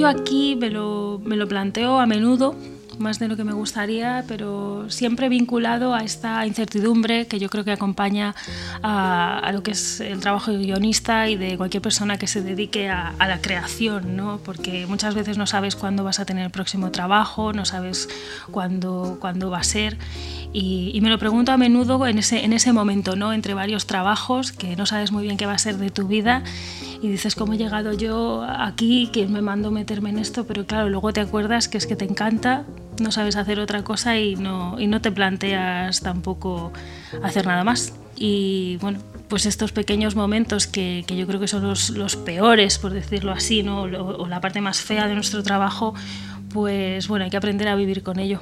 yo aquí me lo, me lo planteo a menudo más de lo que me gustaría, pero siempre vinculado a esta incertidumbre que yo creo que acompaña a, lo que es el trabajo de guionista y de cualquier persona que se dedique a, la creación, ¿no? porque muchas veces no sabes cuándo vas a tener el próximo trabajo, no sabes cuándo, cuándo va a ser. Y, me lo pregunto a menudo en ese, en ese momento, ¿no? entre varios trabajos, que no sabes muy bien qué va a ser de tu vida y dices, ¿cómo he llegado yo aquí? ¿Quién me mandó meterme en esto? Pero claro, luego te acuerdas que es que te encanta, no sabes hacer otra cosa y no, y no te planteas tampoco hacer nada más. Y bueno, pues estos pequeños momentos que, que yo creo que son los, los, peores, por decirlo así, ¿no? o, la parte más fea de nuestro trabajo, pues bueno, hay que aprender a vivir con ello.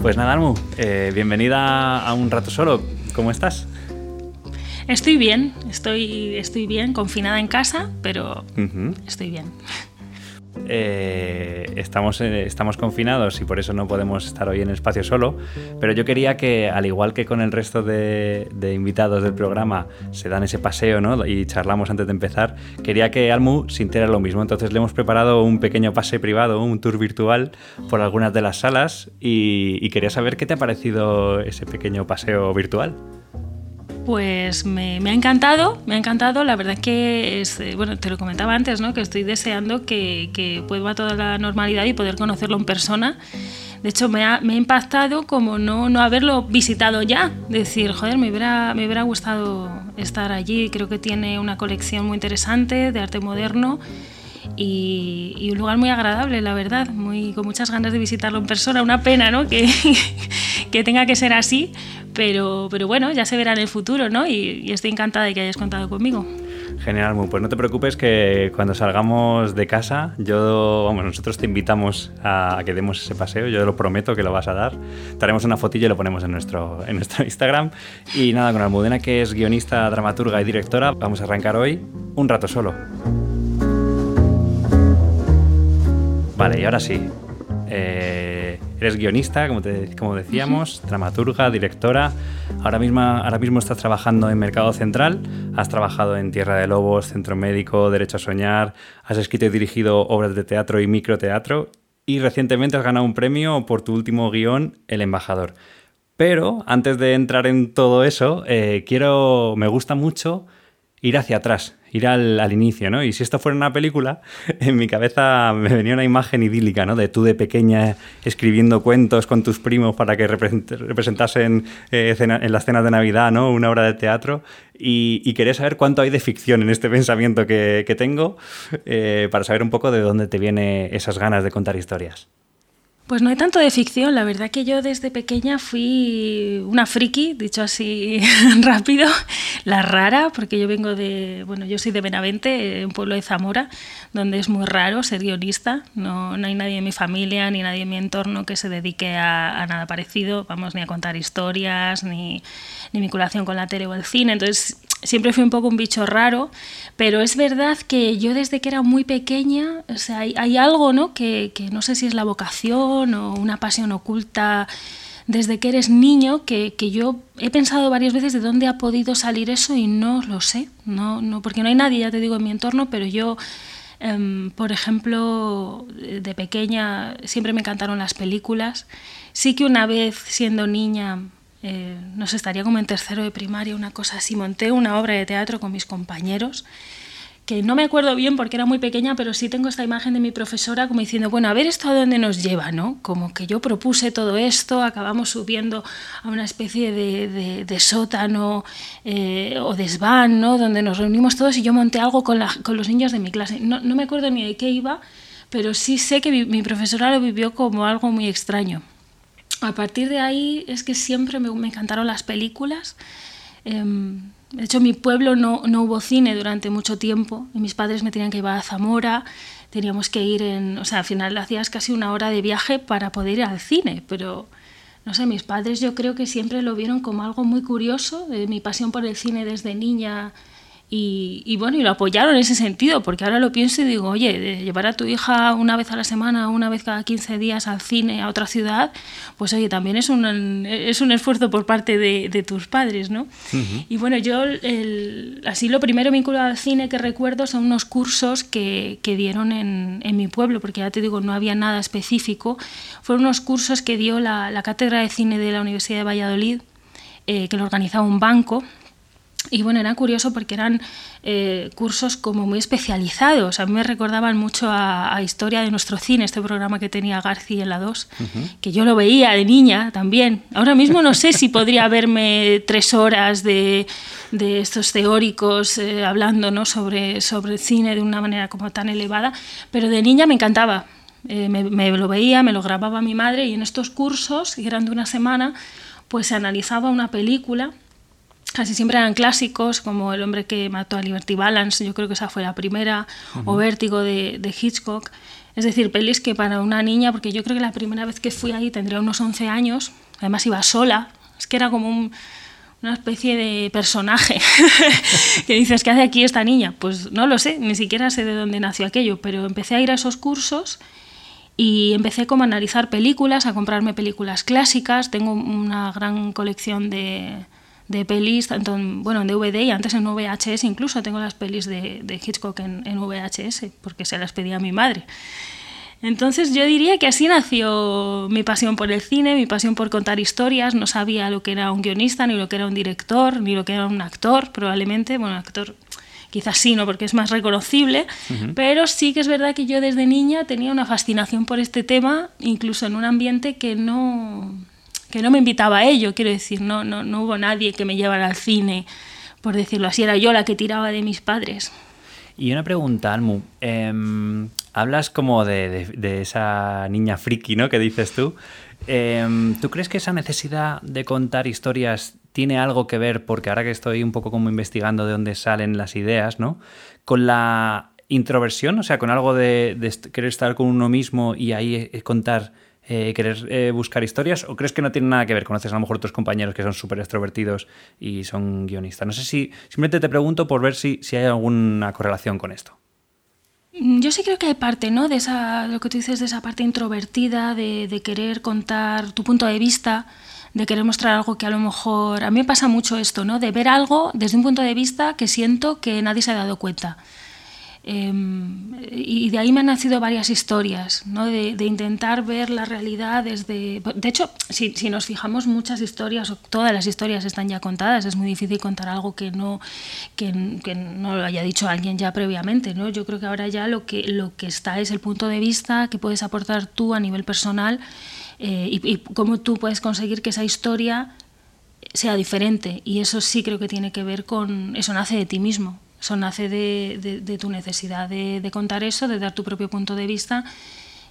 Pues nada, Almu, eh, bienvenida a Un Rato Solo. ¿Cómo estás? Estoy bien, estoy, estoy bien, confinada en casa, pero estoy bien. Eh, estamos, eh, estamos confinados y por eso no podemos estar hoy en espacio solo, pero yo quería que, al igual que con el resto de, invitados del programa, se dan ese paseo ¿no? y charlamos antes de empezar, quería que Almu sintiera lo mismo. Entonces le hemos preparado un pequeño pase privado, un tour virtual por algunas de las salas y quería saber qué te ha parecido ese pequeño paseo virtual. Pues me, ha encantado, me ha encantado. La verdad que, es, eh, bueno, te lo comentaba antes, ¿no? que estoy deseando que, que vuelva toda la normalidad y poder conocerlo en persona. De hecho, me ha, me ha impactado como no, no, haberlo visitado ya. Decir, joder, me hubiera, me hubiera gustado estar allí. Creo que tiene una colección muy interesante de arte moderno y, un lugar muy agradable, la verdad, muy, con muchas ganas de visitarlo en persona. Una pena ¿no? que, que tenga que ser así, pero, pero bueno, ya se verá en el futuro ¿no? y, estoy encantada de que hayas contado conmigo. Genial, pues no te preocupes que cuando salgamos de casa, yo, vamos, nosotros te invitamos a, que demos ese paseo, yo lo prometo que lo vas a dar. Te haremos una fotillo y lo ponemos en nuestro, en nuestro Instagram. Y nada, con Almudena, que es guionista, dramaturga y directora, vamos a arrancar hoy un rato solo. Vale, y ahora sí. Eh, eres guionista, como, como decíamos, dramaturga, directora. Ahora mismo, ahora mismo estás trabajando en Mercado Central, has trabajado en Tierra de Lobos, Centro Médico, Derecho a Soñar, has escrito y dirigido obras de teatro y microteatro y recientemente has ganado un premio por tu último guion, El Embajador. Pero antes de entrar en todo eso, eh, quiero, me gusta mucho ir hacia atrás, ir al, inicio, ¿no? Y si esto fuera una película, en mi cabeza me venía una imagen idílica, ¿no? De tú de pequeña escribiendo cuentos con tus primos para que representasen eh, en las cenas de Navidad, ¿no? Una obra de teatro. Y, quería saber cuánto hay de ficción en este pensamiento que, tengo eh, para saber un poco de dónde te vienen esas ganas de contar historias. Pues no hay tanto de ficción, la verdad que yo desde pequeña fui una friki, dicho así rápido, la rara, porque yo vengo de, bueno, yo soy de Benavente, un pueblo de Zamora, donde es muy raro ser guionista, no, no hay nadie en mi familia ni nadie en mi entorno que se dedique a, nada parecido, vamos, ni a contar historias, ni, ni vinculación con la tele o el cine, entonces siempre fui un poco un bicho raro, pero es verdad que yo desde que era muy pequeña, o sea, hay, algo, ¿no? Que, que, no sé si es la vocación o una pasión oculta desde que eres niño, que, que, yo he pensado varias veces de dónde ha podido salir eso y no lo sé, no, no, porque no hay nadie, ya te digo, en mi entorno, pero yo... Em, por ejemplo, de pequeña siempre me encantaron las películas. Sí que una vez siendo niña eh, no sé, estaría como en tercero de primaria, una cosa así. Monté una obra de teatro con mis compañeros, que no me acuerdo bien porque era muy pequeña, pero sí tengo esta imagen de mi profesora como diciendo, bueno, a ver esto a dónde nos lleva, ¿no? Como que yo propuse todo esto, acabamos subiendo a una especie de, sótano eh, o desván, ¿no? Donde nos reunimos todos y yo monté algo con, los niños de mi clase. No, me acuerdo ni de qué iba, pero sí sé que mi profesora lo vivió como algo muy extraño a partir de ahí es que siempre me, encantaron las películas. Em, de hecho, en mi pueblo no, no, hubo cine durante mucho tiempo y mis padres me tenían que llevar a Zamora, teníamos que ir en... O sea, al final hacías casi una hora de viaje para poder ir al cine, pero no sé, mis padres yo creo que siempre lo vieron como algo muy curioso, mi pasión por el cine desde niña Y, bueno, y lo apoyaron en ese sentido, porque ahora lo pienso y digo, oye, llevar a tu hija una vez a la semana, una vez cada 15 días al cine, a otra ciudad, pues oye, también es un, es un esfuerzo por parte de, tus padres, ¿no? Y bueno, yo así lo primero vinculado al cine que recuerdo son unos cursos que, que dieron en, en, mi pueblo, porque ya te digo, no había nada específico. Fueron unos cursos que dio la, la Cátedra de Cine de la Universidad de Valladolid, eh, que lo organizaba un banco y bueno, era curioso porque eran eh, cursos como muy especializados. A mí me recordaban mucho a, Historia de nuestro cine, este programa que tenía García en la 2, que yo lo veía de niña también. Ahora mismo no sé si podría verme tres horas de, de estos teóricos eh, hablando ¿no? sobre, sobre cine de una manera como tan elevada, pero de niña me encantaba. Eh, me, me lo veía, me lo grababa mi madre y en estos cursos, que eran de una semana, pues se analizaba una película casi siempre eran clásicos, como El hombre que mató a Liberty Balance, yo creo que esa fue la primera, o Vértigo de, Hitchcock. Es decir, pelis que para una niña, porque yo creo que la primera vez que fui ahí tendría unos 11 años, además iba sola, es que era como una especie de personaje que dices, ¿qué hace aquí esta niña? Pues no lo sé, ni siquiera sé de dónde nació aquello, pero empecé a ir a esos cursos y empecé como a analizar películas, a comprarme películas clásicas, tengo una gran colección de de pelis, tanto en, bueno, en DVD y antes en VHS, incluso tengo las pelis de, de Hitchcock en, en, VHS, porque se las pedía a mi madre. Entonces yo diría que así nació mi pasión por el cine, mi pasión por contar historias. No sabía lo que era un guionista, ni lo que era un director, ni lo que era un actor, probablemente. Bueno, actor quizás sí, ¿no? porque es más reconocible, pero sí que es verdad que yo desde niña tenía una fascinación por este tema, incluso en un ambiente que no, que no me invitaba a ello, quiero decir, no, no, no hubo nadie que me llevara al cine, por decirlo así, era yo la que tiraba de mis padres. Y una pregunta, Almu. Em, hablas como de, de, esa niña friki, ¿no? Que dices tú. Em, ¿Tú crees que esa necesidad de contar historias tiene algo que ver, porque ahora que estoy un poco como investigando de dónde salen las ideas, ¿no? Con la introversión, o sea, con algo de, de querer estar con uno mismo y ahí eh, contar eh, eh, buscar historias o crees que no tiene nada que ver? Conoces a lo mejor otros compañeros que son súper extrovertidos y son guionistas. No sé si simplemente te pregunto por ver si, si hay alguna correlación con esto. Mm, yo sí creo que hay parte, ¿no? De esa, lo que tú dices, de esa parte introvertida, de, de querer contar tu punto de vista, de querer mostrar algo que a lo mejor... A mí me pasa mucho esto, ¿no? De ver algo desde un punto de vista que siento que nadie se ha dado cuenta. Em, y de ahí me han nacido varias historias, ¿no? de, intentar ver la realidad desde... De hecho, si, si, nos fijamos, muchas historias, o todas las historias están ya contadas, es muy difícil contar algo que no, que, que no lo haya dicho alguien ya previamente. ¿no? Yo creo que ahora ya lo que, lo que está es el punto de vista que puedes aportar tú a nivel personal eh, y, y cómo tú puedes conseguir que esa historia sea diferente. Y eso sí creo que tiene que ver con... Eso nace de ti mismo eso nace de, tu necesidad de, contar eso, de dar tu propio punto de vista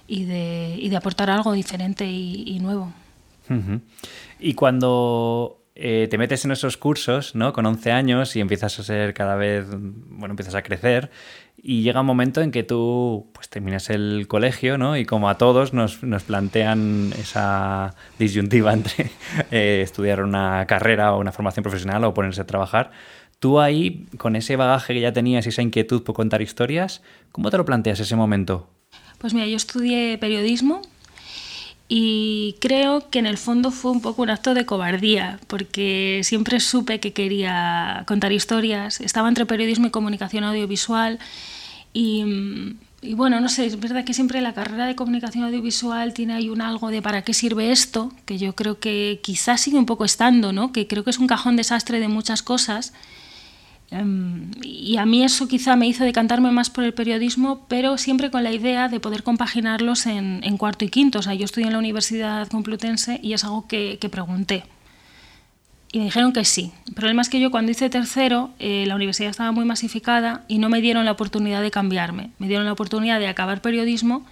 y de, aportar algo diferente y, nuevo. Y cuando eh, te metes en esos cursos, ¿no? Con 11 años y empiezas a ser cada vez, bueno, empiezas a crecer y llega un momento en que tú pues terminas el colegio, ¿no? Y como a todos nos, plantean esa disyuntiva entre eh, estudiar una carrera o una formación profesional o ponerse a trabajar. Tú ahí, con ese bagaje que ya tenías y esa inquietud por contar historias, ¿cómo te lo planteas ese momento? Pues mira, yo estudié periodismo y creo que en el fondo fue un poco un acto de cobardía, porque siempre supe que quería contar historias. Estaba entre periodismo y comunicación audiovisual y, y bueno, no sé, es verdad que siempre la carrera de comunicación audiovisual tiene ahí un algo de para qué sirve esto, que yo creo que quizás sigue un poco estando, ¿no? Que creo que es un cajón desastre de muchas cosas Em, y a mí eso quizá me hizo decantarme más por el periodismo, pero siempre con la idea de poder compaginarlos en, cuarto y quinto. O sea, yo estudié en la Universidad Complutense y es algo que, pregunté. Y me dijeron que sí. El problema es que yo cuando hice tercero, eh, la universidad estaba muy masificada y no me dieron la oportunidad de cambiarme. Me dieron la oportunidad de acabar periodismo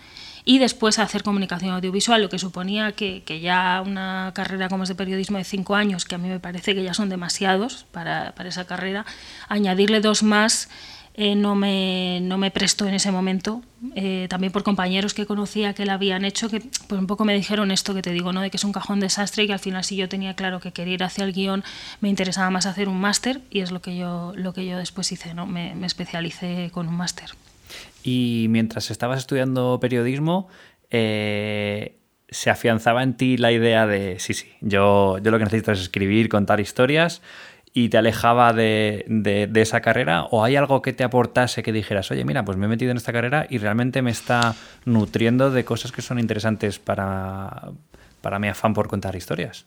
y después hacer comunicación audiovisual, lo que suponía que, ya una carrera como es de periodismo de cinco años, que a mí me parece que ya son demasiados para, para esa carrera, añadirle dos más eh, no, me, no me prestó en ese momento. Eh, también por compañeros que conocía que la habían hecho, que pues un poco me dijeron esto que te digo, ¿no? de que es un cajón desastre y que al final si yo tenía claro que quería ir hacia el guion, me interesaba más hacer un máster y es lo que yo, lo que yo después hice, ¿no? me especialicé con un máster. Y mientras estabas estudiando periodismo, eh, se afianzaba en ti la idea de, sí, sí, yo, yo lo que necesito es escribir, contar historias y te alejaba de, de, esa carrera? ¿O hay algo que te aportase que dijeras, oye, mira, pues me he metido en esta carrera y realmente me está nutriendo de cosas que son interesantes para, para mi afán por contar historias?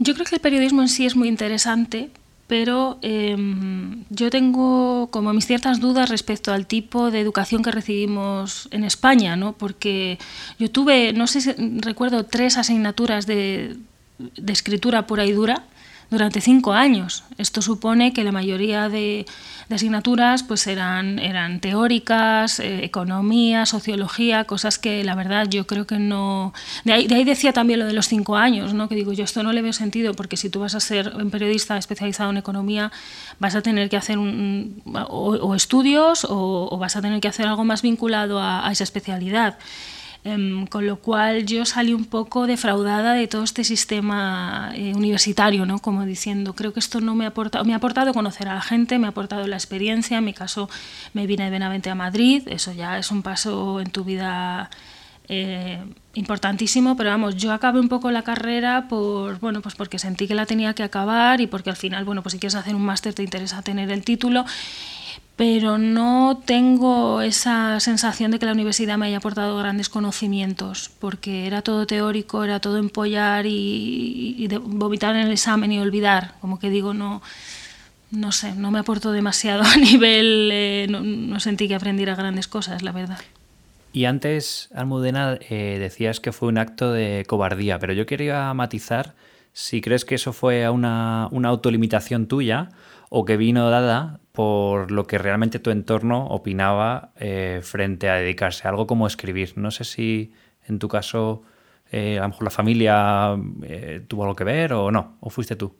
Yo creo que el periodismo en sí es muy interesante, pero em, yo tengo como mis ciertas dudas respecto al tipo de educación que recibimos en España, ¿no? porque yo tuve, no sé si recuerdo, tres asignaturas de, de escritura pura y dura, durante cinco años. Esto supone que la mayoría de, asignaturas pues eran, eran teóricas, eh, economía, sociología, cosas que la verdad yo creo que no... De ahí, de ahí, decía también lo de los cinco años, ¿no? que digo yo esto no le veo sentido porque si tú vas a ser un periodista especializado en economía vas a tener que hacer un, o, estudios o, vas a tener que hacer algo más vinculado a esa especialidad. Em, con lo cual yo salí un poco defraudada de todo este sistema eh, universitario, ¿no? como diciendo, creo que esto no me ha aportado, me ha aportado conocer a la gente, me ha aportado la experiencia, en mi caso me vine de Benavente a Madrid, eso ya es un paso en tu vida eh, importantísimo, pero vamos, yo acabé un poco la carrera por, bueno, pues porque sentí que la tenía que acabar y porque al final, bueno, pues si quieres hacer un máster te interesa tener el título pero no tengo esa sensación de que la universidad me haya aportado grandes conocimientos, porque era todo teórico, era todo empollar y, vomitar en el examen y olvidar, como que digo, no, no sé, no me aportó demasiado a nivel, eh, no, sentí que aprendiera grandes cosas, la verdad. Y antes, Almudena, eh, decías que fue un acto de cobardía, pero yo quería matizar si crees que eso fue una, una autolimitación tuya o que vino dada por lo que realmente tu entorno opinaba eh, frente a dedicarse a algo como escribir. No sé si en tu caso eh, a lo mejor la familia eh, tuvo algo que ver o no, o fuiste tú.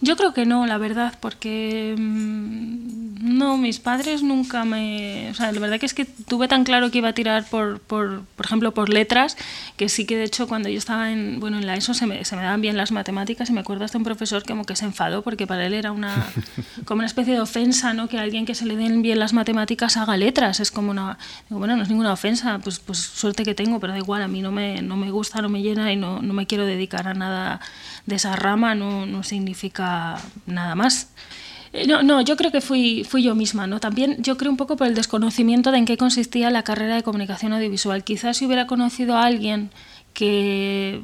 Yo creo que no, la verdad, porque mm, no, mis padres nunca me... O sea, la verdad que es que tuve tan claro que iba a tirar por, por, por ejemplo, por letras, que sí que de hecho cuando yo estaba en, bueno, en la ESO se me, se me daban bien las matemáticas y me acuerdo hasta un profesor como que se enfadó porque para él era una, como una especie de ofensa, ¿no? Que alguien que se le den bien las matemáticas haga letras, es como una... Digo, bueno, no es ninguna ofensa, pues, pues suerte que tengo, pero da igual, a mí no me, no me gusta, no me llena y no, no me quiero dedicar a nada de esa rama, no, no significa nada más. Eh, no, no, yo creo que fui, fui yo misma, ¿no? También yo creo un poco por el desconocimiento de en qué consistía la carrera de comunicación audiovisual. Quizás si hubiera conocido a alguien que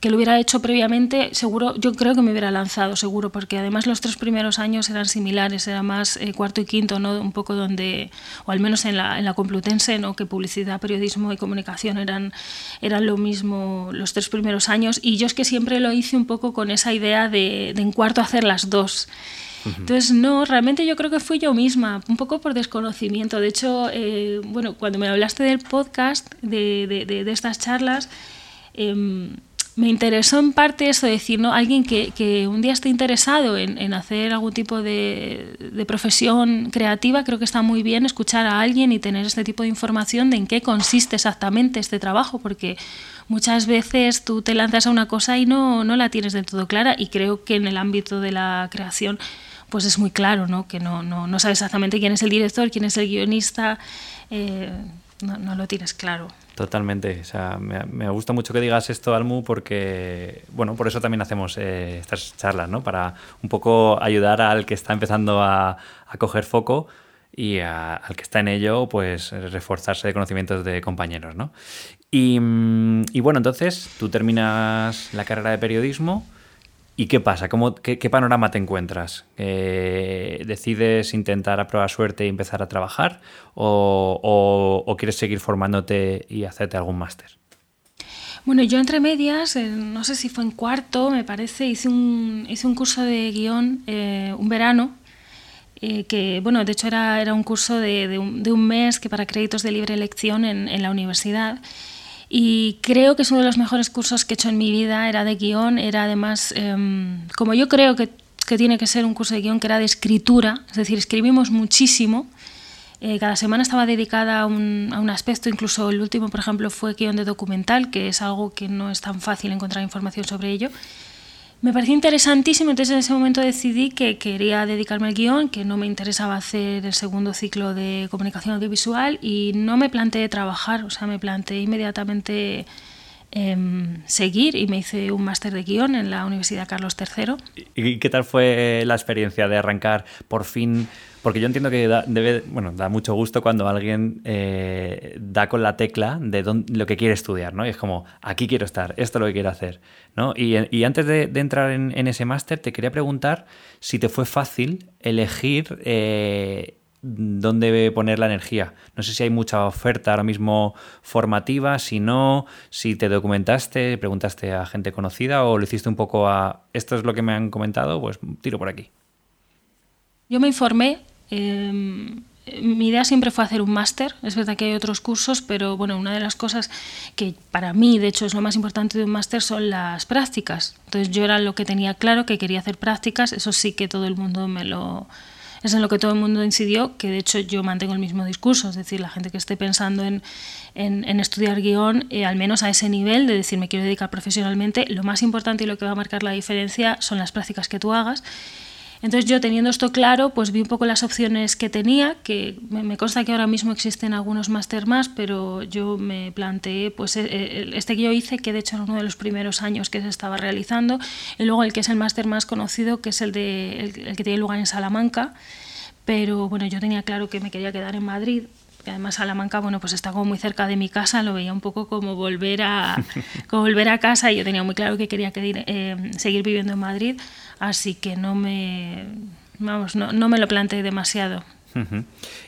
que lo hubiera hecho previamente, seguro, yo creo que me hubiera lanzado, seguro, porque además los tres primeros años eran similares, era más eh, cuarto y quinto, ¿no? Un poco donde, o al menos en la, en la Complutense, ¿no? Que publicidad, periodismo y comunicación eran, eran lo mismo los tres primeros años, y yo es que siempre lo hice un poco con esa idea de, de en cuarto hacer las dos. Entonces, no, realmente yo creo que fui yo misma, un poco por desconocimiento. De hecho, eh, bueno, cuando me hablaste del podcast, de, de, de estas charlas, eh, me interesó en parte eso, decir, ¿no? Alguien que, que un día esté interesado en, en hacer algún tipo de, de, profesión creativa, creo que está muy bien escuchar a alguien y tener este tipo de información de en qué consiste exactamente este trabajo, porque muchas veces tú te lanzas a una cosa y no, no la tienes del todo clara y creo que en el ámbito de la creación pues es muy claro, ¿no? Que no, no, no sabes exactamente quién es el director, quién es el guionista, eh, no, no lo tienes claro. Totalmente. O sea, me, gusta mucho que digas esto, Almu, porque, bueno, por eso también hacemos eh, estas charlas, ¿no? Para un poco ayudar al que está empezando a, coger foco y al que está en ello, pues reforzarse de conocimientos de compañeros, ¿no? Y, mm, y bueno, entonces tú terminas la carrera de periodismo ¿Y qué pasa? ¿Cómo, qué, panorama te encuentras? Eh, ¿Decides intentar a prueba suerte y empezar a trabajar? ¿O, quieres seguir formándote y hacerte algún máster? Bueno, yo entre medias, no sé si fue en cuarto, me parece, hice un, curso de guion eh, un verano, eh, que, bueno, de hecho era, un curso de, un, mes que para créditos de libre elección en la universidad. Y creo que es uno de los mejores cursos que he hecho en mi vida, era de guion, era además, em, como yo creo que que tiene que ser un curso de guion que era de escritura, es decir, escribimos muchísimo. Eh, cada semana estaba dedicada a un, a un, aspecto, incluso el último, por ejemplo, fue guion de documental, que es algo que no es tan fácil encontrar información sobre ello. Me pareció interesantísimo, entonces en ese momento decidí que quería dedicarme al guion, que no me interesaba hacer el segundo ciclo de comunicación audiovisual y no me planteé trabajar, o sea, me planteé inmediatamente eh, seguir y me hice un máster de guion en la Universidad Carlos III. ¿Y qué tal fue la experiencia de arrancar por fin porque yo entiendo que da, bueno, da mucho gusto cuando alguien eh, da con la tecla de lo que quiere estudiar, ¿no? Y es como, aquí quiero estar, esto es lo que quiero hacer, ¿no? Y, y antes de, entrar en, en, ese máster, te quería preguntar si te fue fácil elegir eh, dónde poner la energía. No sé si hay mucha oferta ahora mismo formativa, si no, si te documentaste, preguntaste a gente conocida o lo hiciste un poco a, esto es lo que me han comentado, pues tiro por aquí. Yo me informé. Eh, mi idea siempre fue hacer un máster. Es verdad que hay otros cursos, pero bueno, una de las cosas que para mí, de hecho, es lo más importante de un máster son las prácticas. Entonces yo era lo que tenía claro, que quería hacer prácticas. Eso sí que todo el mundo me lo... Es en lo que todo el mundo incidió, que de hecho yo mantengo el mismo discurso. Es decir, la gente que esté pensando en, en, en estudiar guion, eh, al menos a ese nivel de decir me quiero dedicar profesionalmente, lo más importante y lo que va a marcar la diferencia son las prácticas que tú hagas entonces yo teniendo esto claro, pues vi un poco las opciones que tenía, que me consta que ahora mismo existen algunos máster más, pero yo me planteé pues e, e, este que yo hice, que de hecho era uno de los primeros años que se estaba realizando, y luego el que es el máster más conocido, que es el, de, el, el que tiene lugar en Salamanca, pero bueno, yo tenía claro que me quería quedar en Madrid, que además Salamanca, bueno, pues está como muy cerca de mi casa, lo veía un poco como volver a, como volver a casa y yo tenía muy claro que quería que, eh, seguir viviendo en Madrid, así que no me, vamos, no, no me lo planteé demasiado.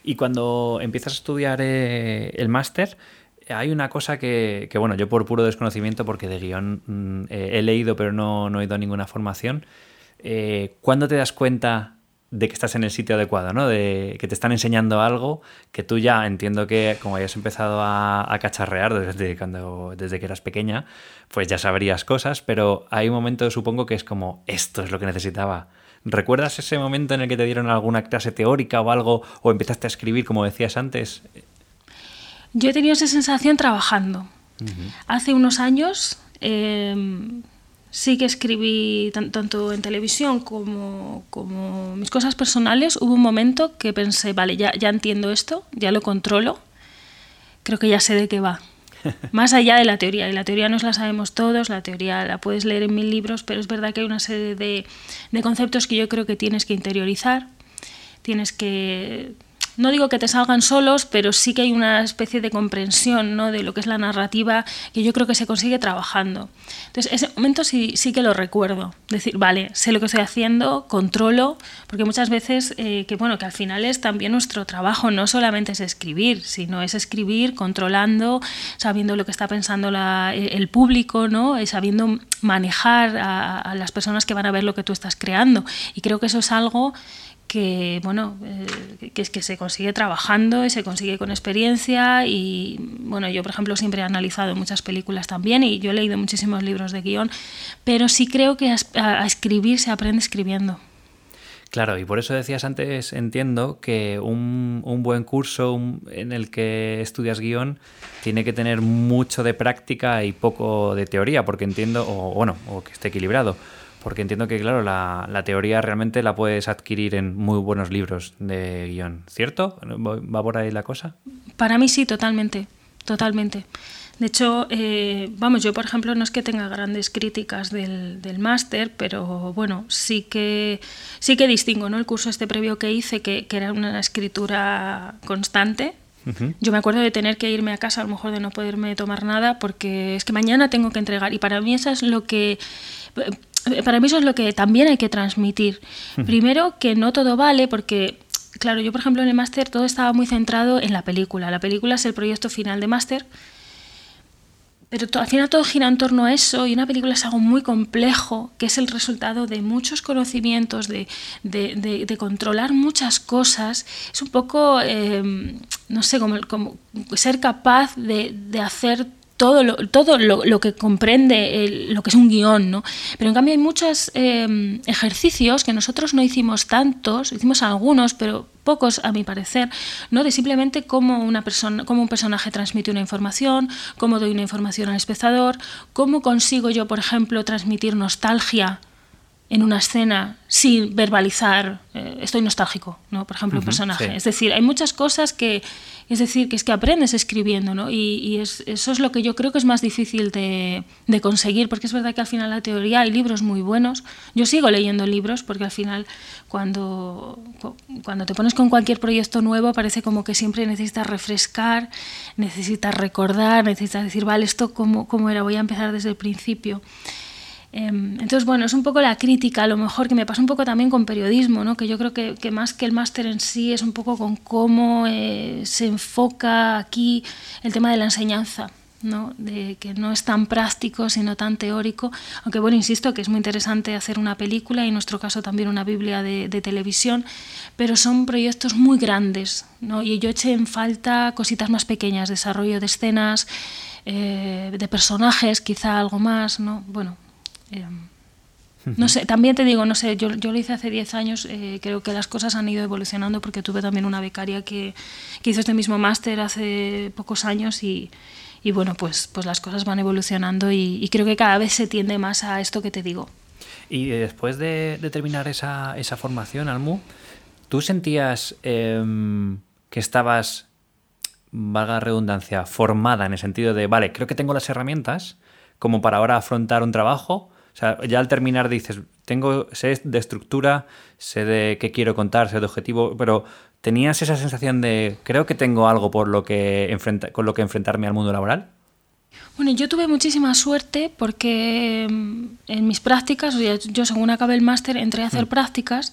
Y cuando empiezas a estudiar eh, el máster, hay una cosa que, que, bueno, yo por puro desconocimiento, porque de guion mm, eh, he leído pero no, no he ido a ninguna formación, eh, ¿cuándo te das cuenta de que estás en el sitio adecuado, ¿no? De que te están enseñando algo que tú ya entiendo que como hayas empezado a, a, cacharrear desde cuando desde que eras pequeña, pues ya sabrías cosas, pero hay un momento supongo que es como esto es lo que necesitaba. ¿Recuerdas ese momento en el que te dieron alguna clase teórica o algo o empezaste a escribir como decías antes? Yo he tenido esa sensación trabajando. Uh -huh. Hace unos años eh, sí que escribí tanto en televisión como, como, mis cosas personales. Hubo un momento que pensé, vale, ya, ya entiendo esto, ya lo controlo, creo que ya sé de qué va. Más allá de la teoría, y la teoría nos la sabemos todos, la teoría la puedes leer en mil libros, pero es verdad que hay una serie de, de conceptos que yo creo que tienes que interiorizar, tienes que no digo que te salgan solos, pero sí que hay una especie de comprensión ¿no? de lo que es la narrativa que yo creo que se consigue trabajando. Entonces, ese momento sí, sí que lo recuerdo. Decir, vale, sé lo que estoy haciendo, controlo, porque muchas veces, eh, que bueno, que al final es también nuestro trabajo, no solamente es escribir, sino es escribir controlando, sabiendo lo que está pensando la, el público, ¿no? Y sabiendo manejar a las personas que van a ver lo que tú estás creando. Y creo que eso es algo que bueno eh, que que se consigue trabajando y se consigue con experiencia y bueno yo por ejemplo siempre he analizado muchas películas también y yo he leído muchísimos libros de guion pero sí creo que a, escribir se aprende escribiendo. Claro, y por eso decías antes, entiendo, que un, un buen curso en el que estudias guion tiene que tener mucho de práctica y poco de teoría, porque entiendo, o bueno, o que esté equilibrado porque entiendo que, claro, la, la, teoría realmente la puedes adquirir en muy buenos libros de guion, ¿cierto? ¿Va por ahí la cosa? Para mí sí, totalmente, totalmente. De hecho, eh, vamos, yo por ejemplo no es que tenga grandes críticas del, del máster, pero bueno, sí que, sí que distingo ¿no? el curso este previo que hice, que, que era una escritura constante. Yo me acuerdo de tener que irme a casa, a lo mejor de no poderme tomar nada, porque es que mañana tengo que entregar. Y para mí eso es lo que para mí eso es lo que también hay que transmitir. Primero, que no todo vale, porque, claro, yo por ejemplo en el máster todo estaba muy centrado en la película. La película es el proyecto final de máster, pero al final todo gira en torno a eso y una película es algo muy complejo, que es el resultado de muchos conocimientos, de, de, de, de controlar muchas cosas. Es un poco, eh, no sé, como, como ser capaz de, hacer todo lo, todo lo, que comprende lo que es un guion, ¿no? Pero en cambio hay muchos em, ejercicios que nosotros no hicimos tantos, hicimos algunos, pero pocos a mi parecer, ¿no? De simplemente cómo una persona, cómo un personaje transmite una información, cómo doy una información al espectador, cómo consigo yo, por ejemplo, transmitir nostalgia en una escena sin verbalizar eh, estoy nostálgico, ¿no? Por ejemplo, un personaje. Es decir, hay muchas cosas que, es decir, que es que aprendes escribiendo, ¿no? Y, eso es lo que yo creo que es más difícil de, conseguir, porque es verdad que al final la teoría hay libros muy buenos. Yo sigo leyendo libros porque al final cuando, cuando te pones con cualquier proyecto nuevo parece como que siempre necesitas refrescar, necesitas recordar, necesitas decir, vale, esto cómo, cómo era, voy a empezar desde el principio. Em, entonces, bueno, es un poco la crítica, a lo mejor que me pasa un poco también con periodismo, ¿no? que yo creo que, más que el máster en sí es un poco con cómo eh, se enfoca aquí el tema de la enseñanza. ¿no? de que no es tan práctico sino tan teórico aunque bueno insisto que es muy interesante hacer una película y en nuestro caso también una biblia de, televisión pero son proyectos muy grandes ¿no? y yo eché en falta cositas más pequeñas desarrollo de escenas eh, de personajes quizá algo más no bueno Em, no sé, también te digo, no sé, yo, yo lo hice hace 10 años, eh, creo que las cosas han ido evolucionando porque tuve también una becaria que, que hizo este mismo máster hace pocos años y, y, bueno, pues, pues las cosas van evolucionando y, creo que cada vez se tiende más a esto que te digo. Y después de, terminar esa, esa, formación, Almu, ¿tú sentías em, que estabas, valga la redundancia, formada en el sentido de, vale, creo que tengo las herramientas como para ahora afrontar un trabajo? Sea, ya al terminar dices, tengo, sé de estructura, sé de qué quiero contar, sé de objetivo, pero ¿tenías esa sensación de, creo que tengo algo por lo que con lo que enfrentarme al mundo laboral? Bueno, yo tuve muchísima suerte porque mm, en mis prácticas, yo según acabé el máster entré a hacer mm. prácticas,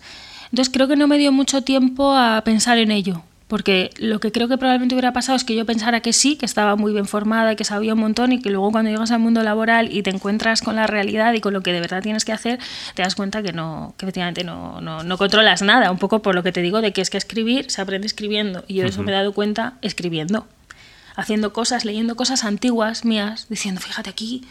entonces creo que no me dio mucho tiempo a pensar en ello. Porque lo que creo que probablemente hubiera pasado es que yo pensara que sí, que estaba muy bien formada, que sabía un montón y que luego cuando llegas al mundo laboral y te encuentras con la realidad y con lo que de verdad tienes que hacer, te das cuenta que no, que efectivamente no, no, no controlas nada. Un poco por lo que te digo de que es que escribir se aprende escribiendo. Y yo de eso me he dado cuenta escribiendo, haciendo cosas, leyendo cosas antiguas mías, diciendo, fíjate aquí,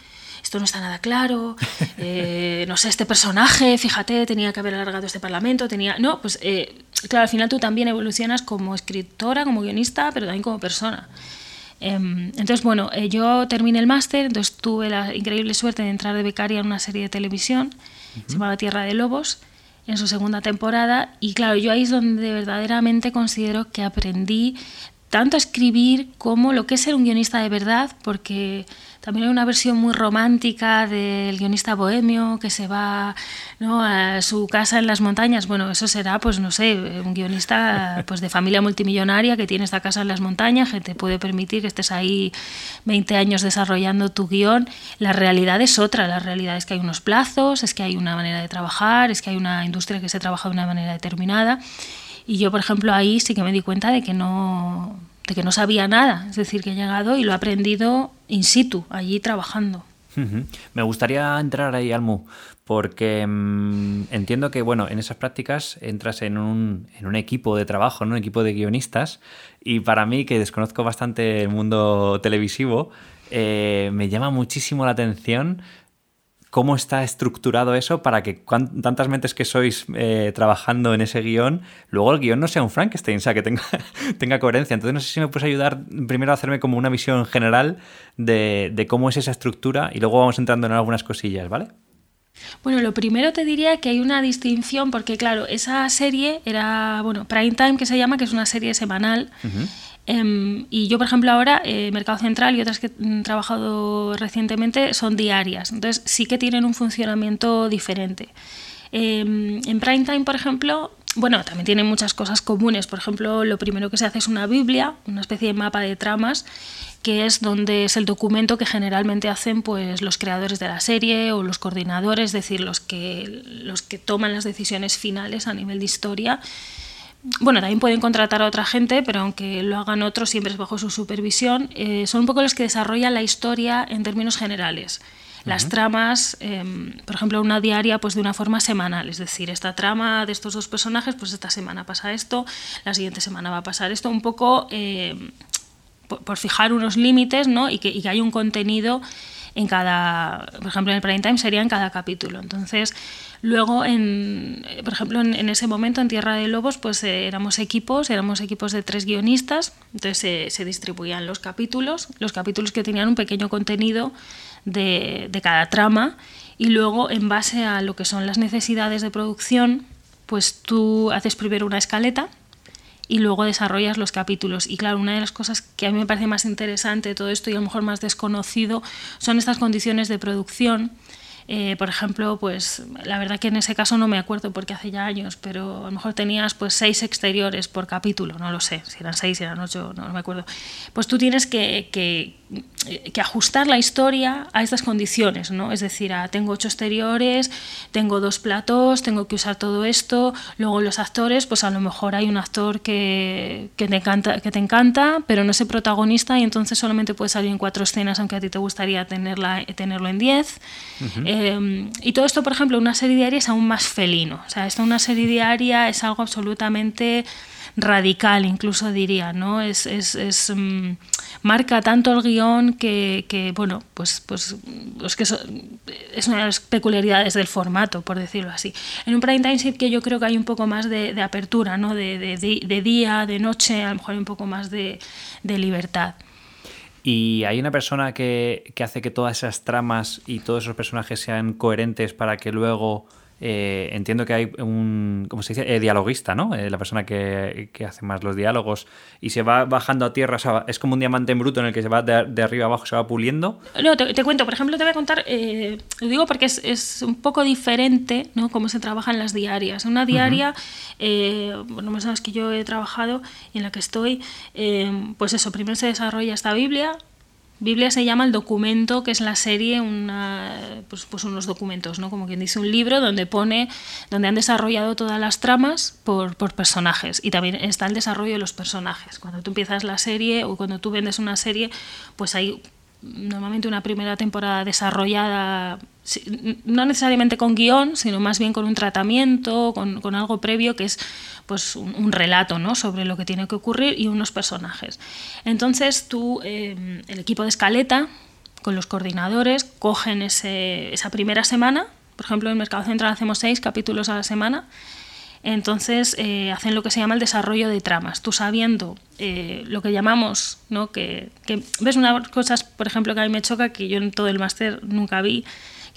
esto no está nada claro, eh, no sé, este personaje, fíjate, tenía que haber alargado este parlamento, tenía... No, pues eh, claro, al final tú también evolucionas como escritora, como guionista, pero también como persona. Em, entonces, bueno, eh, yo terminé el máster, entonces tuve la increíble suerte de entrar de becaria en una serie de televisión, se llamaba Tierra de Lobos, en su segunda temporada, y claro, yo ahí es donde verdaderamente considero que aprendí tanto a escribir como lo que es ser un guionista de verdad, porque también hay una versión muy romántica del guionista bohemio que se va a su casa en las montañas. Bueno, eso será, pues no sé, un guionista pues, de familia multimillonaria que tiene esta casa en las montañas, que te puede permitir que estés ahí 20 años desarrollando tu guion. La realidad es otra, la realidad es que hay unos plazos, es que hay una manera de trabajar, es que hay una industria que se trabaja de una manera determinada. Y yo, por ejemplo, ahí sí que me di cuenta de que no de que no sabía nada, es decir, que he llegado y lo he aprendido in situ, allí trabajando. Me gustaría entrar ahí, Almu, porque mm, entiendo que, bueno, en esas prácticas entras en un, en un equipo de trabajo, un equipo de guionistas, y para mí, que desconozco bastante el mundo televisivo, eh, me llama muchísimo la atención cómo está estructurado eso para que tantas mentes que sois eh, trabajando en ese guion, luego el guion no sea un Frankenstein, o sea, que tenga, tenga coherencia. Entonces no sé si me puedes ayudar primero a hacerme como una visión general de, de cómo es esa estructura y luego vamos entrando en algunas cosillas, ¿vale? Bueno, lo primero te diría que hay una distinción porque, claro, esa serie era, bueno, Prime Time, que se llama, que es una serie semanal. Em, y yo, por ejemplo, ahora, eh, Mercado Central y otras que he trabajado recientemente son diarias. Entonces, sí que tienen un funcionamiento diferente. Em, en Prime Time, por ejemplo, bueno, también tienen muchas cosas comunes. Por ejemplo, lo primero que se hace es una Biblia, una especie de mapa de tramas, que es donde es el documento que generalmente hacen pues, los creadores de la serie o los coordinadores, es decir, los que, los que toman las decisiones finales a nivel de historia bueno, también pueden contratar a otra gente, pero aunque lo hagan otros, siempre es bajo su supervisión. Eh, son un poco los que desarrollan la historia en términos generales. Las tramas, em, por ejemplo, una diaria, pues de una forma semanal, es decir, esta trama de estos dos personajes, pues esta semana pasa esto, la siguiente semana va a pasar esto, un poco em, por, fijar unos límites ¿no? y, que, y que hay un contenido en cada, por ejemplo, en el prime time sería en cada capítulo. Entonces, luego, en, por ejemplo, en, ese momento en Tierra de Lobos, pues eh, éramos equipos, éramos equipos de tres guionistas, entonces se distribuían los capítulos, los capítulos que tenían un pequeño contenido de, de cada trama y luego, en base a lo que son las necesidades de producción, pues tú haces primero una escaleta y luego desarrollas los capítulos. Y claro, una de las cosas que a mí me parece más interesante todo esto y a lo mejor más desconocido son estas condiciones de producción eh, por ejemplo, pues la verdad que en ese caso no me acuerdo porque hace ya años, pero a lo mejor tenías pues seis exteriores por capítulo, no lo sé, si eran seis, si eran ocho, no, me acuerdo. Pues tú tienes que, que, que, ajustar la historia a estas condiciones, ¿no? Es decir, a, tengo ocho exteriores, tengo dos platos, tengo que usar todo esto, luego los actores, pues a lo mejor hay un actor que, que, te, encanta, que te encanta, pero no es el protagonista y entonces solamente puede salir en cuatro escenas aunque a ti te gustaría tenerla, tenerlo en diez. Em, y todo esto, por ejemplo, una serie diaria es aún más felino. O sea, esto una serie diaria es algo absolutamente radical, incluso diría, ¿no? Es, es, es mm, marca tanto el guion que, bueno, pues, pues, pues que es una de las peculiaridades del formato, por decirlo así. En un prime time sí que yo creo que hay un poco más de, apertura, ¿no? De, de, día, de noche, a lo mejor hay un poco más de, libertad. Y hay una persona que, hace que todas esas tramas y todos esos personajes sean coherentes para que luego eh, entiendo que hay un, ¿cómo se dice? Eh, dialoguista, ¿no? Eh, la persona que, hace más los diálogos y se va bajando a tierra, es como un diamante en bruto en el que se va de, arriba abajo, se va puliendo. No, te, cuento, por ejemplo, te voy a contar, lo digo porque es, un poco diferente, ¿no? Cómo se trabaja en las diarias. Una diaria, bueno, más sabes que yo he trabajado y en la que estoy, pues eso, primero se desarrolla esta Biblia, Biblia se llama el documento, que es la serie, una, pues, pues, unos documentos, ¿no? Como quien dice, un libro donde pone, donde han desarrollado todas las tramas por, por, personajes. Y también está el desarrollo de los personajes. Cuando tú empiezas la serie o cuando tú vendes una serie, pues hay normalmente una primera temporada desarrollada, no necesariamente con guion, sino más bien con un tratamiento, con, con algo previo que es pues un, relato ¿no? sobre lo que tiene que ocurrir y unos personajes. Entonces tú, eh, el equipo de escaleta, con los coordinadores, cogen ese, esa primera semana, por ejemplo en Mercado Central hacemos seis capítulos a la semana, entonces eh, hacen lo que se llama el desarrollo de tramas. Tú sabiendo eh, lo que llamamos, ¿no? que, que ves unas cosas, por ejemplo, que a mí me choca, que yo en todo el máster nunca vi,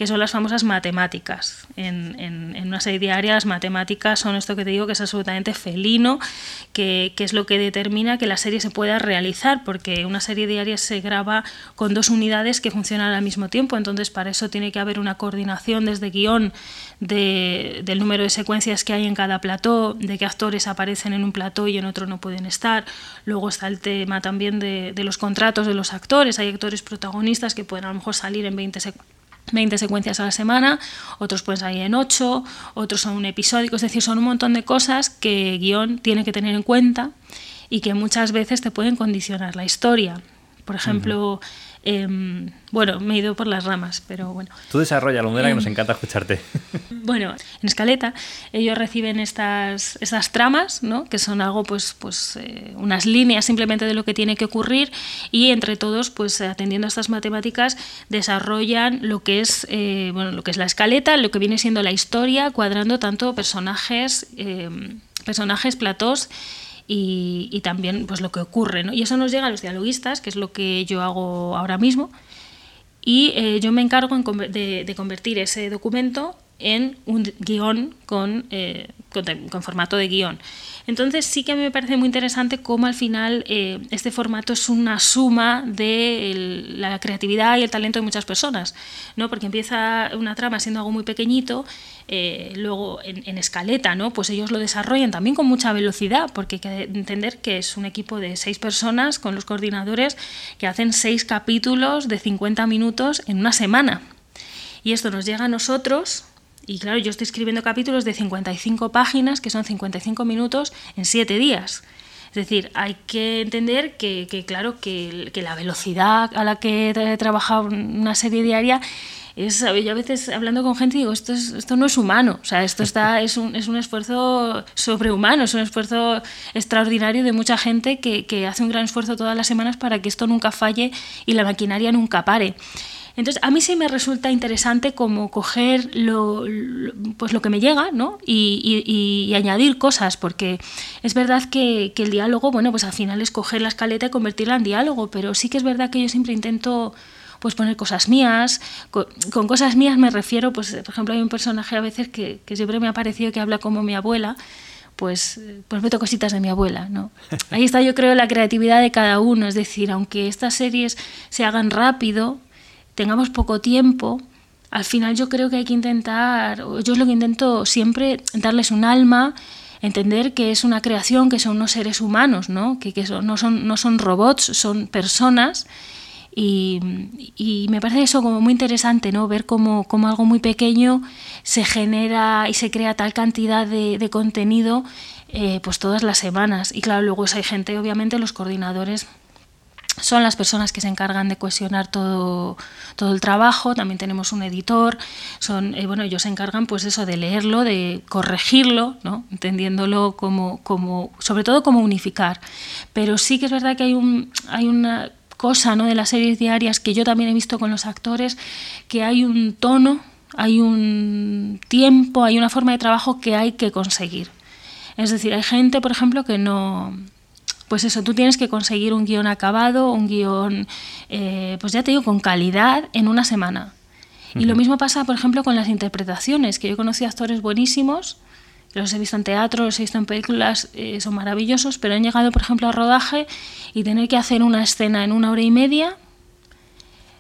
que son las famosas matemáticas. En, en, una serie diaria las matemáticas son esto que te digo que es absolutamente felino, que, que, es lo que determina que la serie se pueda realizar, porque una serie diaria se graba con dos unidades que funcionan al mismo tiempo, entonces para eso tiene que haber una coordinación desde guion de, del número de secuencias que hay en cada plató, de qué actores aparecen en un plató y en otro no pueden estar. Luego está el tema también de, de los contratos de los actores, hay actores protagonistas que pueden a lo mejor salir en 20 secuencias 20 secuencias a la semana, otros pueden salir en 8, otros son un episódico, es decir, son un montón de cosas que guion tiene que tener en cuenta y que muchas veces te pueden condicionar la historia. Por ejemplo, Em, bueno, me he ido por las ramas, pero bueno. Tú desarrolla, Lundera, que nos em, encanta escucharte. Bueno, en Escaleta ellos reciben estas, estas tramas, ¿no? que son algo, pues, pues eh, unas líneas simplemente de lo que tiene que ocurrir y entre todos, pues atendiendo a estas matemáticas, desarrollan lo que es, eh, bueno, lo que es la escaleta, lo que viene siendo la historia, cuadrando tanto personajes, em, personajes, platós, y, también pues lo que ocurre. ¿no? Y eso nos llega a los dialoguistas, que es lo que yo hago ahora mismo, y eh, yo me encargo de, convertir ese documento en un guion con, eh, con, formato de guion. Entonces sí que a mí me parece muy interesante cómo al final eh, este formato es una suma de la creatividad y el talento de muchas personas, ¿no? porque empieza una trama siendo algo muy pequeñito, eh, luego en, escaleta, ¿no? pues ellos lo desarrollan también con mucha velocidad, porque hay que entender que es un equipo de seis personas con los coordinadores que hacen seis capítulos de 50 minutos en una semana. Y esto nos llega a nosotros y claro, yo estoy escribiendo capítulos de 55 páginas, que son 55 minutos en 7 días. Es decir, hay que entender que, claro, que, la velocidad a la que he trabajado una serie diaria Es, yo a veces hablando con gente digo, esto, es, esto no es humano, o sea, esto está, es, un, es un esfuerzo sobrehumano, es un esfuerzo extraordinario de mucha gente que, que hace un gran esfuerzo todas las semanas para que esto nunca falle y la maquinaria nunca pare. Entonces, a mí sí me resulta interesante como coger lo, pues lo que me llega ¿no? y, añadir cosas, porque es verdad que, el diálogo, bueno, pues al final es coger la escaleta y convertirla en diálogo, pero sí que es verdad que yo siempre intento pues poner cosas mías. Con, cosas mías me refiero, pues por ejemplo hay un personaje a veces que, siempre me ha parecido que habla como mi abuela, pues, pues meto cositas de mi abuela. ¿no? Ahí está yo creo la creatividad de cada uno, es decir, aunque estas series se hagan rápido, tengamos poco tiempo, al final yo creo que hay que intentar, yo es lo que intento siempre, darles un alma, entender que es una creación, que son unos seres humanos, ¿no? que, que no, son, no son robots, son personas. Y, me parece eso como muy interesante, ¿no? Ver cómo, cómo, algo muy pequeño se genera y se crea tal cantidad de, contenido eh, pues todas las semanas. Y claro, luego hay gente, obviamente, los coordinadores son las personas que se encargan de cohesionar todo, todo el trabajo, también tenemos un editor, son, eh, bueno, ellos se encargan pues eso de leerlo, de corregirlo, ¿no? entendiéndolo como, como, sobre todo como unificar. Pero sí que es verdad que hay, un, hay una cosa ¿no? de las series diarias que yo también he visto con los actores, que hay un tono, hay un tiempo, hay una forma de trabajo que hay que conseguir. Es decir, hay gente, por ejemplo, que no, pues eso, tú tienes que conseguir un guion acabado, un guion, eh, pues ya te digo, con calidad en una semana. Y lo mismo pasa, por ejemplo, con las interpretaciones, que yo he conocido actores buenísimos, los he visto en teatro, los he visto en películas, eh, son maravillosos, pero han llegado, por ejemplo, a rodaje y tener que hacer una escena en una hora y media,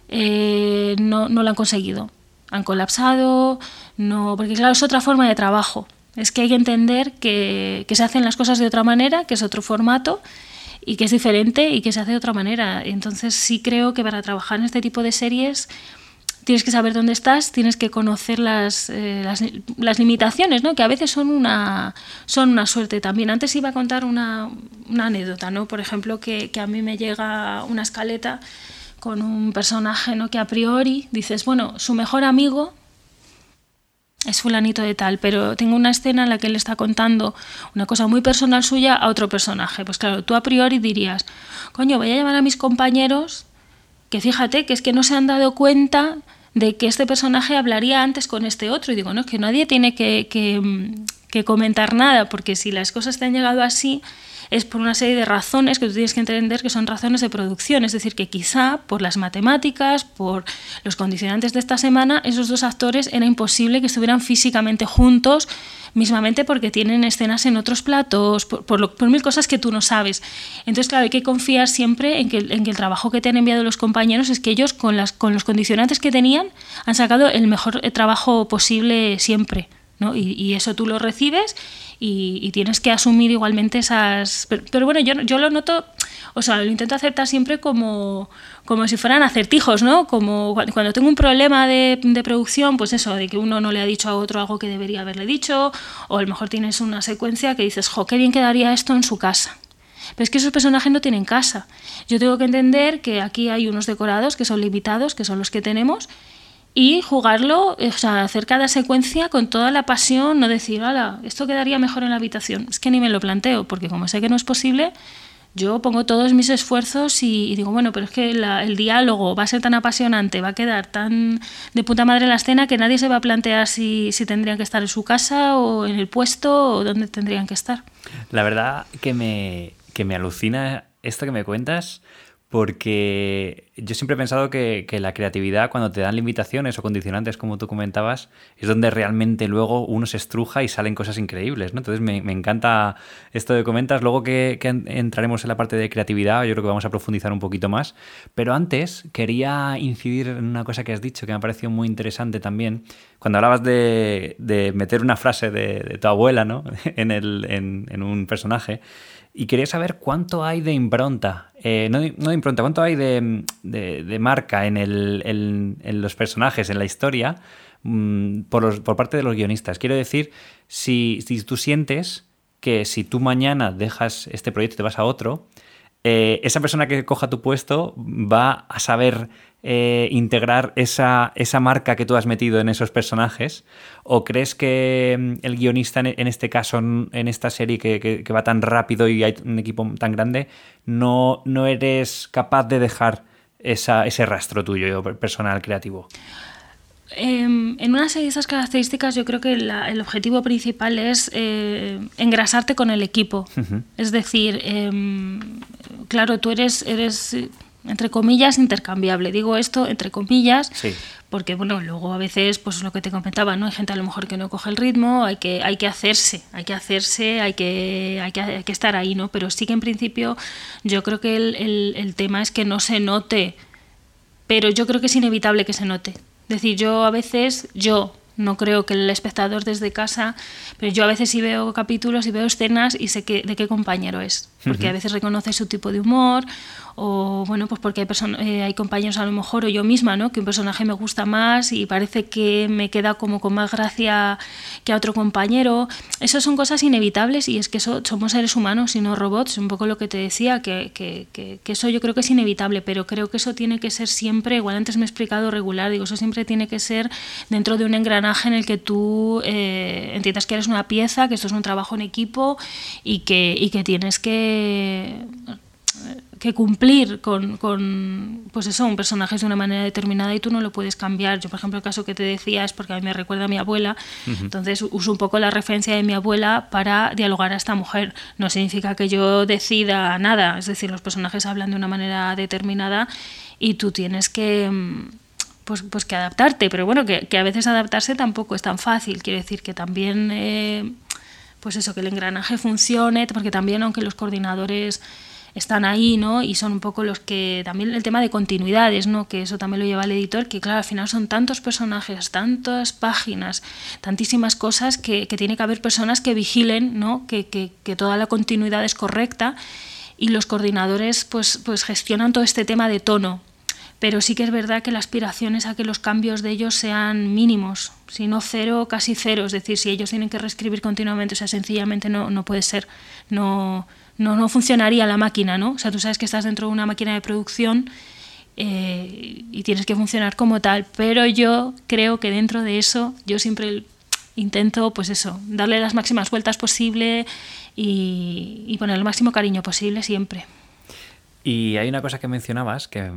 eh, no, no lo han conseguido. Han colapsado, no, porque claro, es otra forma de trabajo. Es que hay que entender que, se hacen las cosas de otra manera, que es otro formato y que es diferente y que se hace de otra manera. Entonces sí creo que para trabajar en este tipo de series tienes que saber dónde estás, tienes que conocer las, eh, las, limitaciones, ¿no? que a veces son una, son una suerte también. Antes iba a contar una, una anécdota, ¿no? por ejemplo, que, que, a mí me llega una escaleta con un personaje ¿no? que a priori dices, bueno, su mejor amigo es fulanito de tal, pero tengo una escena en la que él está contando una cosa muy personal suya a otro personaje. Pues claro, tú a priori dirías, coño, voy a llamar a mis compañeros que fíjate que es que no se han dado cuenta de que este personaje hablaría antes con este otro. Y digo, no, es que nadie tiene que, que, que comentar nada, porque si las cosas te han llegado así, es por una serie de razones que tú tienes que entender que son razones de producción. Es decir, que quizá por las matemáticas, por los condicionantes de esta semana, esos dos actores era imposible que estuvieran físicamente juntos, mismamente porque tienen escenas en otros platos, por, mil cosas que tú no sabes. Entonces, claro, hay que confiar siempre en que, en que el trabajo que te han enviado los compañeros es que ellos, con, las, con los condicionantes que tenían, han sacado el mejor trabajo posible siempre. ¿No? Y, eso tú lo recibes y, tienes que asumir igualmente esas... Pero, bueno, yo, yo lo noto, o sea, lo intento aceptar siempre como, como si fueran acertijos, ¿no? Como cuando tengo un problema de, de, producción, pues eso, de que uno no le ha dicho a otro algo que debería haberle dicho, o a lo mejor tienes una secuencia que dices, jo, qué bien quedaría esto en su casa. Pero es que esos personajes no tienen casa. Yo tengo que entender que aquí hay unos decorados que son limitados, que son los que tenemos, y jugarlo, o sea, hacer cada secuencia con toda la pasión, no decir, hola, esto quedaría mejor en la habitación. Es que ni me lo planteo, porque como sé que no es posible, yo pongo todos mis esfuerzos y, digo, bueno, pero es que el diálogo va a ser tan apasionante, va a quedar tan de puta madre la escena que nadie se va a plantear si, si tendrían que estar en su casa o en el puesto o dónde tendrían que estar. La verdad que me, que me alucina esto que me cuentas porque yo siempre he pensado que, la creatividad, cuando te dan limitaciones o condicionantes, como tú comentabas, es donde realmente luego uno se estruja y salen cosas increíbles. ¿no? Entonces me, encanta esto que comentas. Luego que, entraremos en la parte de creatividad, yo creo que vamos a profundizar un poquito más. Pero antes quería incidir en una cosa que has dicho que me ha parecido muy interesante también. Cuando hablabas de, meter una frase de, tu abuela ¿no? en, el, en un personaje. Y quería saber cuánto hay de impronta, eh, no, de impronta, cuánto hay de, marca en, el, en, los personajes, en la historia, mm, por, por, parte de los guionistas. Quiero decir, si, si, tú sientes que si tú mañana dejas este proyecto y te vas a otro, eh, esa persona que coja tu puesto va a saber eh, integrar esa, esa, marca que tú has metido en esos personajes? ¿O crees que mm, el guionista, en este caso, en esta serie que, va tan rápido y hay un equipo tan grande, no, no eres capaz de dejar ese rastro tuyo personal creativo? Em, en una serie de esas características yo creo que el objetivo principal es eh, engrasarte con el equipo. Es decir, em, claro, tú eres, eres, entre comillas, intercambiable. Digo esto entre comillas, porque bueno, luego a veces, pues lo que te comentaba, ¿no? Hay gente a lo mejor que no coge el ritmo, hay que, hay que hacerse, hay que hacerse, hay que, hay que, estar ahí, ¿no? Pero sí que en principio yo creo que el, el tema es que no se note, pero yo creo que es inevitable que se note decir, yo a veces, yo, no creo que el espectador desde casa, pero yo a veces sí veo capítulos y veo escenas y sé que, de qué compañero es, porque a veces reconoce su tipo de humor o bueno, pues porque hay, eh, hay compañeros a lo mejor o yo misma, ¿no? Que un personaje me gusta más y parece que me queda como con más gracia que a otro compañero. Esas son cosas inevitables y es que somos seres humanos y no robots, un poco lo que te decía, que, que, que, eso yo creo que es inevitable, pero creo que eso tiene que ser siempre, igual antes me he explicado regular, digo, eso siempre tiene que ser dentro de un engranaje en el que tú eh, entiendas que eres una pieza, que esto es un trabajo en equipo y que, y que tienes que que cumplir con, con, pues eso, un personaje de una manera determinada y tú no lo puedes cambiar. Yo, por ejemplo, el caso que te decía es porque a mí me recuerda a mi abuela, entonces uso un poco la referencia de mi abuela para dialogar a esta mujer. No significa que yo decida nada, es decir, los personajes hablan de una manera determinada y tú tienes que... Pues, pues que adaptarte, pero bueno, que, que, a veces adaptarse tampoco es tan fácil. Quiere decir que también, eh, pues eso, que el engranaje funcione, porque también, aunque los coordinadores están ahí, ¿no? Y son un poco los que también el tema de continuidades, ¿no? Que eso también lo lleva el editor, que claro, al final son tantos personajes, tantas páginas, tantísimas cosas que, tiene que haber personas que vigilen, ¿no? Que, que, toda la continuidad es correcta y los coordinadores pues, pues gestionan todo este tema de tono. Pero sí que es verdad que la aspiración es a que los cambios de ellos sean mínimos, si no cero, casi cero. Es decir, si ellos tienen que reescribir continuamente, o sea, sencillamente no, no puede ser. No, no, no funcionaría la máquina, ¿no? O sea, tú sabes que estás dentro de una máquina de producción eh, y tienes que funcionar como tal, pero yo creo que dentro de eso yo siempre intento, pues eso, darle las máximas vueltas posible y, poner el máximo cariño posible siempre. Y hay una cosa que mencionabas, que,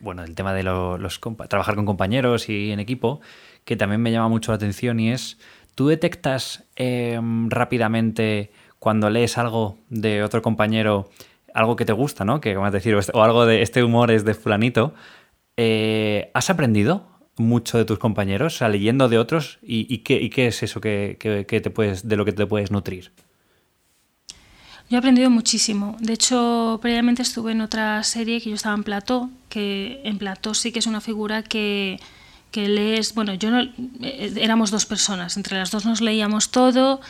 bueno, el tema de los trabajar con compañeros y en equipo, que también me llama mucho la atención y es, ¿tú detectas em, rápidamente cuando lees algo de otro compañero, algo que te gusta, ¿no? Que, vamos a decir, o algo de este humor es de fulanito, eh, ¿has aprendido mucho de tus compañeros, o sea, leyendo de otros? ¿Y, qué, qué, es eso que, te puedes, de lo que te puedes nutrir? Yo he aprendido muchísimo. De hecho, previamente estuve en otra serie que yo estaba en Plató, que en Plató sí que es una figura que, que lees, bueno, yo no, eh, éramos dos personas, entre las dos nos leíamos todo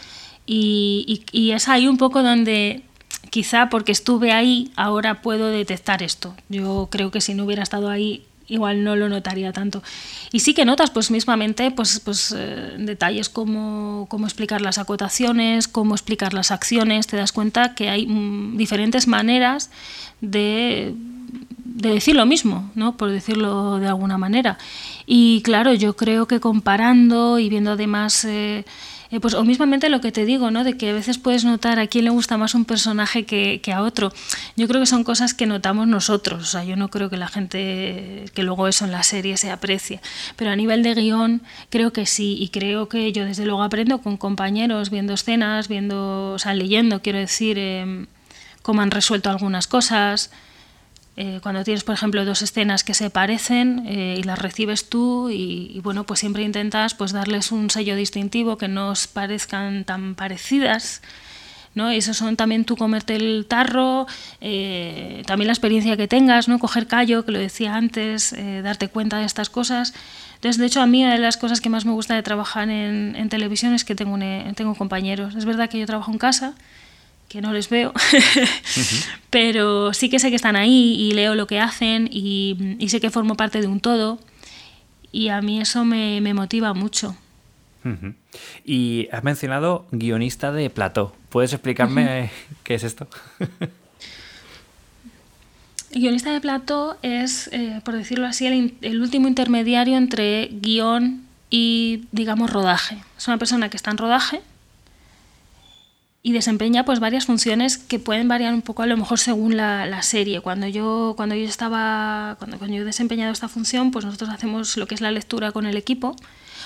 y, es ahí un poco donde quizá porque estuve ahí ahora puedo detectar esto. Yo creo que si no hubiera estado ahí igual no lo notaría tanto. Y sí que notas pues mismamente pues, pues eh, detalles como cómo explicar las acotaciones, cómo explicar las acciones, te das cuenta que hay mm, diferentes maneras de, de, decir lo mismo, ¿no? por decirlo de alguna manera. Y claro, yo creo que comparando y viendo además... Eh, eh, pues o mismamente lo que te digo, ¿no? De que a veces puedes notar a quién le gusta más un personaje que, a otro. Yo creo que son cosas que notamos nosotros. O sea, yo no creo que la gente, que luego eso en la serie se aprecie. Pero a nivel de guion, creo que sí. Y creo que yo desde luego aprendo con compañeros, viendo escenas, viendo, o sea, leyendo, quiero decir, em, cómo han resuelto algunas cosas. Eh, cuando tienes, por ejemplo, dos escenas que se parecen eh, y las recibes tú y, bueno, pues siempre intentas pues darles un sello distintivo que no os parezcan tan parecidas. ¿no? Eso son también tú comerte el tarro, eh, también la experiencia que tengas, ¿no? coger callo, que lo decía antes, darte cuenta de estas cosas. Entonces, de hecho, a mí una de las cosas que más me gusta de trabajar en, en televisión es que tengo, tengo compañeros. Es verdad que yo trabajo en casa, que no les veo, pero sí que sé que están ahí y leo lo que hacen y, sé que formo parte de un todo y a mí eso me, motiva mucho. Y has mencionado guionista de plató. ¿Puedes explicarme qué es esto? El guionista de plató es, eh, por decirlo así, el, último intermediario entre guion y, digamos, rodaje. Es una persona que está en rodaje y desempeña pues varias funciones que pueden variar un poco a lo mejor según la, serie. Cuando yo, cuando yo estaba, cuando, cuando yo he desempeñado esta función, pues nosotros hacemos lo que es la lectura con el equipo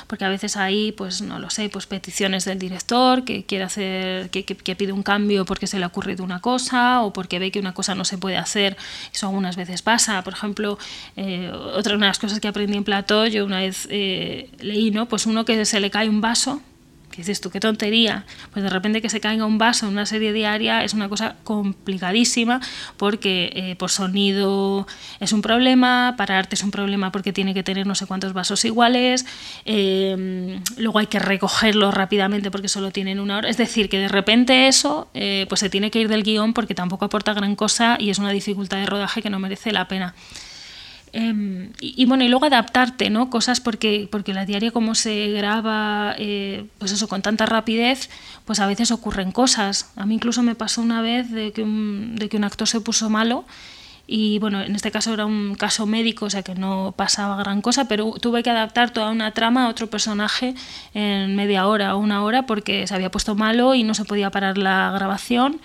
porque a veces hay, pues no lo sé, pues peticiones del director que quiere hacer, que, que, pide un cambio porque se le ha ocurrido una cosa o porque ve que una cosa no se puede hacer. Eso algunas veces pasa. Por ejemplo, eh, otra de las cosas que aprendí en Plató, yo una vez eh, leí, ¿no? Pues uno que se le cae un vaso dices tú, qué tontería, pues de repente que se caiga un vaso en una serie diaria es una cosa complicadísima porque eh, por sonido es un problema, para arte es un problema porque tiene que tener no sé cuántos vasos iguales, eh, luego hay que recogerlo rápidamente porque solo tienen una hora, es decir, que de repente eso eh, pues se tiene que ir del guion porque tampoco aporta gran cosa y es una dificultad de rodaje que no merece la pena. Em, y, bueno, y luego adaptarte, ¿no? Cosas porque, porque la diaria como se graba, eh, pues eso, con tanta rapidez, pues a veces ocurren cosas. A mí incluso me pasó una vez de que un, de que un actor se puso malo y bueno, en este caso era un caso médico, o sea que no pasaba gran cosa, pero tuve que adaptar toda una trama a otro personaje en media hora o una hora porque se había puesto malo y no se podía parar la grabación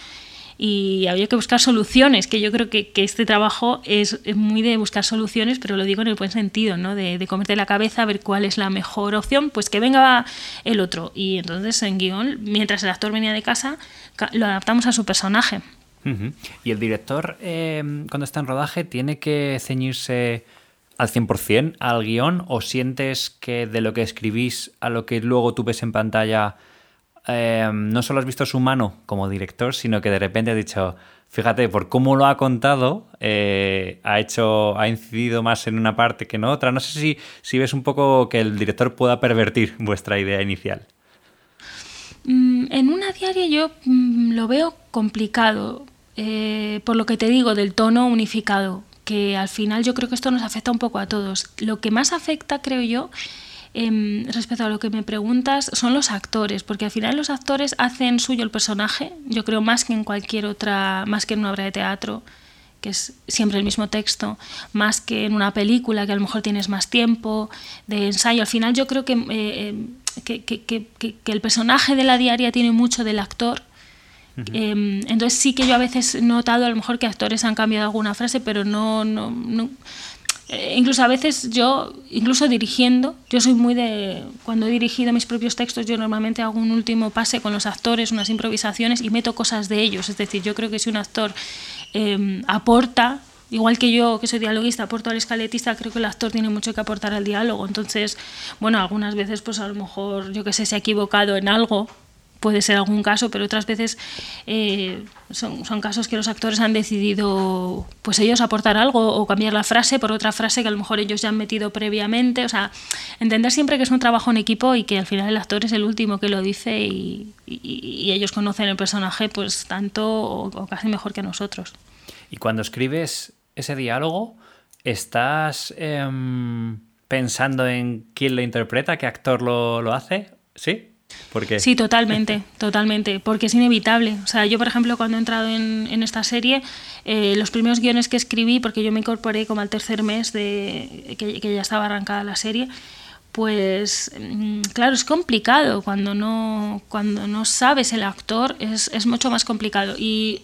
y había que buscar soluciones, que yo creo que, este trabajo es, muy de buscar soluciones, pero lo digo en el buen sentido, ¿no? de, de comerte la cabeza, ver cuál es la mejor opción, pues que venga el otro. Y entonces en guion, mientras el actor venía de casa, lo adaptamos a su personaje. Y el director, eh, cuando está en rodaje, tiene que ceñirse al 100% al guion o sientes que de lo que escribís a lo que luego tú ves en pantalla Em, no solo has visto su mano como director, sino que de repente has dicho, fíjate, por cómo lo ha contado, eh, ha hecho, ha incidido más en una parte que en otra. No sé si, si ves un poco que el director pueda pervertir vuestra idea inicial. Mm, en una diaria yo mm, lo veo complicado, eh, por lo que te digo del tono unificado, que al final yo creo que esto nos afecta un poco a todos. Lo que más afecta, creo yo, Em, respecto a lo que me preguntas, son los actores, porque al final los actores hacen suyo el personaje, yo creo más que en cualquier otra, más que en una obra de teatro, que es siempre el mismo texto, más que en una película que a lo mejor tienes más tiempo de ensayo. Al final yo creo que, eh, em, que, que, que, el personaje de la diaria tiene mucho del actor. Em, entonces sí que yo a veces he notado a lo mejor que actores han cambiado alguna frase, pero no, no, no eh, incluso a veces yo, incluso dirigiendo, yo soy muy de, cuando he dirigido mis propios textos, yo normalmente hago un último pase con los actores, unas improvisaciones y meto cosas de ellos. Es decir, yo creo que si un actor em, aporta, igual que yo, que soy dialoguista, aporto al escaletista, creo que el actor tiene mucho que aportar al diálogo. Entonces, bueno, algunas veces pues a lo mejor, yo que sé, se ha equivocado en algo puede ser algún caso, pero otras veces eh, son, casos que los actores han decidido, pues ellos aportar algo o cambiar la frase por otra frase que a lo mejor ellos ya han metido previamente. O sea, entender siempre que es un trabajo en equipo y que al final el actor es el último que lo dice y, ellos conocen el personaje pues tanto o, casi mejor que nosotros. Y cuando escribes ese diálogo, ¿estás em, pensando en quién lo interpreta, qué actor lo, lo hace? ¿Sí? Sí, totalmente, totalmente, porque es inevitable. O sea, yo, por ejemplo, cuando he entrado en, esta serie, eh, los primeros guiones que escribí, porque yo me incorporé como al tercer mes de que, que ya estaba arrancada la serie, pues mm, claro, es complicado cuando no, cuando no sabes el actor, es, es, mucho más complicado. Y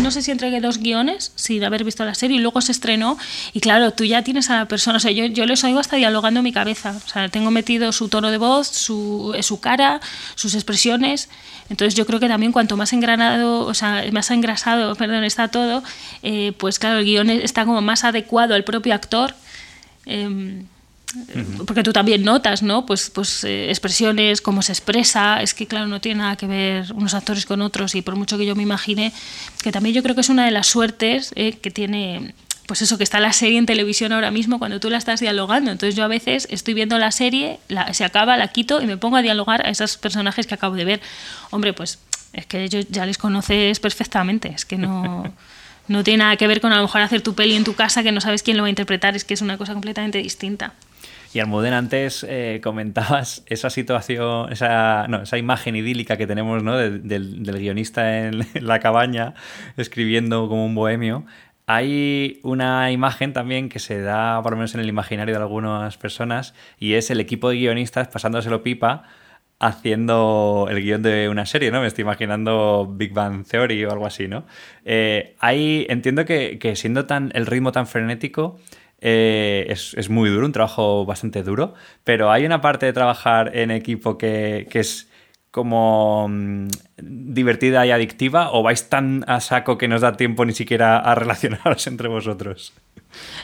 no sé si entregué dos guiones sin haber visto la serie y luego se estrenó y claro, tú ya tienes a la persona, o sea, yo, yo les oigo hasta dialogando en mi cabeza, o sea, tengo metido su tono de voz, su, su cara, sus expresiones, entonces yo creo que también cuanto más engranado, o sea, más engrasado, perdón, está todo, eh, pues claro, el guion está como más adecuado al propio actor. Eh, porque tú también notas, ¿no? Pues, pues eh, expresiones, cómo se expresa, es que claro, no tiene nada que ver unos actores con otros y por mucho que yo me imagine, que también yo creo que es una de las suertes eh, que tiene, pues eso, que está la serie en televisión ahora mismo cuando tú la estás dialogando. Entonces yo a veces estoy viendo la serie, se acaba, la quito y me pongo a dialogar a esos personajes que acabo de ver. Hombre, pues es que ellos ya les conoces perfectamente, es que no... No tiene nada que ver con a lo mejor hacer tu peli en tu casa que no sabes quién lo va a interpretar, es que es una cosa completamente distinta. Y Almudena, antes eh, comentabas esa situación, esa, no, esa imagen idílica que tenemos ¿no? del, guionista en, la cabaña escribiendo como un bohemio. hay una imagen también que se da, por lo menos en el imaginario de algunas personas, y es el equipo de guionistas pasándoselo pipa haciendo el guion de una serie, ¿no? Me estoy imaginando Big Bang Theory o algo así, ¿no? Eh, entiendo que, siendo tan el ritmo tan frenético, eh, es, muy duro, un trabajo bastante duro, pero hay una parte de trabajar en equipo que, es como mm, divertida y adictiva o vais tan a saco que nos da tiempo ni siquiera a relacionaros entre vosotros?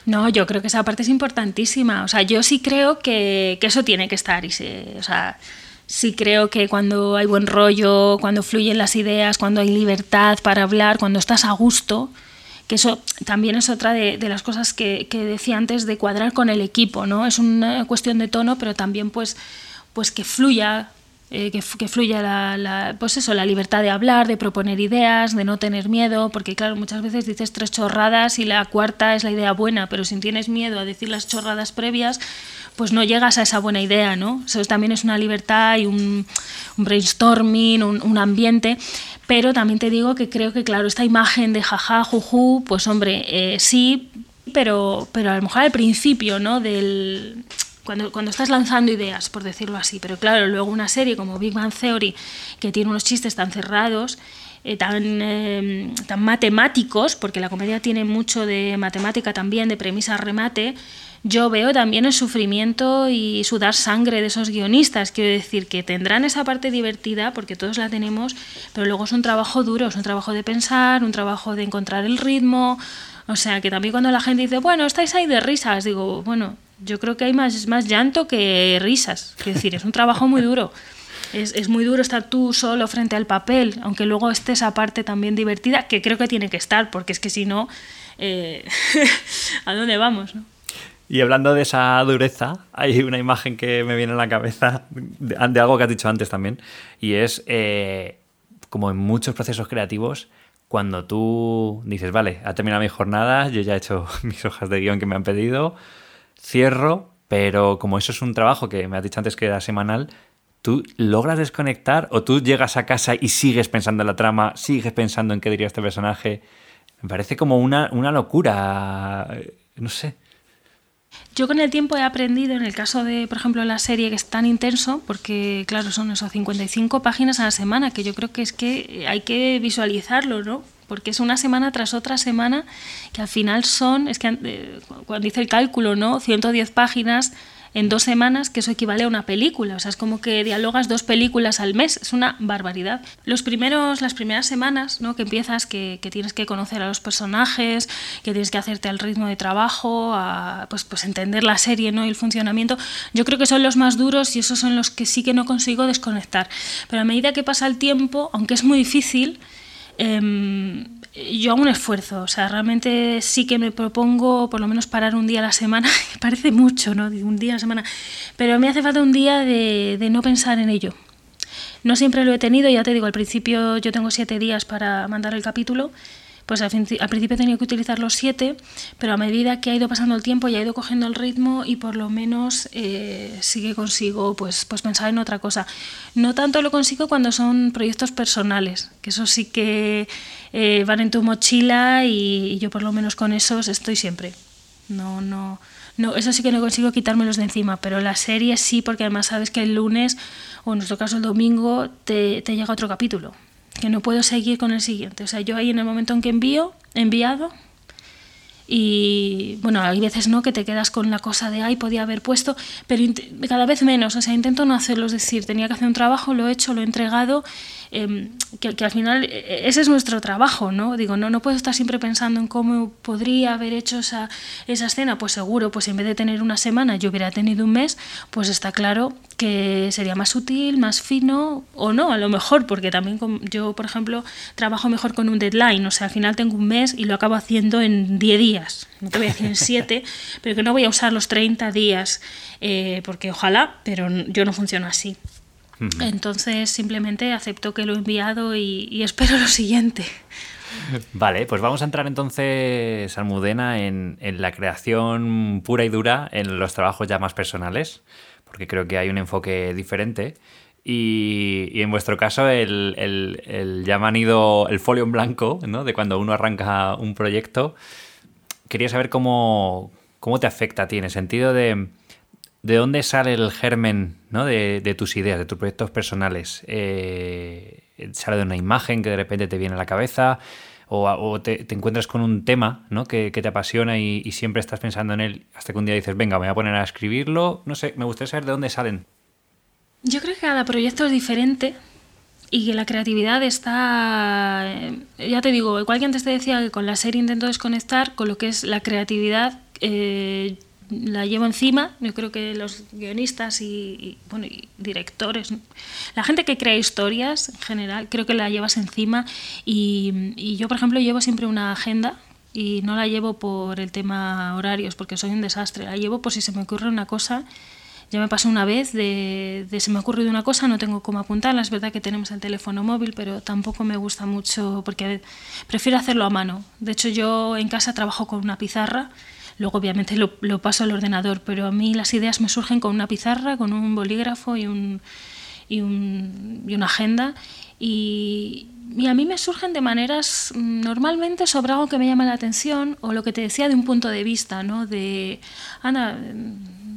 No, yo creo que esa parte es importantísima. O sea, yo sí creo que, eso tiene que estar. Y o sea, sí creo que cuando hay buen rollo, cuando fluyen las ideas, cuando hay libertad para hablar, cuando estás a gusto, que eso también es otra de, las cosas que, decía antes de cuadrar con el equipo, ¿no? Es una cuestión de tono, pero también pues, pues que fluya. Eh, que, fluya la, pues eso, la libertad de hablar, de proponer ideas, de no tener miedo, porque claro, muchas veces dices tres chorradas y la cuarta es la idea buena, pero si tienes miedo a decir las chorradas previas, pues no llegas a esa buena idea, ¿no? Eso también es una libertad y un, brainstorming, un, ambiente, pero también te digo que creo que, claro, esta imagen de jaja, juju, pues hombre, eh, sí, pero, pero a lo mejor al principio, ¿no? Del, cuando, cuando, estás lanzando ideas, por decirlo así. Pero claro, luego una serie como Big Bang Theory, que tiene unos chistes tan cerrados, eh, tan, eh, tan matemáticos, porque la comedia tiene mucho de matemática también, de premisa remate, yo veo también el sufrimiento y sudar sangre de esos guionistas. Quiero decir que tendrán esa parte divertida, porque todos la tenemos, pero luego es un trabajo duro, es un trabajo de pensar, un trabajo de encontrar el ritmo. O sea, que también cuando la gente dice, bueno, estáis ahí de risas, digo, bueno, yo creo que hay más, más llanto que risas. Quiero decir, es un trabajo muy duro. Es, es, muy duro estar tú solo frente al papel, aunque luego esté esa parte también divertida, que creo que tiene que estar, porque es que si no, eh, ¿a dónde vamos? ¿no? Y hablando de esa dureza, hay una imagen que me viene a la cabeza de, algo que has dicho antes también, y es eh, como en muchos procesos creativos, cuando tú dices, vale, ha terminado mi jornada, yo ya he hecho mis hojas de guion que me han pedido, cierro, pero como eso es un trabajo que me has dicho antes que era semanal, tú logras desconectar o tú llegas a casa y sigues pensando en la trama, sigues pensando en qué diría este personaje. Me parece como una, una locura, no sé. Yo con el tiempo he aprendido, en el caso de, por ejemplo, la serie que es tan intenso, porque claro, son esos 55 páginas a la semana, que yo creo que es que hay que visualizarlo, ¿no? Porque es una semana tras otra semana, que al final son, es que eh, cuando hice el cálculo, ¿no? 110 páginas en dos semanas, que eso equivale a una película. O sea, es como que dialogas dos películas al mes. Es una barbaridad. Los primeros, las primeras semanas, ¿no? Que empiezas, que, tienes que conocer a los personajes, que tienes que hacerte al ritmo de trabajo, a, pues, pues entender la serie, ¿no? Y el funcionamiento. Yo creo que son los más duros y esos son los que sí que no consigo desconectar. Pero a medida que pasa el tiempo, aunque es muy difícil, em, yo hago un esfuerzo, o sea, realmente sí que me propongo por lo menos parar un día a la semana, parece mucho, ¿no? Un día a la semana, pero me hace falta un día de, de no pensar en ello. No siempre lo he tenido, ya te digo, al principio yo tengo siete días para mandar el capítulo pues al, principio he tenido que utilizar los siete, pero a medida que ha ido pasando el tiempo ya he ido cogiendo el ritmo y por lo menos eh, sí que consigo pues, pues pensar en otra cosa. No tanto lo consigo cuando son proyectos personales, que eso sí que eh, van en tu mochila y, yo por lo menos con esos estoy siempre. No, no, no, eso sí que no consigo quitármelos de encima, pero la serie sí, porque además sabes que el lunes, o en nuestro caso el domingo, te, te llega otro capítulo que no puedo seguir con el siguiente. O sea, yo ahí en el momento en que envío, enviado, y bueno, hay veces no que te quedas con la cosa de, ay, podía haber puesto, pero cada vez menos, o sea, intento no hacerlo, es decir, tenía que hacer un trabajo, lo he hecho, lo he entregado Em, que, al final e, e, ese es nuestro trabajo, ¿no? Digo, no, no puedo estar siempre pensando en cómo podría haber hecho esa, esa escena, pues seguro, pues en vez de tener una semana yo hubiera tenido un mes, pues está claro que sería más útil, más fino o no, a lo mejor, porque también yo, por ejemplo, trabajo mejor con un deadline, o sea, al final tengo un mes y lo acabo haciendo en 10 días, no te voy a decir en 7, pero que no voy a usar los 30 días, eh, porque ojalá, pero yo no funciono así. Entonces simplemente acepto que lo he enviado y, espero lo siguiente. Vale, pues vamos a entrar entonces, Almudena, en, la creación pura y dura en los trabajos ya más personales, porque creo que hay un enfoque diferente. Y, en vuestro caso, el, el, el, ya el folio en blanco, ¿no? de cuando uno arranca un proyecto, quería saber cómo, cómo te afecta a ti, en el sentido de de dónde sale el germen ¿no? de, tus ideas, de tus proyectos personales. Eh, ¿Sale de una imagen que de repente te viene a la cabeza? ¿O, te, encuentras con un tema ¿no? que, te apasiona y, siempre estás pensando en él hasta que un día dices, venga, me voy a poner a escribirlo? No sé, me gustaría saber de dónde salen. Yo creo que cada proyecto es diferente y que la creatividad está, eh, ya te digo, igual que antes te decía que con la serie intento desconectar, con lo que es la creatividad, eh, la llevo encima. Yo creo que los guionistas y, bueno, directores, la gente que crea historias en general, creo que la llevas encima. Y, yo, por ejemplo, llevo siempre una agenda y no la llevo por el tema horarios, porque soy un desastre. La llevo por si se me ocurre una cosa ya me pasó una vez de, de, se me ha ocurrido una cosa, no tengo cómo apuntarla. Es verdad que tenemos el teléfono móvil, pero tampoco me gusta mucho porque prefiero hacerlo a mano. De hecho, yo en casa trabajo con una pizarra. Luego, obviamente, lo, lo paso al ordenador, pero a mí las ideas me surgen con una pizarra, con un bolígrafo y, un, y, un, y una agenda. Y, a mí me surgen de maneras normalmente sobre algo que me llama la atención o lo que te decía de un punto de vista, ¿no? De, Ana,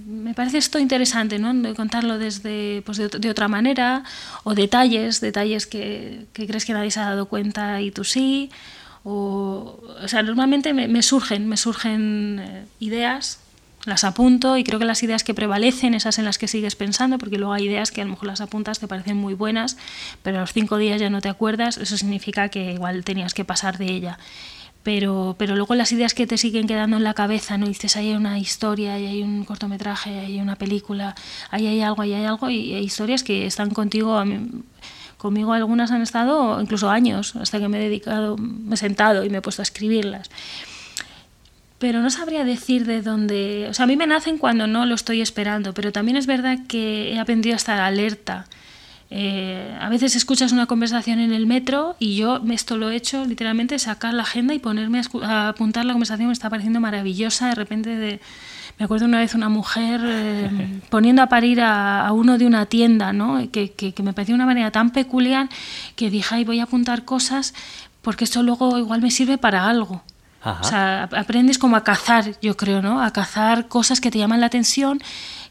me parece esto interesante, ¿no? De contarlo desde, pues de, otra manera, o detalles, detalles que, crees que nadie se ha dado cuenta y tú sí. O, o sea, normalmente me, surgen, me surgen eh, ideas, las apunto y creo que las ideas que prevalecen, esas en las que sigues pensando, porque luego hay ideas que a lo mejor las apuntas, te parecen muy buenas, pero a los cinco días ya no te acuerdas, eso significa que igual tenías que pasar de ella pero, pero luego las ideas que te siguen quedando en la cabeza, ¿no? dices, ahí hay una historia, ahí hay un cortometraje, ahí hay una película, ahí hay algo, ahí hay algo, y hay historias que están contigo, conmigo algunas han estado incluso años, hasta que me he dedicado, me he sentado y me he puesto a escribirlas. Pero no sabría decir de dónde, o sea, a mí me nacen cuando no lo estoy esperando, pero también es verdad que he aprendido a estar alerta eh, a veces escuchas una conversación en el metro y yo esto lo he hecho literalmente, sacar la agenda y ponerme a, apuntar la conversación, me está pareciendo maravillosa. De repente, de, me acuerdo una vez una mujer eh, poniendo a parir a, uno de una tienda, ¿no? que, que, me pareció una manera tan peculiar que dije, ay, voy a apuntar cosas porque esto luego igual me sirve para algo. O sea, aprendes como a cazar, yo creo, ¿no? A cazar cosas que te llaman la atención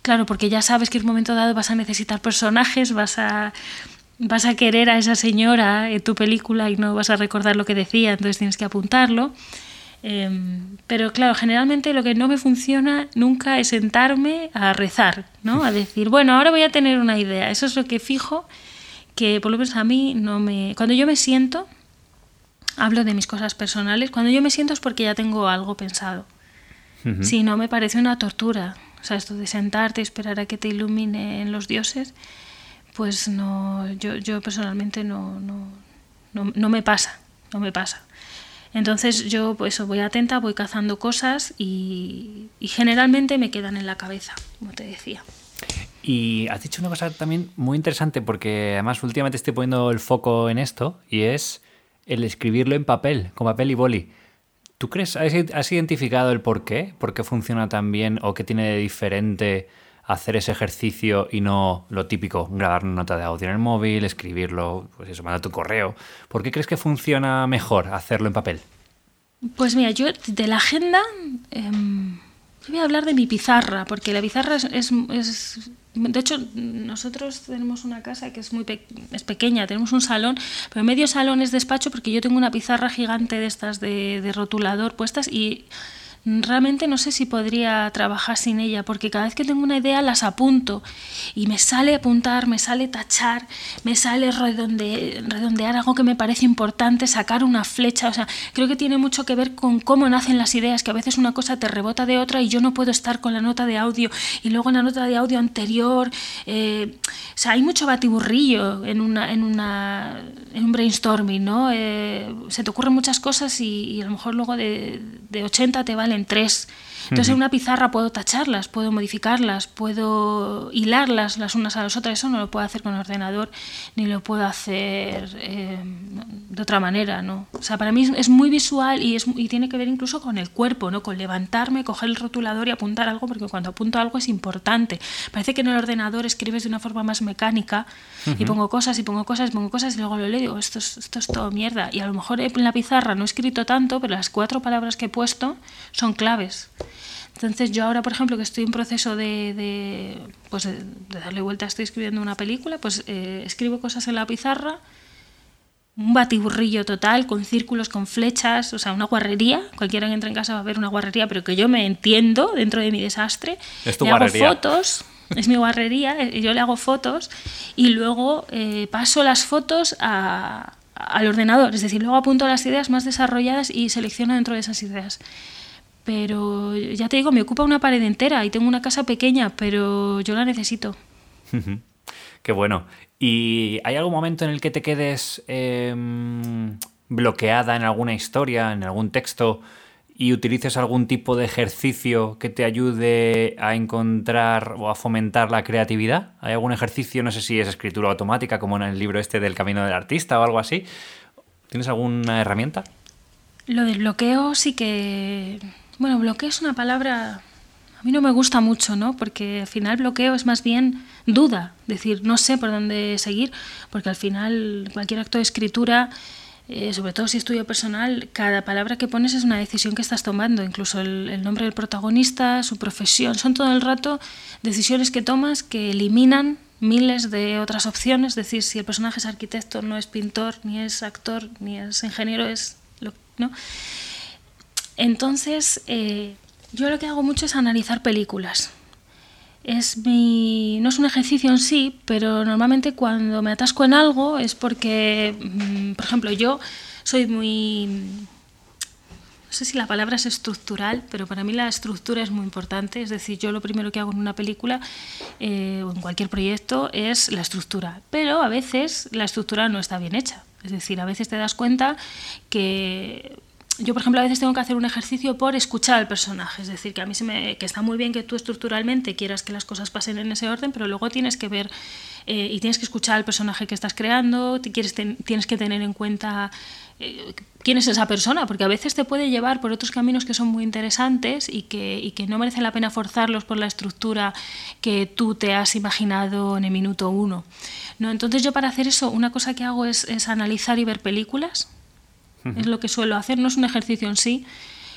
Claro, porque ya sabes que en un momento dado vas a necesitar personajes, vas a, vas a querer a esa señora en tu película y no vas a recordar lo que decía, entonces tienes que apuntarlo. Em, pero claro, generalmente lo que no me funciona nunca es sentarme a rezar, ¿no? A decir, bueno, ahora voy a tener una idea. Eso es lo que fijo, que por lo menos a mí no me... Cuando yo me siento, hablo de mis cosas personales, cuando yo me siento es porque ya tengo algo pensado. Si no, me parece una tortura. O sea, esto de sentarte y esperar a que te iluminen los dioses, pues no, yo, yo personalmente no, no, no, me pasa, no me pasa. Entonces yo pues voy atenta, voy cazando cosas y, y, generalmente me quedan en la cabeza, como te decía. Y has dicho una cosa también muy interesante porque además últimamente estoy poniendo el foco en esto y es el escribirlo en papel, con papel y boli. ¿Tú crees, has identificado el por qué? ¿Por qué funciona tan bien o qué tiene de diferente hacer ese ejercicio y no lo típico, grabar una nota de audio en el móvil, escribirlo, pues eso, mandar tu correo? ¿Por qué crees que funciona mejor hacerlo en papel? Pues mira, yo de la agenda... Em, voy a hablar de mi pizarra, porque la pizarra es, de hecho, nosotros tenemos una casa que es muy es pequeña, tenemos un salón, pero medio salón es despacho porque yo tengo una pizarra gigante de estas de, de rotulador puestas y realmente no sé si podría trabajar sin ella, porque cada vez que tengo una idea las apunto y me sale apuntar, me sale tachar, me sale redondear algo que me parece importante, sacar una flecha, o sea, creo que tiene mucho que ver con cómo nacen las ideas, que a veces una cosa te rebota de otra y yo no puedo estar con la nota de audio y luego la nota de audio anterior, eh, o sea, hay mucho batiburrillo en, una, en, una, en un brainstorming, ¿no? Eh, se te ocurren muchas cosas y, a lo mejor luego de, de 80 te valen tres entonces en una pizarra puedo tacharlas, puedo modificarlas, puedo hilarlas las unas a las otras. Eso no lo puedo hacer con el ordenador ni lo puedo hacer eh, de otra manera. ¿no? O sea, para mí es, muy visual y, es, y tiene que ver incluso con el cuerpo, ¿no? con levantarme, coger el rotulador y apuntar algo, porque cuando apunto algo es importante. Parece que en el ordenador escribes de una forma más mecánica y pongo cosas y pongo cosas y pongo cosas y luego lo leo y digo, esto es, esto es todo mierda. Y a lo mejor en la pizarra no he escrito tanto, pero las cuatro palabras que he puesto son claves. Entonces yo ahora, por ejemplo, que estoy en proceso de, pues de, darle vuelta, estoy escribiendo una película, pues eh, escribo cosas en la pizarra, un batiburrillo total, con círculos, con flechas, o sea, una guarrería. Cualquiera que entre en casa va a ver una guarrería, pero que yo me entiendo dentro de mi desastre. Es tu le guarrería. hago fotos, es mi guarrería, eh, yo le hago fotos y luego eh, paso las fotos a, al ordenador, es decir, luego apunto las ideas más desarrolladas y selecciono dentro de esas ideas pero ya te digo, me ocupa una pared entera y tengo una casa pequeña, pero yo la necesito. Qué bueno. ¿Y hay algún momento en el que te quedes eh, bloqueada en alguna historia, en algún texto, y utilices algún tipo de ejercicio que te ayude a encontrar o a fomentar la creatividad? ¿Hay algún ejercicio, no sé si es escritura automática, como en el libro este del Camino del Artista o algo así? ¿Tienes alguna herramienta? Lo del bloqueo sí que bueno, bloqueo es una palabra a mí no me gusta mucho, ¿no? Porque al final bloqueo es más bien duda, decir, no sé por dónde seguir, porque al final cualquier acto de escritura, eh, sobre todo si estudio personal, cada palabra que pones es una decisión que estás tomando, incluso el, nombre del protagonista, su profesión, son todo el rato decisiones que tomas que eliminan miles de otras opciones, es decir, si el personaje es arquitecto, no es pintor, ni es actor, ni es ingeniero, es... Lo, ¿no? Entonces, eh, yo lo que hago mucho es analizar películas. Es mi, no es un ejercicio en sí, pero normalmente cuando me atasco en algo es porque, mm, por ejemplo, yo soy muy... No sé si la palabra es estructural, pero para mí la estructura es muy importante. Es decir, yo lo primero que hago en una película eh, o en cualquier proyecto es la estructura. Pero a veces la estructura no está bien hecha. Es decir, a veces te das cuenta que yo, por ejemplo, a veces tengo que hacer un ejercicio por escuchar al personaje. Es decir, que a mí se me, que está muy bien que tú estructuralmente quieras que las cosas pasen en ese orden, pero luego tienes que ver eh, y tienes que escuchar al personaje que estás creando, tienes que tener en cuenta eh, quién es esa persona, porque a veces te puede llevar por otros caminos que son muy interesantes y que, no merece la pena forzarlos por la estructura que tú te has imaginado en el minuto uno. ¿no? Entonces yo para hacer eso, una cosa que hago es analizar y ver películas es lo que suelo hacer, no es un ejercicio en sí.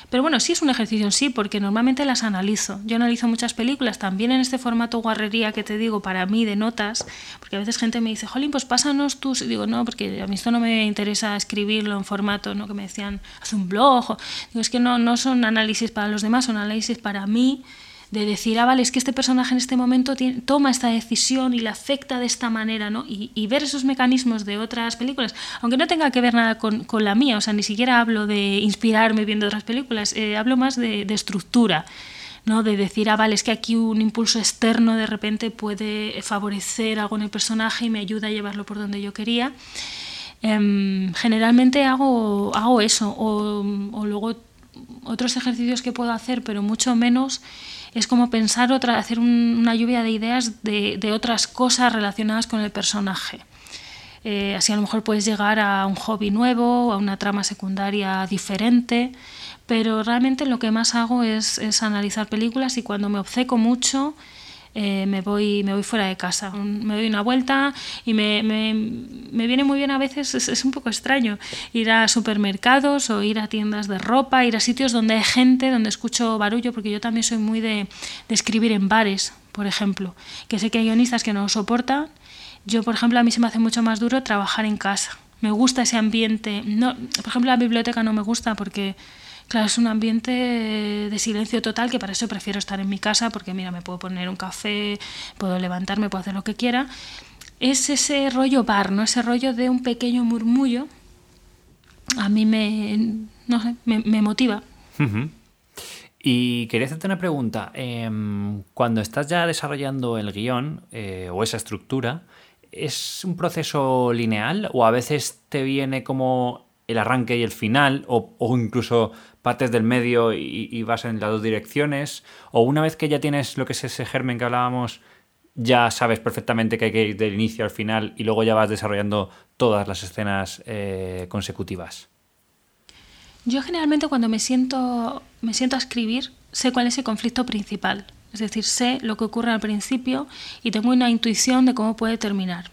Pero bueno, sí es un ejercicio en sí, porque normalmente las analizo. Yo analizo muchas películas, también en este formato guarrería que te digo, para mí, de notas, porque a veces gente me dice, Jolín, pues pásanos tus... Y digo, no, porque a mí esto no me interesa escribirlo en formato, ¿no? Que me decían, haz un blog. Digo, es que no, no son análisis para los demás, son análisis para mí de decir, ah, vale, es que este personaje en este momento toma esta decisión y le afecta de esta manera, ¿no? Y, ver esos mecanismos de otras películas, aunque no tenga que ver nada con, la mía, o sea, ni siquiera hablo de inspirarme viendo otras películas, eh, hablo más de, estructura. ¿no? de decir, ah, vale, es que aquí un impulso externo de repente puede favorecer algo en el personaje y me ayuda a llevarlo por donde yo quería. Eh, generalmente hago, hago eso, o, o luego otros ejercicios que puedo hacer, pero mucho menos es como pensar otra, hacer un, una lluvia de ideas de, de, otras cosas relacionadas con el personaje. Eh, así a lo mejor puedes llegar a un hobby nuevo, a una trama secundaria diferente, pero realmente lo que más hago es, es analizar películas y cuando me obceco mucho, eh, me, voy, me voy fuera de casa, me doy una vuelta y me, me, me viene muy bien a veces, es, es, un poco extraño, ir a supermercados o ir a tiendas de ropa, ir a sitios donde hay gente, donde escucho barullo, porque yo también soy muy de, de escribir en bares, por ejemplo, que sé que hay guionistas que no lo soportan. Yo, por ejemplo, a mí se me hace mucho más duro trabajar en casa. Me gusta ese ambiente. No, por ejemplo, la biblioteca no me gusta porque Claro, es un ambiente de silencio total que para eso prefiero estar en mi casa porque mira, me puedo poner un café, puedo levantarme, puedo hacer lo que quiera. Es ese rollo bar, ¿no? Ese rollo de un pequeño murmullo. A mí me, no sé, me, motiva. Y quería hacerte una pregunta. Eh, cuando estás ya desarrollando el guion eh, o esa estructura, ¿es un proceso lineal o a veces te viene como el arranque y el final, o incluso partes del medio y, vas en las dos direcciones, o una vez que ya tienes lo que es ese germen que hablábamos, ya sabes perfectamente que hay que ir del inicio al final y luego ya vas desarrollando todas las escenas eh, consecutivas. Yo generalmente cuando me siento, me siento a escribir sé cuál es el conflicto principal, es decir, sé lo que ocurre al principio y tengo una intuición de cómo puede terminar.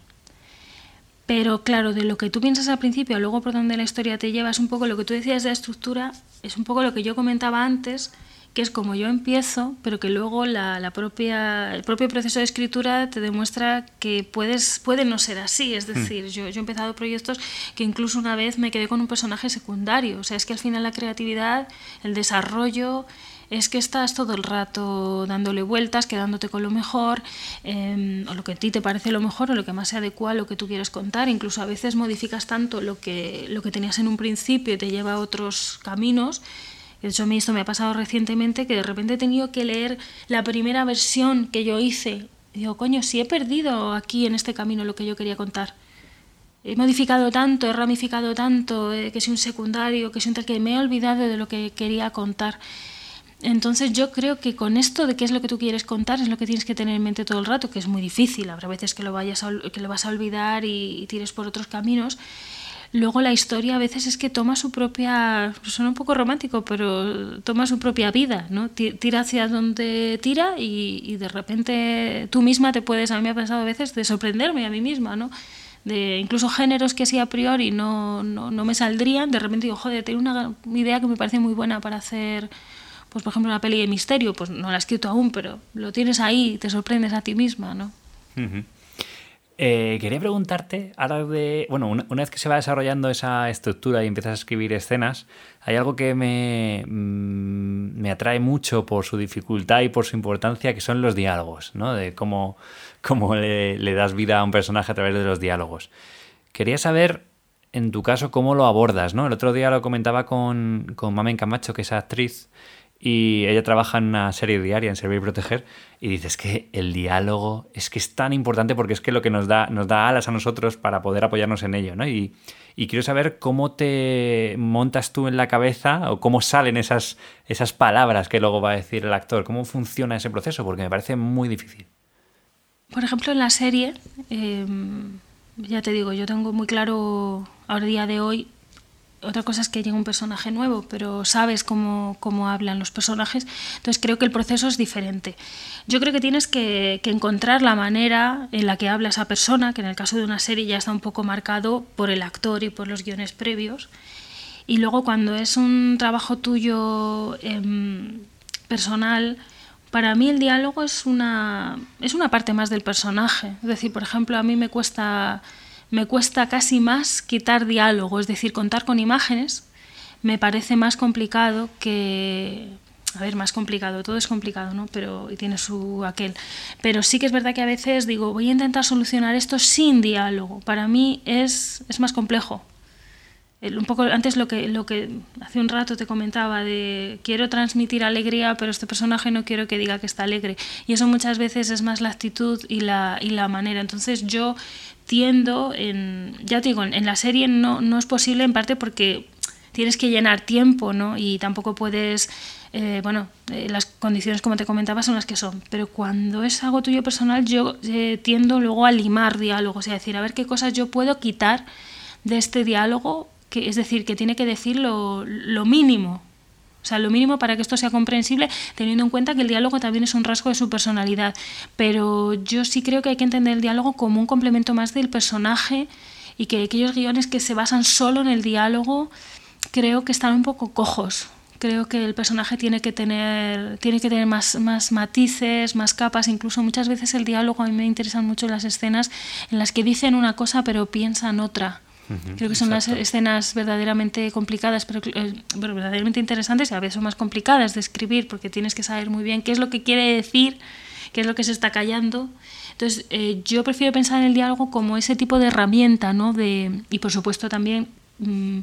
Pero claro, de lo que tú piensas al principio, luego por donde la historia te lleva, es un poco lo que tú decías de la estructura, es un poco lo que yo comentaba antes, que es como yo empiezo, pero que luego la, propia, el propio proceso de escritura te demuestra que puedes, puede no ser así. Es hmm. decir, yo, yo he empezado proyectos que incluso una vez me quedé con un personaje secundario. O sea, es que al final la creatividad, el desarrollo, es que estás todo el rato dándole vueltas, quedándote con lo mejor, em, o lo que a ti te parece lo mejor, o lo que más se adecua a lo que tú quieres contar. Incluso a veces modificas tanto lo que, lo que tenías en un principio y te lleva a otros caminos de hecho, a mí esto me ha pasado recientemente que de repente he tenido que leer la primera versión que yo hice. Digo, coño, si he perdido aquí en este camino lo que yo quería contar. He modificado tanto, he ramificado tanto, eh, que soy un secundario, que soy un tal, que me he olvidado de lo que quería contar. Entonces yo creo que con esto de qué es lo que tú quieres contar es lo que tienes que tener en mente todo el rato, que es muy difícil. Habrá veces que lo, vayas que lo vas a olvidar y, tires por otros caminos luego la historia a veces es que toma su propia, suena un poco romántico, pero toma su propia vida, ¿no? Tira hacia donde tira y, de repente tú misma te puedes, a mí me ha pasado a veces, de sorprenderme a mí misma, ¿no? De incluso géneros que sí a priori no, no, no me saldrían, de repente digo, joder, tengo una idea que me parece muy buena para hacer, pues por ejemplo, una peli de misterio, pues no la he escrito aún, pero lo tienes ahí te sorprendes a ti misma, ¿no? Eh, quería preguntarte, ahora de. Bueno, una, vez que se va desarrollando esa estructura y empiezas a escribir escenas, hay algo que me, mm, me atrae mucho por su dificultad y por su importancia, que son los diálogos, ¿no? De cómo, cómo le, das vida a un personaje a través de los diálogos. Quería saber, en tu caso, cómo lo abordas, ¿no? El otro día lo comentaba con, con Mamen Camacho, que es actriz, y ella trabaja en una serie diaria, en Servir y Proteger, y dices que el diálogo es que es tan importante porque es que lo que nos da, nos da alas a nosotros para poder apoyarnos en ello, ¿no? Y, quiero saber cómo te montas tú en la cabeza o cómo salen esas, esas palabras que luego va a decir el actor, cómo funciona ese proceso, porque me parece muy difícil. Por ejemplo, en la serie, em, ya te digo, yo tengo muy claro a día de hoy otra cosa es que llega un personaje nuevo, pero sabes cómo, cómo, hablan los personajes, entonces creo que el proceso es diferente. Yo creo que tienes que, encontrar la manera en la que habla esa persona, que en el caso de una serie ya está un poco marcado por el actor y por los guiones previos, y luego cuando es un trabajo tuyo em, personal, para mí el diálogo es una, es una parte más del personaje. Es decir, por ejemplo, a mí me cuesta me cuesta casi más quitar diálogo, es decir, contar con imágenes me parece más complicado que a ver, más complicado, todo es complicado, ¿no? Pero y tiene su aquel. Pero sí que es verdad que a veces digo, voy a intentar solucionar esto sin diálogo. Para mí es, es más complejo un poco antes lo que, lo que hace un rato te comentaba de quiero transmitir alegría, pero este personaje no quiero que diga que está alegre. Y eso muchas veces es más la actitud y la, y la manera. Entonces yo tiendo, en, ya te digo, en la serie no, no es posible en parte porque tienes que llenar tiempo, ¿no? Y tampoco puedes, eh, bueno, eh, las condiciones como te comentaba son las que son, pero cuando es algo tuyo personal yo eh, tiendo luego a limar diálogos y decir, a ver qué cosas yo puedo quitar de este diálogo que, es decir, que tiene que decir lo, mínimo, o sea, lo mínimo para que esto sea comprensible, teniendo en cuenta que el diálogo también es un rasgo de su personalidad. Pero yo sí creo que hay que entender el diálogo como un complemento más del personaje y que aquellos guiones que se basan solo en el diálogo creo que están un poco cojos. Creo que el personaje tiene que tener, tiene que tener más, más matices, más capas. Incluso muchas veces el diálogo a mí me interesan mucho las escenas en las que dicen una cosa pero piensan otra. Creo que son las escenas verdaderamente complicadas, pero eh, verdaderamente interesantes y a veces son más complicadas de escribir porque tienes que saber muy bien qué es lo que quiere decir, qué es lo que se está callando. Entonces, eh, yo prefiero pensar en el diálogo como ese tipo de herramienta, ¿no? De, y por supuesto también mm,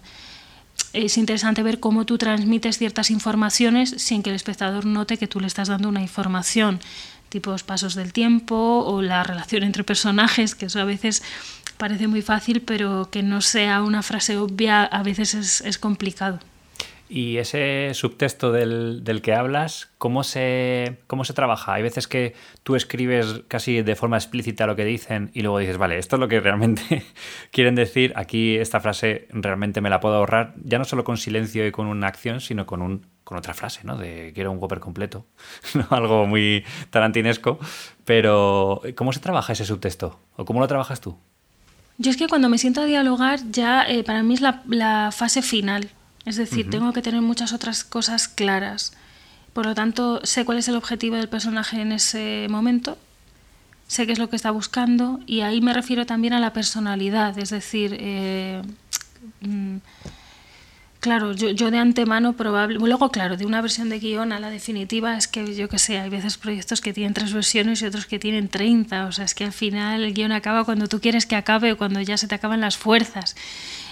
es interesante ver cómo tú transmites ciertas informaciones sin que el espectador note que tú le estás dando una información, tipos pasos del tiempo o la relación entre personajes, que eso a veces parece muy fácil, pero que no sea una frase obvia a veces es, complicado. Y ese subtexto del, que hablas, ¿cómo se, ¿cómo se trabaja? Hay veces que tú escribes casi de forma explícita lo que dicen y luego dices, vale, esto es lo que realmente quieren decir, aquí esta frase realmente me la puedo ahorrar, ya no solo con silencio y con una acción, sino con, un, con otra frase, ¿no? De quiero un Whopper completo, algo muy tarantinesco, pero ¿cómo se trabaja ese subtexto? ¿O cómo lo trabajas tú? Yo es que cuando me siento a dialogar ya eh, para mí es la, fase final. Es decir, tengo que tener muchas otras cosas claras. Por lo tanto, sé cuál es el objetivo del personaje en ese momento, sé qué es lo que está buscando y ahí me refiero también a la personalidad. Es decir, eh, mm, Claro, yo, de antemano probable. Luego, claro, de una versión de guion a la definitiva es que yo que sé, hay veces proyectos que tienen tres versiones y otros que tienen 30. O sea, es que al final el guion acaba cuando tú quieres que acabe o cuando ya se te acaban las fuerzas.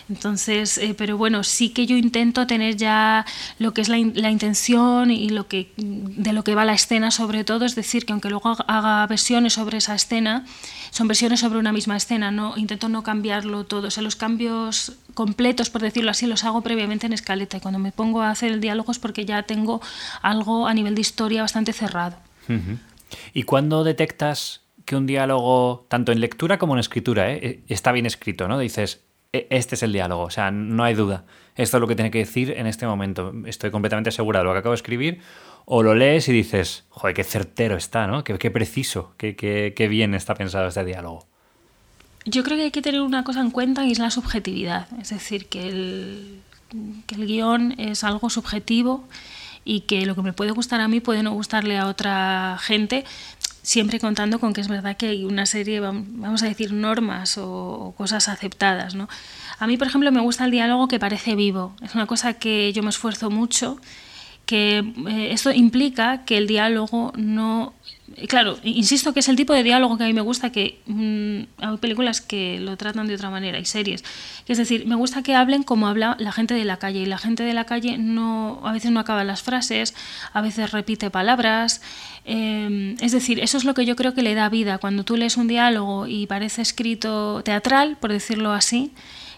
Entonces, eh, pero bueno, sí que yo intento tener ya lo que es la, intención y lo que, de lo que va la escena sobre todo, es decir, que aunque luego haga versiones sobre esa escena, son versiones sobre una misma escena, no intento no cambiarlo todo, o sea, los cambios completos, por decirlo así, los hago previamente en escaleta y cuando me pongo a hacer el diálogo es porque ya tengo algo a nivel de historia bastante cerrado. ¿Y cuándo detectas que un diálogo, tanto en lectura como en escritura, eh, está bien escrito, ¿no? Dices, e, este es el diálogo, o sea, no hay duda. Esto es lo que tiene que decir en este momento. Estoy completamente segura de lo que acabo de escribir. O lo lees y dices, joder, qué certero está, ¿no? Qué, preciso, qué, qué, bien está pensado este diálogo. Yo creo que hay que tener una cosa en cuenta y es la subjetividad. Es decir, que el, que guion es algo subjetivo y que lo que me puede gustar a mí puede no gustarle a otra gente siempre contando con que es verdad que hay una serie, vamos a decir, normas o, cosas aceptadas. ¿no? A mí, por ejemplo, me gusta el diálogo que parece vivo. Es una cosa que yo me esfuerzo mucho, que eh, esto implica que el diálogo no claro, insisto que es el tipo de diálogo que a mí me gusta, que mm, hay películas que lo tratan de otra manera, y series. Es decir, me gusta que hablen como habla la gente de la calle, y la gente de la calle no, a veces no acaba las frases, a veces repite palabras. Em, es decir, eso es lo que yo creo que le da vida. Cuando tú lees un diálogo y parece escrito teatral, por decirlo así,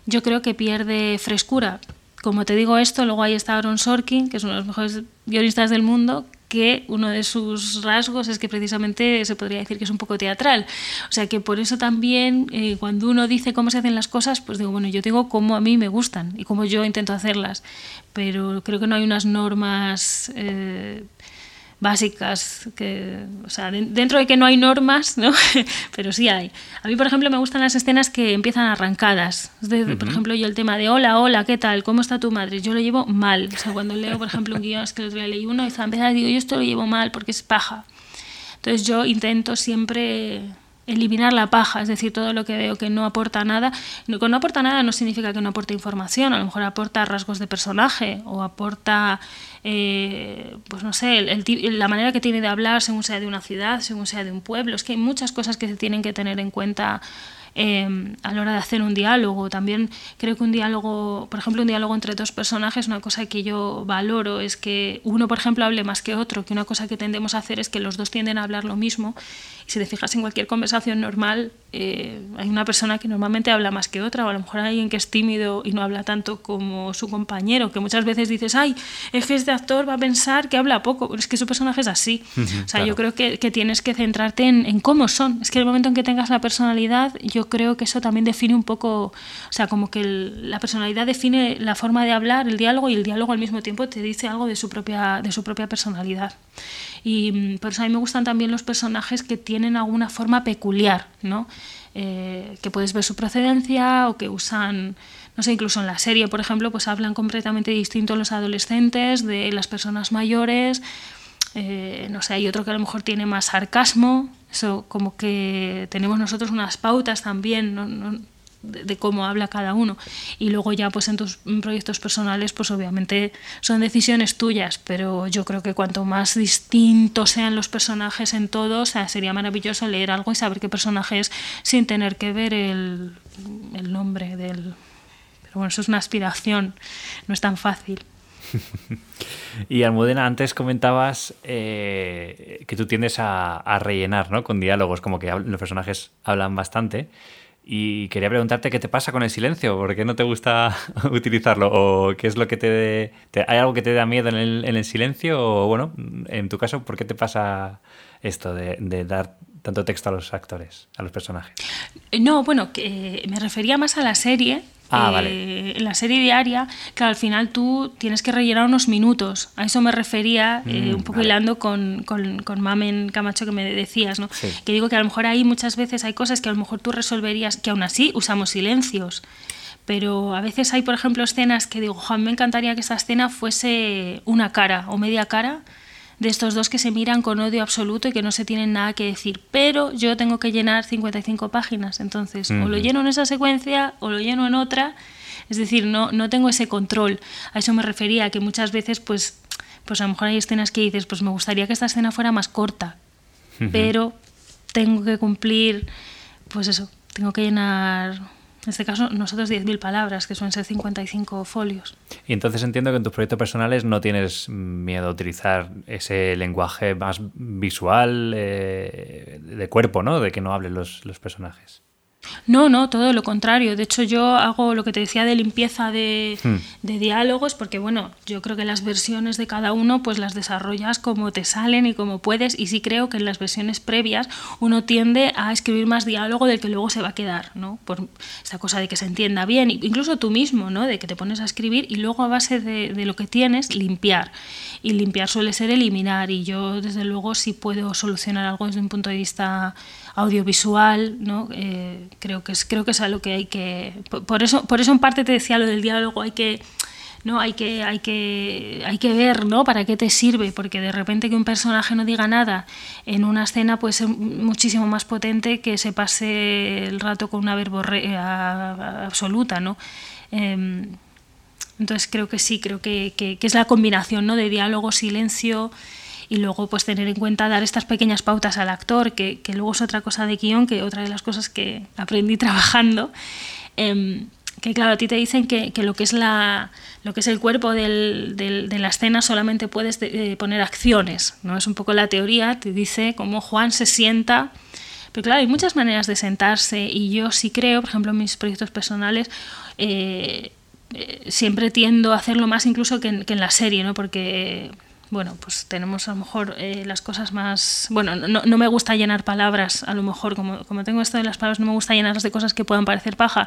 yo creo que pierde frescura como te digo esto, luego ahí está Aaron Sorkin, que es uno de los mejores guionistas del mundo, que uno de sus rasgos es que precisamente se podría decir que es un poco teatral. O sea que por eso también eh, cuando uno dice cómo se hacen las cosas, pues digo, bueno, yo digo cómo a mí me gustan y cómo yo intento hacerlas, pero creo que no hay unas normas... Eh, básicas, que, o sea, dentro de que no hay normas, ¿no? pero sí hay. A mí, por ejemplo, me gustan las escenas que empiezan arrancadas. Por ejemplo, yo el tema de hola, hola, ¿qué tal? ¿Cómo está tu madre? Yo lo llevo mal. O sea, cuando leo, por ejemplo, un guion, es que el otro día leí uno y empezar, digo, yo esto lo llevo mal porque es paja. Entonces yo intento siempre eliminar la paja, es decir, todo lo que veo que no aporta nada. Con no aporta nada no significa que no aporte información, a lo mejor aporta rasgos de personaje o aporta, eh, pues no sé, la manera que tiene de hablar según sea de una ciudad, según sea de un pueblo. Es que hay muchas cosas que se tienen que tener en cuenta Em, a la hora de hacer un diálogo. También creo que un diálogo, por ejemplo, un diálogo entre dos personajes, una cosa que yo valoro es que uno, por ejemplo, hable más que otro, que una cosa que tendemos a hacer es que los dos tienden a hablar lo mismo. Y si te fijas en cualquier conversación normal, eh, hay una persona que normalmente habla más que otra, o a lo mejor hay alguien que es tímido y no habla tanto como su compañero, que muchas veces dices, ay, es que este actor va a pensar que habla poco, pero es que su personaje es así. o sea, yo creo que, que, tienes que centrarte en, en cómo son. Es que el momento en que tengas la personalidad, yo creo que eso también define un poco, o sea, como que la personalidad define la forma de hablar, el diálogo, y el diálogo al mismo tiempo te dice algo de su propia, de su propia personalidad. Y mm, por eso a mí me gustan también los personajes que tienen alguna forma peculiar, ¿no? Eh, que puedes ver su procedencia o que usan, no sé, incluso en la serie, por ejemplo, pues hablan completamente distinto los adolescentes de las personas mayores. Eh, no sé, hay otro que a lo mejor tiene más sarcasmo, eso como que tenemos nosotros unas pautas también de, cómo habla cada uno. Y luego ya pues en tus proyectos personales pues obviamente son decisiones tuyas pero yo creo que cuanto más distintos sean los personajes en todo o sea, sería maravilloso leer algo y saber qué personaje es sin tener que ver el, el nombre del pero bueno eso es una aspiración no es tan fácil y Almudena, antes comentabas eh, que tú tiendes a, rellenar ¿no? con diálogos, como que los personajes hablan bastante. Y quería preguntarte qué te pasa con el silencio, ¿por qué no te gusta utilizarlo? ¿O qué es lo que te, ¿Hay algo que te da miedo en el, silencio? O bueno, en tu caso, ¿por qué te pasa esto de, dar tanto texto a los actores, a los personajes? No, bueno, que me refería más a la serie, Ah, eh, en la serie diaria, claro, al final tú tienes que rellenar unos minutos. A eso me refería, eh, mm, un poco hilando con, con, con, Mamen Camacho que me decías, ¿no? Que digo que a lo mejor ahí muchas veces hay cosas que a lo mejor tú resolverías, que aún así usamos silencios. Pero a veces hay, por ejemplo, escenas que digo, Juan, me encantaría que esta escena fuese una cara o media cara de estos dos que se miran con odio absoluto y que no se tienen nada que decir. Pero yo tengo que llenar 55 páginas, entonces o lo lleno en esa secuencia o lo lleno en otra. Es decir, no, no tengo ese control. A eso me refería, que muchas veces, pues, pues a lo mejor hay escenas que dices, pues me gustaría que esta escena fuera más corta, pero tengo que cumplir, pues eso, tengo que llenar en este caso, nosotros 10.000 palabras, que suelen ser 55 folios. Y entonces entiendo que en tus proyectos personales no tienes miedo a utilizar ese lenguaje más visual, eh, de cuerpo, ¿no? De que no hablen los, los personajes. No, no, todo lo contrario. De hecho, yo hago lo que te decía de limpieza de, hmm. de, diálogos, porque bueno, yo creo que las versiones de cada uno pues las desarrollas como te salen y como puedes. Y sí creo que en las versiones previas uno tiende a escribir más diálogo del que luego se va a quedar, ¿no? Por esta cosa de que se entienda bien, incluso tú mismo, ¿no? De que te pones a escribir y luego a base de, de lo que tienes, limpiar. Y limpiar suele ser eliminar. Y yo, desde luego, sí puedo solucionar algo desde un punto de vista audiovisual, ¿no? Eh, creo que es creo que es algo que hay que por eso por eso en parte te decía lo del diálogo hay que no hay que hay que hay que ver no para qué te sirve porque de repente que un personaje no diga nada en una escena puede ser muchísimo más potente que se pase el rato con una verborrea absoluta no em, entonces creo que sí creo que, que, que, es la combinación no de diálogo silencio y luego pues tener en cuenta dar estas pequeñas pautas al actor, que, que luego es otra cosa de guion, que otra de las cosas que aprendí trabajando. Eh, que claro, a ti te dicen que, que, lo que es la lo que es el cuerpo del, de la escena solamente puedes de, eh, poner acciones, ¿no? Es un poco la teoría, te dice cómo Juan se sienta, pero claro, hay muchas maneras de sentarse y yo sí creo, por ejemplo, en mis proyectos personales, eh, eh, siempre tiendo a hacerlo más incluso que en, que en la serie, ¿no? Porque bueno, pues tenemos a lo mejor eh, las cosas más... Bueno, no, no, me gusta llenar palabras, a lo mejor, como, como tengo esto de las palabras, no me gusta llenarlas de cosas que puedan parecer paja,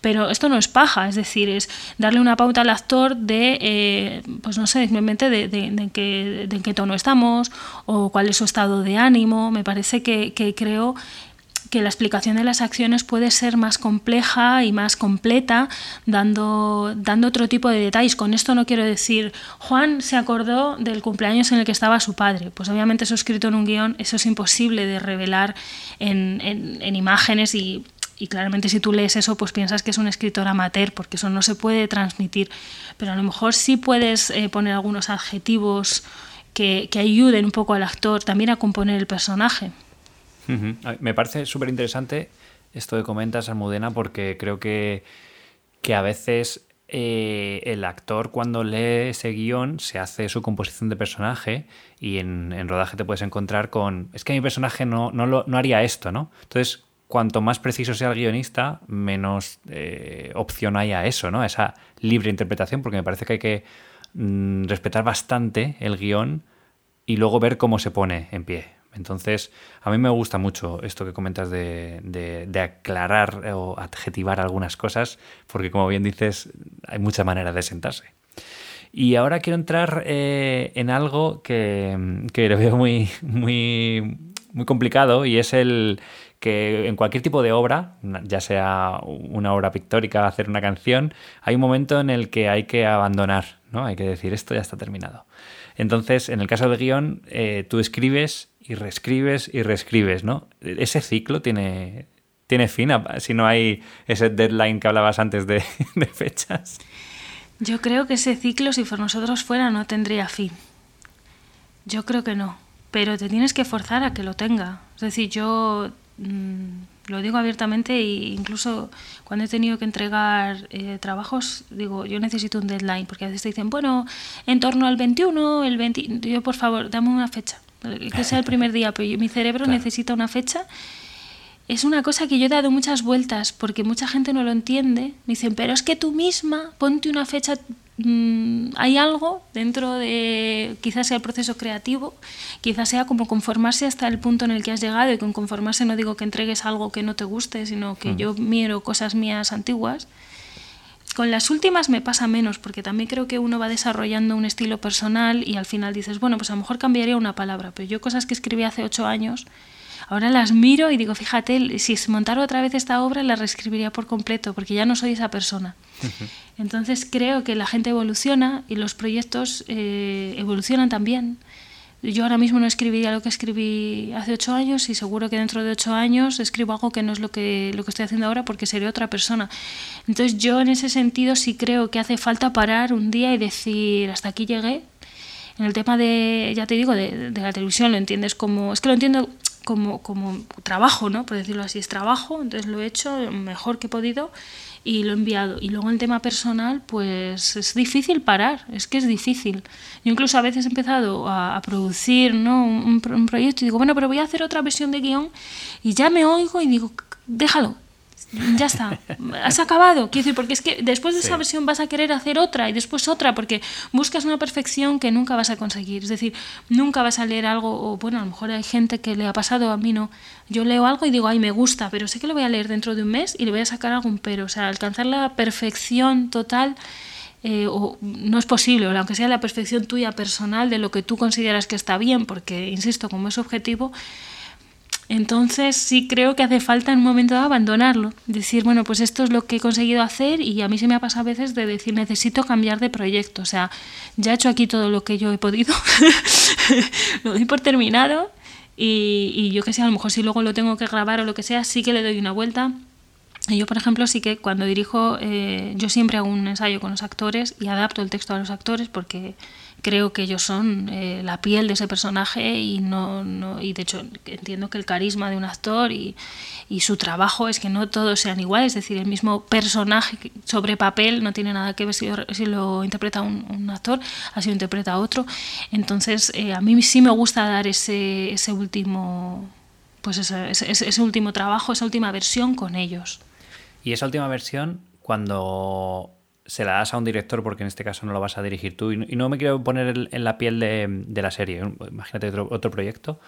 pero esto no es paja, es decir, es darle una pauta al actor de, eh, pues no sé, simplemente de, de, de, qué, de en qué tono estamos o cuál es su estado de ánimo. Me parece que, que creo que la explicación de las acciones puede ser más compleja y más completa, dando, dando otro tipo de detalles. Con esto no quiero decir, Juan se acordó del cumpleaños en el que estaba su padre. Pues obviamente eso escrito en un guion, eso es imposible de revelar en, en, en imágenes y, y claramente si tú lees eso, pues piensas que es un escritor amateur, porque eso no se puede transmitir. Pero a lo mejor sí puedes eh, poner algunos adjetivos que, que ayuden un poco al actor también a componer el personaje. Me parece súper interesante esto que comentas, Almudena, porque creo que, que a veces eh, el actor cuando lee ese guion se hace su composición de personaje y en, rodaje te puedes encontrar con, es que mi personaje no, no, lo, no haría esto, ¿no? Entonces, cuanto más preciso sea el guionista, menos eh, opción hay a eso, ¿no? A esa libre interpretación, porque me parece que hay que mm, respetar bastante el guion y luego ver cómo se pone en pie. Entonces, a mí me gusta mucho esto que comentas de, aclarar o adjetivar algunas cosas, porque como bien dices, hay muchas maneras de sentarse. Y ahora quiero entrar eh, en algo que, que lo veo muy, muy, muy complicado y es el que en cualquier tipo de obra, ya sea una obra pictórica, hacer una canción, hay un momento en el que hay que abandonar, ¿no? Hay que decir, esto ya está terminado. Entonces, en el caso del guion, eh, tú escribes y reescribes y reescribes, ¿no? Ese ciclo tiene, tiene fin si no hay ese deadline que hablabas antes de, fechas. Yo creo que ese ciclo, si por nosotros fuera, no tendría fin. Yo creo que no. Pero te tienes que forzar a que lo tenga. Es decir, yo mmm, lo digo abiertamente e incluso cuando he tenido que entregar eh, trabajos, digo, yo necesito un deadline, porque a veces te dicen, bueno, en torno al 21, el 20, yo por favor, dame una fecha que sea el primer día, pero mi cerebro claro. necesita una fecha. Es una cosa que yo he dado muchas vueltas porque mucha gente no lo entiende. Me dicen, pero es que tú misma ponte una fecha. Mmm, hay algo dentro de quizás sea el proceso creativo, quizás sea como conformarse hasta el punto en el que has llegado y con conformarse no digo que entregues algo que no te guste, sino que mm. yo miro cosas mías antiguas con las últimas me pasa menos, porque también creo que uno va desarrollando un estilo personal y al final dices, bueno, pues a lo mejor cambiaría una palabra, pero yo cosas que escribí hace ocho años, ahora las miro y digo, fíjate, si se montara otra vez esta obra, la reescribiría por completo, porque ya no soy esa persona. Entonces creo que la gente evoluciona y los proyectos eh, evolucionan también. Yo ahora mismo no escribiría lo que escribí hace ocho años y seguro que dentro de ocho años escribo algo que no es lo que, lo que estoy haciendo ahora porque seré otra persona. Entonces yo en ese sentido sí creo que hace falta parar un día y decir hasta aquí llegué. En el tema de, ya te digo, de, de la televisión lo entiendes como, es que lo entiendo como, como trabajo, ¿no? Por decirlo así, es trabajo, entonces lo he hecho mejor que he podido y lo he enviado. Y luego el tema personal, pues es difícil parar, es que es difícil. Yo incluso a veces he empezado a, producir ¿no? un, un, proyecto y digo, bueno, pero voy a hacer otra versión de guion y ya me oigo y digo, déjalo, ya está, has acabado. Quiero decir, porque es que después de esa versión vas a querer hacer otra y después otra, porque buscas una perfección que nunca vas a conseguir. Es decir, nunca vas a leer algo, o bueno, a lo mejor hay gente que le ha pasado, a mí no. Yo leo algo y digo, ay, me gusta, pero sé que lo voy a leer dentro de un mes y le voy a sacar algún pero. O sea, alcanzar la perfección total. Eh, o no es posible, aunque sea la perfección tuya personal de lo que tú consideras que está bien, porque, insisto, como es objetivo, entonces sí creo que hace falta en un momento de abandonarlo, decir, bueno, pues esto es lo que he conseguido hacer y a mí se me ha pasado a veces de decir, necesito cambiar de proyecto, o sea, ya he hecho aquí todo lo que yo he podido, lo doy por terminado y, yo que sé, a lo mejor si luego lo tengo que grabar o lo que sea, sí que le doy una vuelta. Yo, por ejemplo, sí que cuando dirijo, eh, yo siempre hago un ensayo con los actores y adapto el texto a los actores porque creo que ellos son eh, la piel de ese personaje y no, no, y de hecho entiendo que el carisma de un actor y, y, su trabajo es que no todos sean iguales, es decir, el mismo personaje sobre papel no tiene nada que ver si, lo interpreta un, un, actor, así lo interpreta otro. Entonces, eh, a mí sí me gusta dar ese, ese último pues ese, ese último trabajo, esa última versión con ellos. Y esa última versión, cuando se la das a un director, porque en este caso no lo vas a dirigir tú, y no me quiero poner en la piel de, de la serie, imagínate otro, otro proyecto.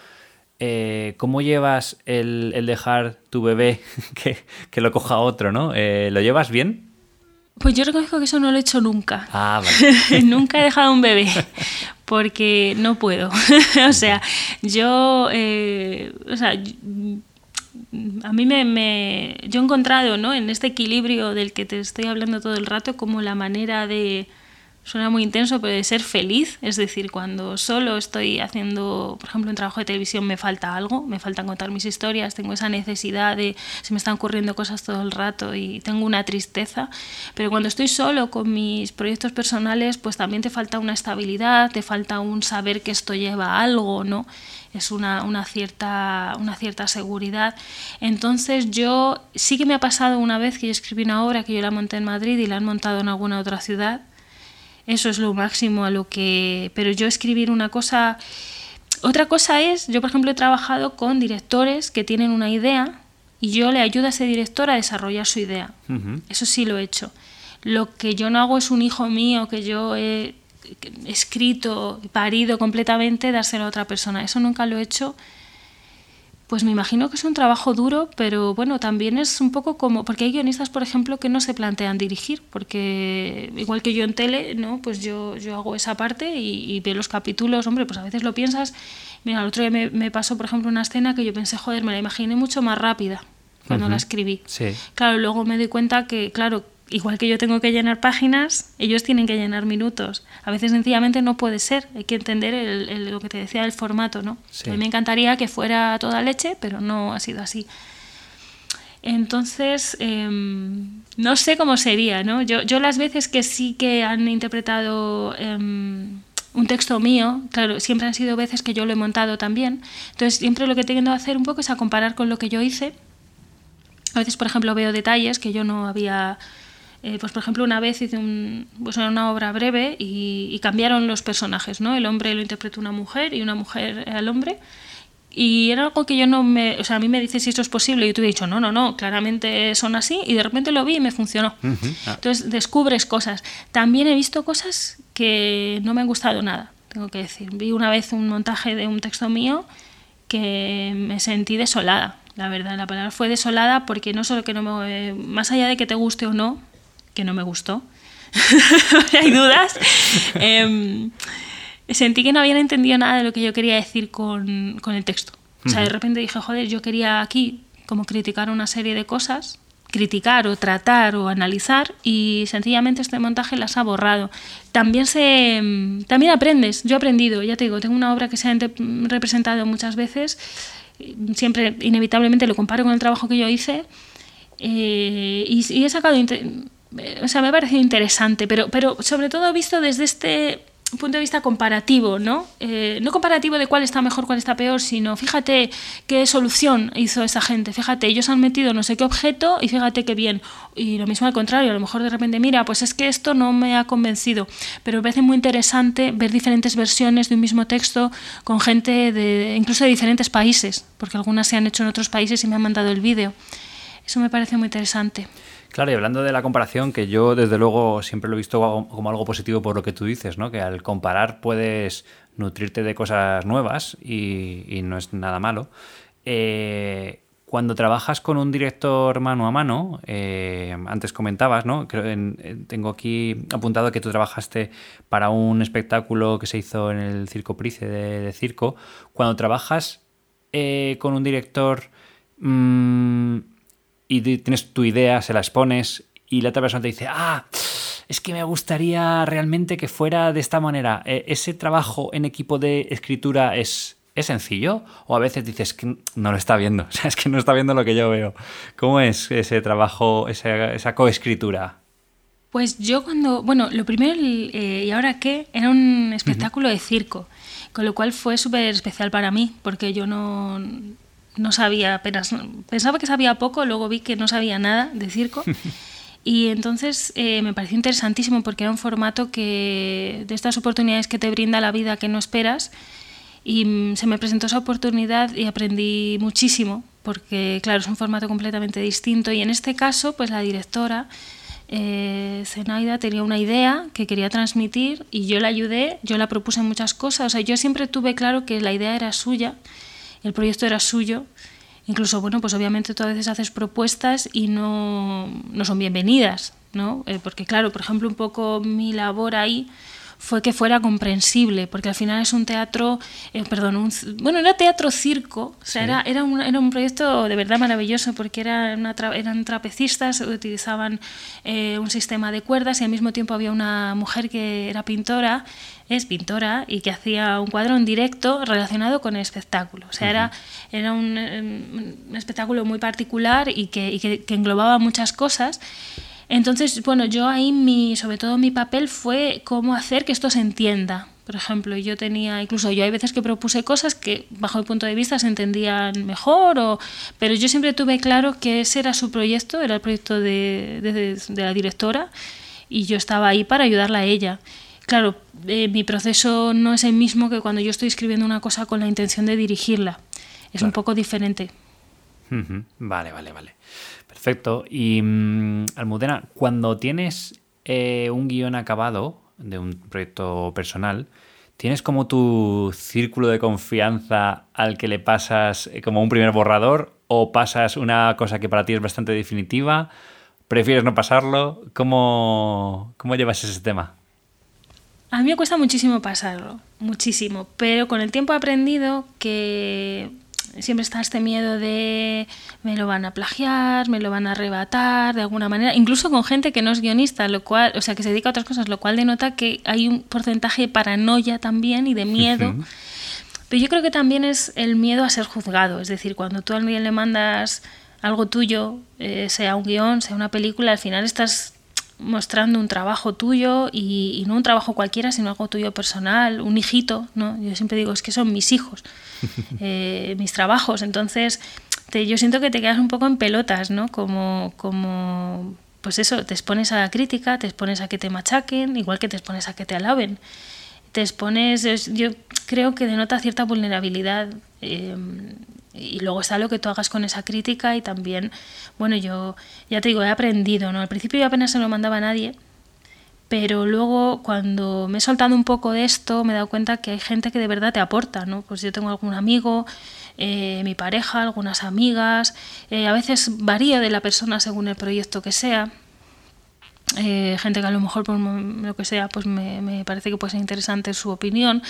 Eh, ¿Cómo llevas el, el, dejar tu bebé que, que, lo coja otro, no? Eh, ¿Lo llevas bien? Pues yo reconozco que eso no lo he hecho nunca. Ah, vale. nunca he dejado un bebé porque no puedo. o sea, yo, eh, o sea, a mí me, me, yo he encontrado ¿no? en este equilibrio del que te estoy hablando todo el rato como la manera de, suena muy intenso, pero de ser feliz, es decir, cuando solo estoy haciendo, por ejemplo, un trabajo de televisión me falta algo, me falta contar mis historias, tengo esa necesidad de, se me están ocurriendo cosas todo el rato y tengo una tristeza, pero cuando estoy solo con mis proyectos personales, pues también te falta una estabilidad, te falta un saber que esto lleva a algo, ¿no? es una, una, cierta, una cierta seguridad. Entonces yo sí que me ha pasado una vez que yo escribí una obra que yo la monté en Madrid y la han montado en alguna otra ciudad. Eso es lo máximo a lo que... Pero yo escribir una cosa... Otra cosa es, yo por ejemplo he trabajado con directores que tienen una idea y yo le ayudo a ese director a desarrollar su idea. Uh -huh. Eso sí lo he hecho. Lo que yo no hago es un hijo mío que yo he escrito, parido completamente, dárselo a otra persona. Eso nunca lo he hecho. Pues me imagino que es un trabajo duro, pero bueno, también es un poco como, porque hay guionistas, por ejemplo, que no se plantean dirigir, porque igual que yo en tele, ¿no? Pues yo, yo hago esa parte y, y veo los capítulos, hombre, pues a veces lo piensas. Mira, el otro día me, me, pasó, por ejemplo, una escena que yo pensé, joder, me la imaginé mucho más rápida cuando uh -huh. la escribí. Sí. Claro, luego me di cuenta que, claro, igual que yo tengo que llenar páginas, ellos tienen que llenar minutos. A veces sencillamente no puede ser, hay que entender el, el, lo que te decía del formato, ¿no? Sí. A mí me encantaría que fuera toda leche, pero no ha sido así. Entonces, eh, no sé cómo sería, ¿no? Yo, yo, las veces que sí que han interpretado eh, un texto mío, claro, siempre han sido veces que yo lo he montado también. Entonces, siempre lo que tengo que hacer un poco es a comparar con lo que yo hice. A veces, por ejemplo, veo detalles que yo no había eh, pues por ejemplo una vez hice un, pues una obra breve y, y, cambiaron los personajes, ¿no? El hombre lo interpretó una mujer y una mujer al hombre. Y era algo que yo no me... O sea, a mí me dice si esto es posible y yo te he dicho, no, no, no, claramente son así y de repente lo vi y me funcionó. Uh -huh. ah. Entonces descubres cosas. También he visto cosas que no me han gustado nada, tengo que decir. Vi una vez un montaje de un texto mío que me sentí desolada. La verdad, la palabra fue desolada porque no solo que no me... Más allá de que te guste o no, que no me gustó, hay dudas, eh, sentí que no habían entendido nada de lo que yo quería decir con, con el texto. O sea, de repente dije, joder, yo quería aquí como criticar una serie de cosas, criticar o tratar o analizar y sencillamente este montaje las ha borrado. También se también aprendes, yo he aprendido, ya te digo, tengo una obra que se ha representado muchas veces, siempre inevitablemente lo comparo con el trabajo que yo hice eh, y, y, he sacado, o sea, me ha parecido interesante, pero, pero sobre todo visto desde este punto de vista comparativo, ¿no? Eh, no comparativo de cuál está mejor, cuál está peor, sino fíjate qué solución hizo esa gente, fíjate, ellos han metido no sé qué objeto y fíjate qué bien. Y lo mismo al contrario, a lo mejor de repente, mira, pues es que esto no me ha convencido, pero me parece muy interesante ver diferentes versiones de un mismo texto con gente de incluso de diferentes países, porque algunas se han hecho en otros países y me han mandado el vídeo. Eso me parece muy interesante. Claro, y hablando de la comparación, que yo desde luego siempre lo he visto como algo positivo por lo que tú dices, ¿no? Que al comparar puedes nutrirte de cosas nuevas y, no es nada malo. Eh, cuando trabajas con un director mano a mano, eh, antes comentabas, ¿no? tengo aquí apuntado que tú trabajaste para un espectáculo que se hizo en el Circo Price de, Circo. Cuando trabajas eh, con un director, mmm, y tienes tu idea, se la expones y la otra persona te dice, ah, es que me gustaría realmente que fuera de esta manera. E, ¿Ese trabajo en equipo de escritura es, es sencillo? ¿O a veces dices que no lo está viendo? O sea, es que no está viendo lo que yo veo. ¿Cómo es ese trabajo, esa, esa coescritura? Pues yo cuando, bueno, lo primero, eh, ¿y ahora qué? Era un espectáculo de circo, con lo cual fue súper especial para mí, porque yo no, no sabía apenas, pensaba que sabía poco, luego vi que no sabía nada de circo. Y entonces eh, me pareció interesantísimo porque era un formato que de estas oportunidades que te brinda la vida que no esperas. Y mm, se me presentó esa oportunidad y aprendí muchísimo porque, claro, es un formato completamente distinto. Y en este caso, pues la directora, eh, Zenaida, tenía una idea que quería transmitir y yo la ayudé, yo la propuse muchas cosas. O sea, yo siempre tuve claro que la idea era suya el proyecto era suyo. Incluso, bueno, pues obviamente tú a veces haces propuestas y no, no son bienvenidas, ¿no? Eh, porque claro, por ejemplo, un poco mi labor ahí fue que fuera comprensible, porque al final es un teatro, eh, perdón, un, bueno, era teatro circo, o sea, era, era, un, era un proyecto de verdad maravilloso, porque era una eran trapecistas, utilizaban eh, un sistema de cuerdas y al mismo tiempo había una mujer que era pintora, es pintora, y que hacía un cuadro en directo relacionado con el espectáculo. O sea, era, era un, un, espectáculo muy particular y que, y que, que englobaba muchas cosas. Entonces, bueno, yo ahí mi, sobre todo mi papel fue cómo hacer que esto se entienda. Por ejemplo, yo tenía, incluso yo hay veces que propuse cosas que bajo mi punto de vista se entendían mejor, o, pero yo siempre tuve claro que ese era su proyecto, era el proyecto de, de, la directora, y yo estaba ahí para ayudarla a ella. Claro, eh, mi proceso no es el mismo que cuando yo estoy escribiendo una cosa con la intención de dirigirla. Es un poco diferente. Vale, vale, vale. Perfecto. Y mm, Almudena, cuando tienes eh, un guion acabado de un proyecto personal, ¿tienes como tu círculo de confianza al que le pasas eh, como un primer borrador o pasas una cosa que para ti es bastante definitiva? ¿Prefieres no pasarlo? ¿Cómo, cómo llevas ese tema? A mí me cuesta muchísimo pasarlo, muchísimo, pero con el tiempo he aprendido que siempre está este miedo de me lo van a plagiar, me lo van a arrebatar de alguna manera, incluso con gente que no es guionista, lo cual, o sea, que se dedica a otras cosas, lo cual denota que hay un porcentaje de paranoia también y de miedo. Pero yo creo que también es el miedo a ser juzgado, es decir, cuando tú a alguien le mandas algo tuyo, eh, sea un guion, sea una película, al final estás mostrando un trabajo tuyo y, y, no un trabajo cualquiera, sino algo tuyo personal, un hijito, ¿no? Yo siempre digo, es que son mis hijos. Eh, mis trabajos. Entonces, te, yo siento que te quedas un poco en pelotas, ¿no? Como, como, pues eso, te expones a la crítica, te expones a que te machaquen, igual que te expones a que te alaben. Te expones, yo creo que denota cierta vulnerabilidad. Eh, y luego está lo que tú hagas con esa crítica y también, bueno, yo ya te digo, he aprendido, ¿no? Al principio yo apenas se lo mandaba a nadie, pero luego cuando me he soltado un poco de esto me he dado cuenta que hay gente que de verdad te aporta, ¿no? Pues yo tengo algún amigo, eh, mi pareja, algunas amigas, eh, a veces varía de la persona según el proyecto que sea. Eh, gente que a lo mejor por lo que sea pues me, me, parece que puede ser interesante su opinión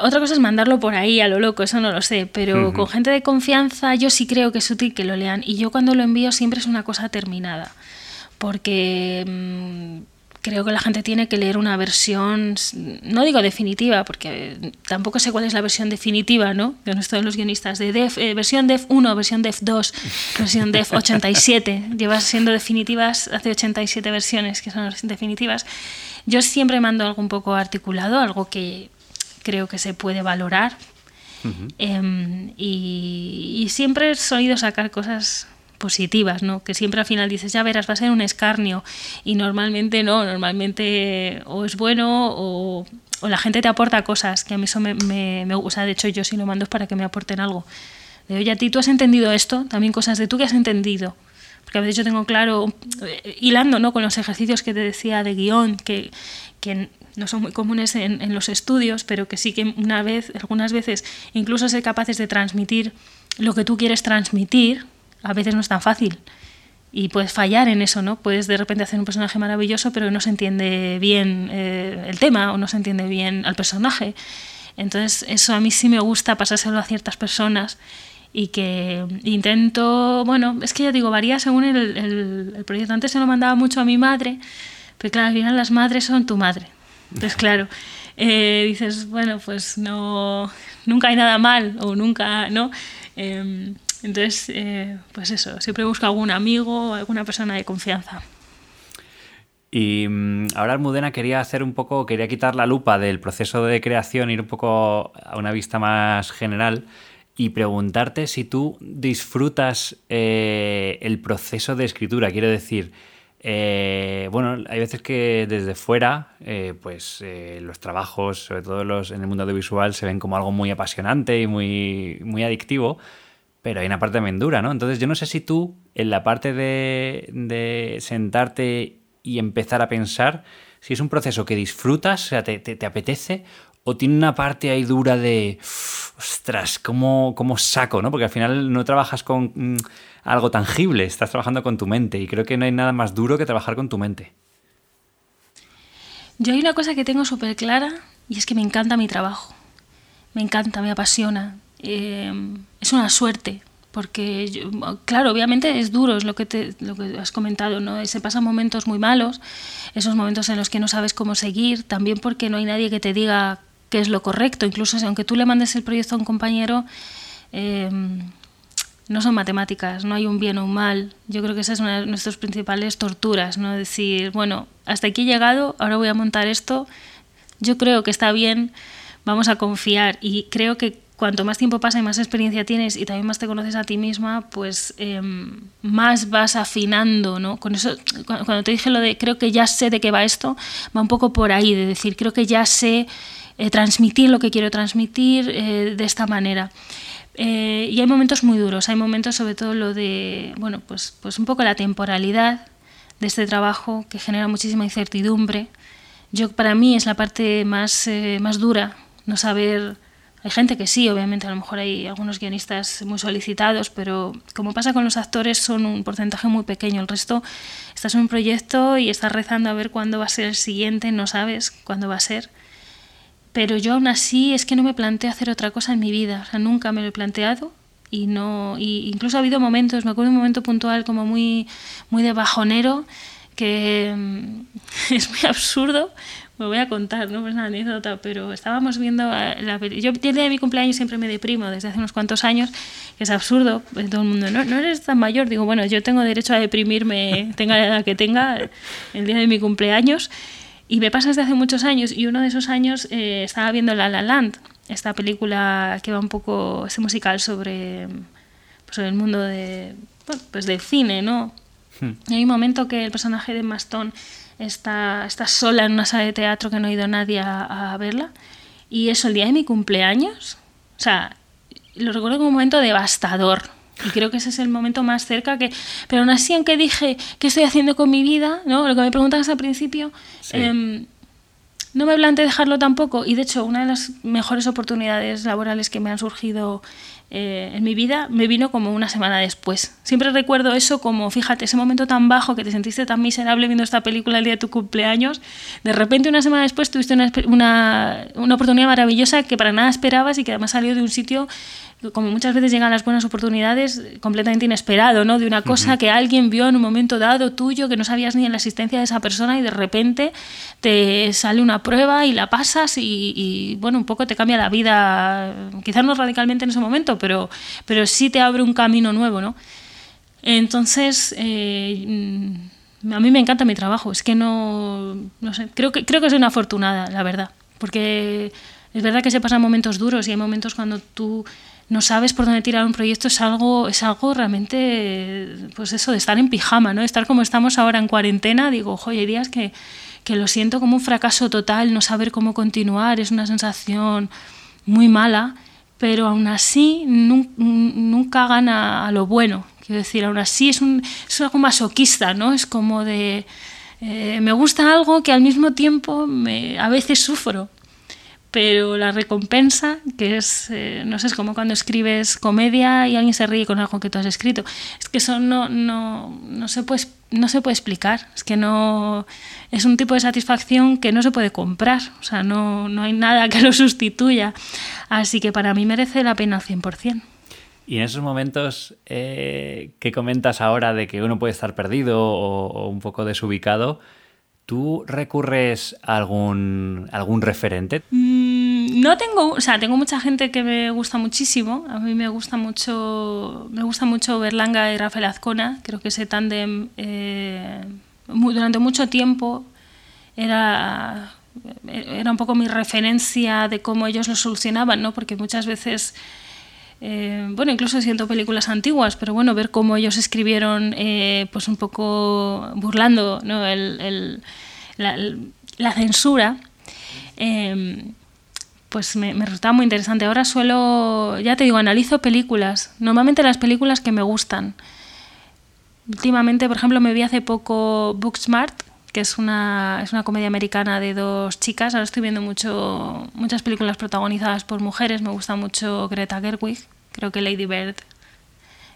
Otra cosa es mandarlo por ahí a lo loco, eso no lo sé, pero con gente de confianza yo sí creo que es útil que lo lean y yo cuando lo envío siempre es una cosa terminada, porque mm, creo que la gente tiene que leer una versión, no digo definitiva, porque tampoco sé cuál es la versión definitiva, ¿no? De nuestros los guionistas, de def, eh, versión def 1, versión def 2, versión def 87, llevas siendo definitivas hace 87 versiones que son definitivas. Yo siempre mando algo un poco articulado, algo que creo que se puede valorar. Em, y, siempre he solido sacar cosas positivas, ¿no? Que siempre al final dices, ya verás, va a ser un escarnio. Y normalmente no, normalmente o es bueno o, la gente te aporta cosas, que a mí eso me, me, gusta. De hecho, yo si lo mando es para que me aporten algo. De oye, a ti tú has entendido esto, también cosas de tú que has entendido. Porque a veces yo tengo claro, eh, hilando ¿no? con los ejercicios que te decía de guion, que, que no son muy comunes en, los estudios, pero que sí que una vez, algunas veces, incluso ser capaces de transmitir lo que tú quieres transmitir, a veces no es tan fácil. Y puedes fallar en eso, ¿no? Puedes de repente hacer un personaje maravilloso, pero no se entiende bien eh, el tema o no se entiende bien al personaje. Entonces, eso a mí sí me gusta pasárselo a ciertas personas y que intento, bueno, es que ya digo, varía según el, el proyecto. Antes se lo mandaba mucho a mi madre, pero claro, al final las madres son tu madre. Entonces, claro, eh, dices, bueno, pues no, nunca hay nada mal o nunca, ¿no? Em, entonces, eh, pues eso, siempre busco algún amigo alguna persona de confianza. Y mm, ahora Almudena quería hacer un poco, quería quitar la lupa del proceso de creación, ir un poco a una vista más general y preguntarte si tú disfrutas eh, el proceso de escritura. Quiero decir, eh, bueno, hay veces que desde fuera, eh, pues eh, los trabajos, sobre todo los en el mundo audiovisual, se ven como algo muy apasionante y muy, muy adictivo, pero hay una parte también dura, ¿no? Entonces yo no sé si tú, en la parte de, de sentarte y empezar a pensar, si es un proceso que disfrutas, o sea, te, te, apetece, o tiene una parte ahí dura de, ostras, ¿cómo, ¿cómo, saco? ¿no? Porque al final no trabajas con mm, algo tangible, estás trabajando con tu mente y creo que no hay nada más duro que trabajar con tu mente. Yo hay una cosa que tengo súper clara y es que me encanta mi trabajo. Me encanta, me apasiona. Eh, es una suerte, porque, claro, obviamente es duro, es lo que, te, lo que has comentado, ¿no? Se pasan momentos muy malos, esos momentos en los que no sabes cómo seguir, también porque no hay nadie que te diga qué es lo correcto. Incluso aunque tú le mandes el proyecto a un compañero, eh, no son matemáticas, no hay un bien o un mal. Yo creo que esa es una de nuestras principales torturas, ¿no? Decir, bueno, hasta aquí he llegado, ahora voy a montar esto, yo creo que está bien, vamos a confiar. Y creo que cuanto más tiempo pasa y más experiencia tienes y también más te conoces a ti misma, pues em, más vas afinando, ¿no? Cuando te dije lo de creo que ya sé de qué va esto, va un poco por ahí, de decir, creo que ya sé eh, transmitir lo que quiero transmitir eh, de esta manera. Eh, y hay momentos muy duros, hay momentos sobre todo lo de, bueno, pues, pues un poco la temporalidad de este trabajo que genera muchísima incertidumbre. Yo, para mí es la parte más, más dura, no saber... Hay gente que sí, obviamente, a lo mejor hay algunos guionistas muy solicitados, pero como pasa con los actores, son un porcentaje muy pequeño. El resto, estás en un proyecto y estás rezando a ver cuándo va a ser el siguiente, no sabes cuándo va a ser pero yo aún así es que no me planteo hacer otra cosa en mi vida, nunca me lo he planteado y no y incluso ha habido momentos, me acuerdo un momento puntual como muy muy de bajonero que mm, es muy absurdo, me voy a contar, no es una anécdota, pero estábamos viendo la yo el día de mi cumpleaños siempre me deprimo desde hace unos cuantos años, que es absurdo, pues todo el mundo, no, no eres tan mayor, digo, bueno, yo tengo derecho a deprimirme, tenga la edad que tenga, el día de mi cumpleaños y me pasa desde hace muchos años y uno de esos años eh, estaba viendo La La Land, esta película que va un poco, este musical sobre, pues, el mundo de, pues del cine, ¿no? Hmm. Y hay un momento que el personaje de Maston está, está sola en una sala de teatro que no ha ido nadie a, a verla. Y eso, el día de mi cumpleaños, o sea, lo recuerdo como un momento devastador. Y creo que ese es el momento más cerca que... Pero aún así, aunque dije, ¿qué estoy haciendo con mi vida? ¿no? Lo que me preguntabas al principio, em, no me planteé dejarlo tampoco. Y de hecho, una de las mejores oportunidades laborales que me han surgido eh, en mi vida me vino como una semana después. Siempre recuerdo eso como, fíjate, ese momento tan bajo que te sentiste tan miserable viendo esta película el día de tu cumpleaños, de repente una semana después tuviste una, una, una oportunidad maravillosa que para nada esperabas y que además salió de un sitio como muchas veces llegan las buenas oportunidades, completamente inesperado, ¿no? De una cosa que alguien vio en un momento dado tuyo, que no sabías ni en la existencia de esa persona y de repente te sale una prueba y la pasas y, bueno, un poco te cambia la vida, quizás no radicalmente en ese momento, pero, pero sí te abre un camino nuevo, ¿no? Entonces, eh, a mí me encanta mi trabajo, es que no, no sé, creo que, creo que soy una afortunada, la verdad, porque es verdad que se pasan momentos duros y hay momentos cuando tú no sabes por dónde tirar un proyecto es algo, es algo realmente, pues eso, de estar en pijama, ¿no? Estar como estamos ahora en cuarentena, digo, ojo, hay días que, que lo siento como un fracaso total, no saber cómo continuar, es una sensación muy mala, pero aún así nunca gana a lo bueno. Quiero decir, aún así es, un, es algo masoquista, ¿no? Es como de... Eh, me gusta algo que al mismo tiempo me, a veces sufro pero la recompensa, que es, eh, no sé, es como cuando escribes comedia y alguien se ríe con algo que tú has escrito. Es que eso no, no, no, se, puede, no se puede explicar. Es que no. Es un tipo de satisfacción que no se puede comprar. O sea, no, no hay nada que lo sustituya. Así que para mí merece la pena al 100%. Y en esos momentos eh, que comentas ahora de que uno puede estar perdido o un poco desubicado, ¿Tú recurres a algún, algún referente? Mm, no tengo, o sea, tengo mucha gente que me gusta muchísimo. A mí me gusta mucho, me gusta mucho Berlanga y Rafael Azcona. Creo que ese tándem eh, durante mucho tiempo era, era un poco mi referencia de cómo ellos lo solucionaban, ¿no? Porque muchas veces eh, bueno, incluso siento películas antiguas, pero bueno, ver cómo ellos escribieron, eh, pues un poco burlando ¿no? el, la, censura, pues me, resultaba muy interesante. Ahora suelo, ya te digo, analizo películas, normalmente las películas que me gustan. Últimamente, por ejemplo, me vi hace poco Booksmart, que es una, es una comedia americana de dos chicas. Ahora estoy viendo mucho, muchas películas protagonizadas por mujeres. Me gusta mucho Greta Gerwig. Creo que Lady Bird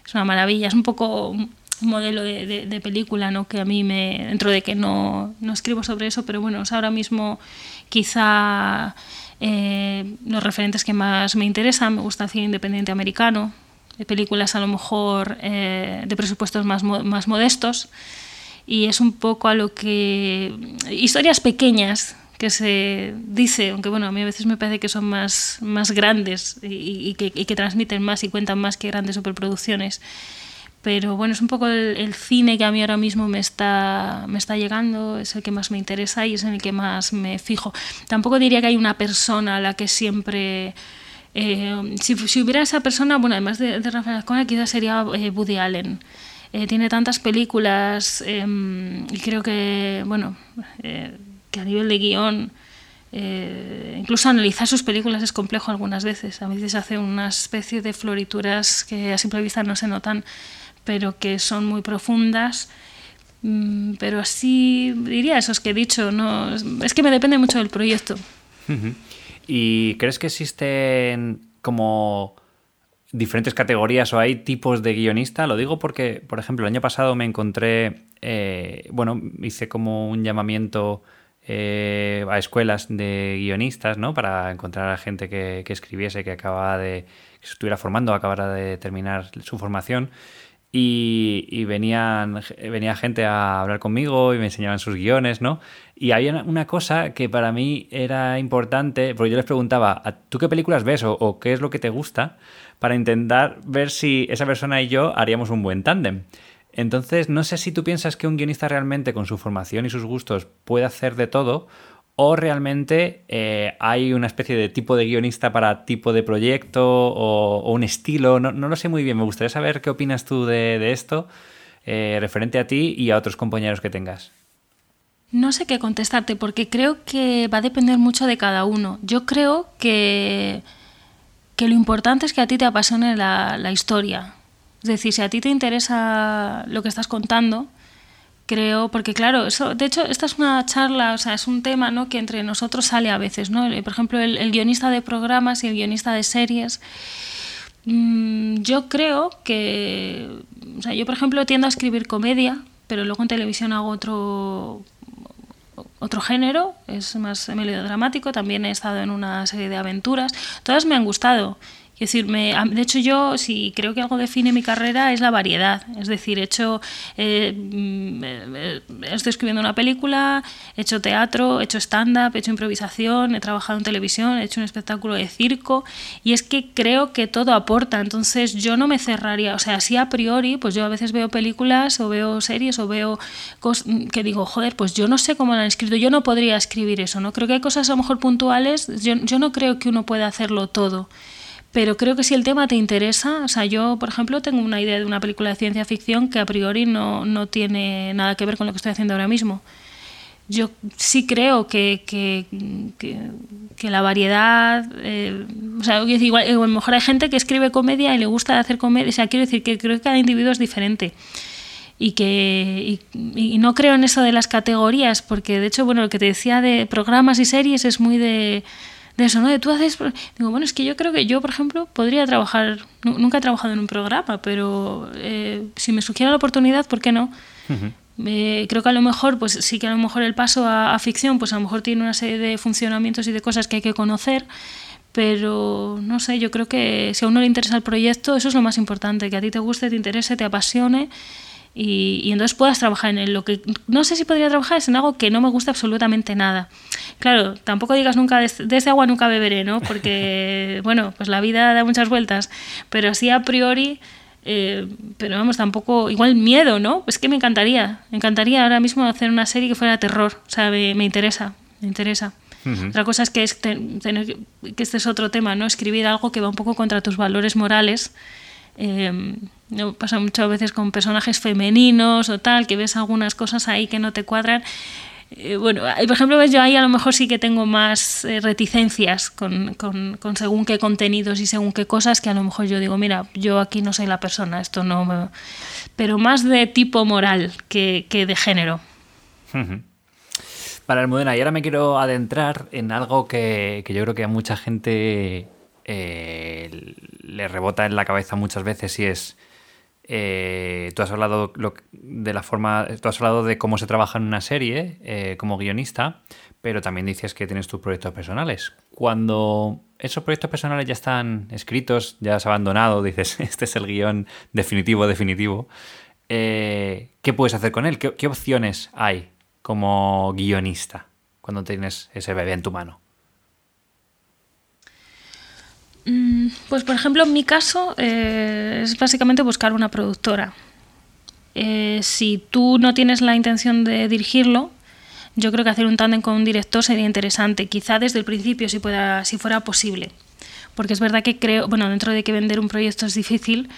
es una maravilla. Es un poco modelo de, película ¿no? que a mí me. dentro de que no, no escribo sobre eso, pero bueno, ahora mismo quizá eh, los referentes que más me interesan. Me gusta el cine independiente americano, de películas a lo mejor eh, de presupuestos más, más modestos y es un poco a lo que historias pequeñas que se dice, aunque bueno, a mí a veces me parece que son más, más grandes y, que, que, transmiten más y cuentan más que grandes superproducciones. Pero bueno, es un poco el, cine que a mí ahora mismo me está, me está llegando, es el que más me interesa y es en el que más me fijo. Tampoco diría que hay una persona a la que siempre... Eh, si, si, hubiera esa persona, bueno, además de, de Rafael Azcona, quizás sería eh, Woody Allen. Eh, tiene tantas películas em, y creo que, bueno, eh, que a nivel de guion, eh, incluso analizar sus películas es complejo algunas veces. A veces hace una especie de florituras que a simple vista no se notan, pero que son muy profundas. Mm, pero así diría esos que he dicho, no, es que me depende mucho del proyecto. ¿Y crees que existen como diferentes categorías o hay tipos de guionista. Lo digo porque, por ejemplo, el año pasado me encontré, eh, bueno, hice como un llamamiento eh, a escuelas de guionistas, ¿no? Para encontrar a gente que, escribiese, que acababa de, que se estuviera formando, acabara de terminar su formación. Y, venían, venía gente a hablar conmigo y me enseñaban sus guiones, ¿no? Y había una cosa que para mí era importante, porque yo les preguntaba, ¿tú qué películas ves o, o qué es lo que te gusta? para intentar ver si esa persona y yo haríamos un buen tándem. Entonces, no sé si tú piensas que un guionista realmente con su formación y sus gustos puede hacer de todo o realmente eh, hay una especie de tipo de guionista para tipo de proyecto o, un estilo. No, lo sé muy bien. Me gustaría saber qué opinas tú de, esto eh, referente a ti y a otros compañeros que tengas. No sé qué contestarte porque creo que va a depender mucho de cada uno. Yo creo que que lo importante es que a ti te apasione la historia. Es decir, si a ti te interesa lo que estás contando, creo, porque claro, eso, de hecho, esta es una charla, o sea, es un tema ¿no? que entre nosotros sale a veces, ¿no? Por ejemplo, el, guionista de programas y el guionista de series Mm, yo creo que, o sea, yo por ejemplo tiendo a escribir comedia, pero luego en televisión hago otro otro género, es más melodramático, también he estado en una serie de aventuras, todas me han gustado. Es de hecho yo, si creo que algo define mi carrera, es la variedad. Es decir, he hecho, eh, mm, eh, estoy escribiendo una película, he hecho teatro, he hecho stand-up, he hecho improvisación, he trabajado en televisión, he hecho un espectáculo de circo. Y es que creo que todo aporta. Entonces yo no me cerraría, o sea, así a priori, pues yo a veces veo películas o veo series o veo cosas que digo, joder, pues yo no sé cómo lo han escrito, yo no podría escribir eso, ¿no? Creo que hay cosas a lo mejor puntuales, yo, yo no creo que uno pueda hacerlo todo. Pero creo que si el tema te interesa, o sea, yo, por ejemplo, tengo una idea de una película de ciencia ficción que a priori no, no tiene nada que ver con lo que estoy haciendo ahora mismo. Yo sí creo que, que, que, la variedad, eh, o sea, igual, a lo mejor hay gente que escribe comedia y le gusta hacer comedia, o sea, quiero decir que creo que cada individuo es diferente y que y, no creo en eso de las categorías porque de hecho bueno lo que te decía de programas y series es muy de de eso, ¿no? De tú haces... Digo, bueno, es que yo creo que yo, por ejemplo, podría trabajar... Nunca he trabajado en un programa, pero eh, si me sugiera la oportunidad, ¿por qué no? Eh, creo que a lo mejor, pues sí que a lo mejor el paso a, ficción, pues a lo mejor tiene una serie de funcionamientos y de cosas que hay que conocer, pero no sé, yo creo que si a uno le interesa el proyecto, eso es lo más importante, que a ti te guste, te interese, te apasione y, entonces puedas trabajar en Lo que no sé si podría trabajar es en algo que no me gusta absolutamente nada. Claro, tampoco digas nunca de, ese agua nunca beberé, ¿no? Porque, bueno, pues la vida da muchas vueltas, pero sí a priori... Eh, pero vamos, tampoco, igual miedo, ¿no? Es que me encantaría, me encantaría ahora mismo hacer una serie que fuera terror, o sea, me, interesa, me interesa. Otra cosa es que, es tener, que este es otro tema, ¿no? Escribir algo que va un poco contra tus valores morales eh, pasa muchas veces con personajes femeninos o tal, que ves algunas cosas ahí que no te cuadran. Eh, bueno, por ejemplo, yo ahí a lo mejor sí que tengo más eh, reticencias con, con, según qué contenidos y según qué cosas que a lo mejor yo digo, mira, yo aquí no soy la persona, esto no me... Pero más de tipo moral que, que de género. Para Almudena, y ahora me quiero adentrar en algo que, que yo creo que a mucha gente eh, le rebota en la cabeza muchas veces y es eh, tú has hablado de la forma tú has hablado de cómo se trabaja en una serie eh, como guionista pero también dices que tienes tus proyectos personales cuando esos proyectos personales ya están escritos ya has abandonado dices este es el guion definitivo definitivo ¿qué puedes hacer con él? ¿Qué opciones hay como guionista cuando tienes ese bebé en tu mano? Mm, pues por ejemplo, en mi caso eh, es básicamente buscar una productora. Eh, si tú no tienes la intención de dirigirlo, yo creo que hacer un tándem con un director sería interesante, quizá desde el principio si, pueda, si fuera posible. Porque es verdad que creo, bueno, dentro de que vender un proyecto es difícil,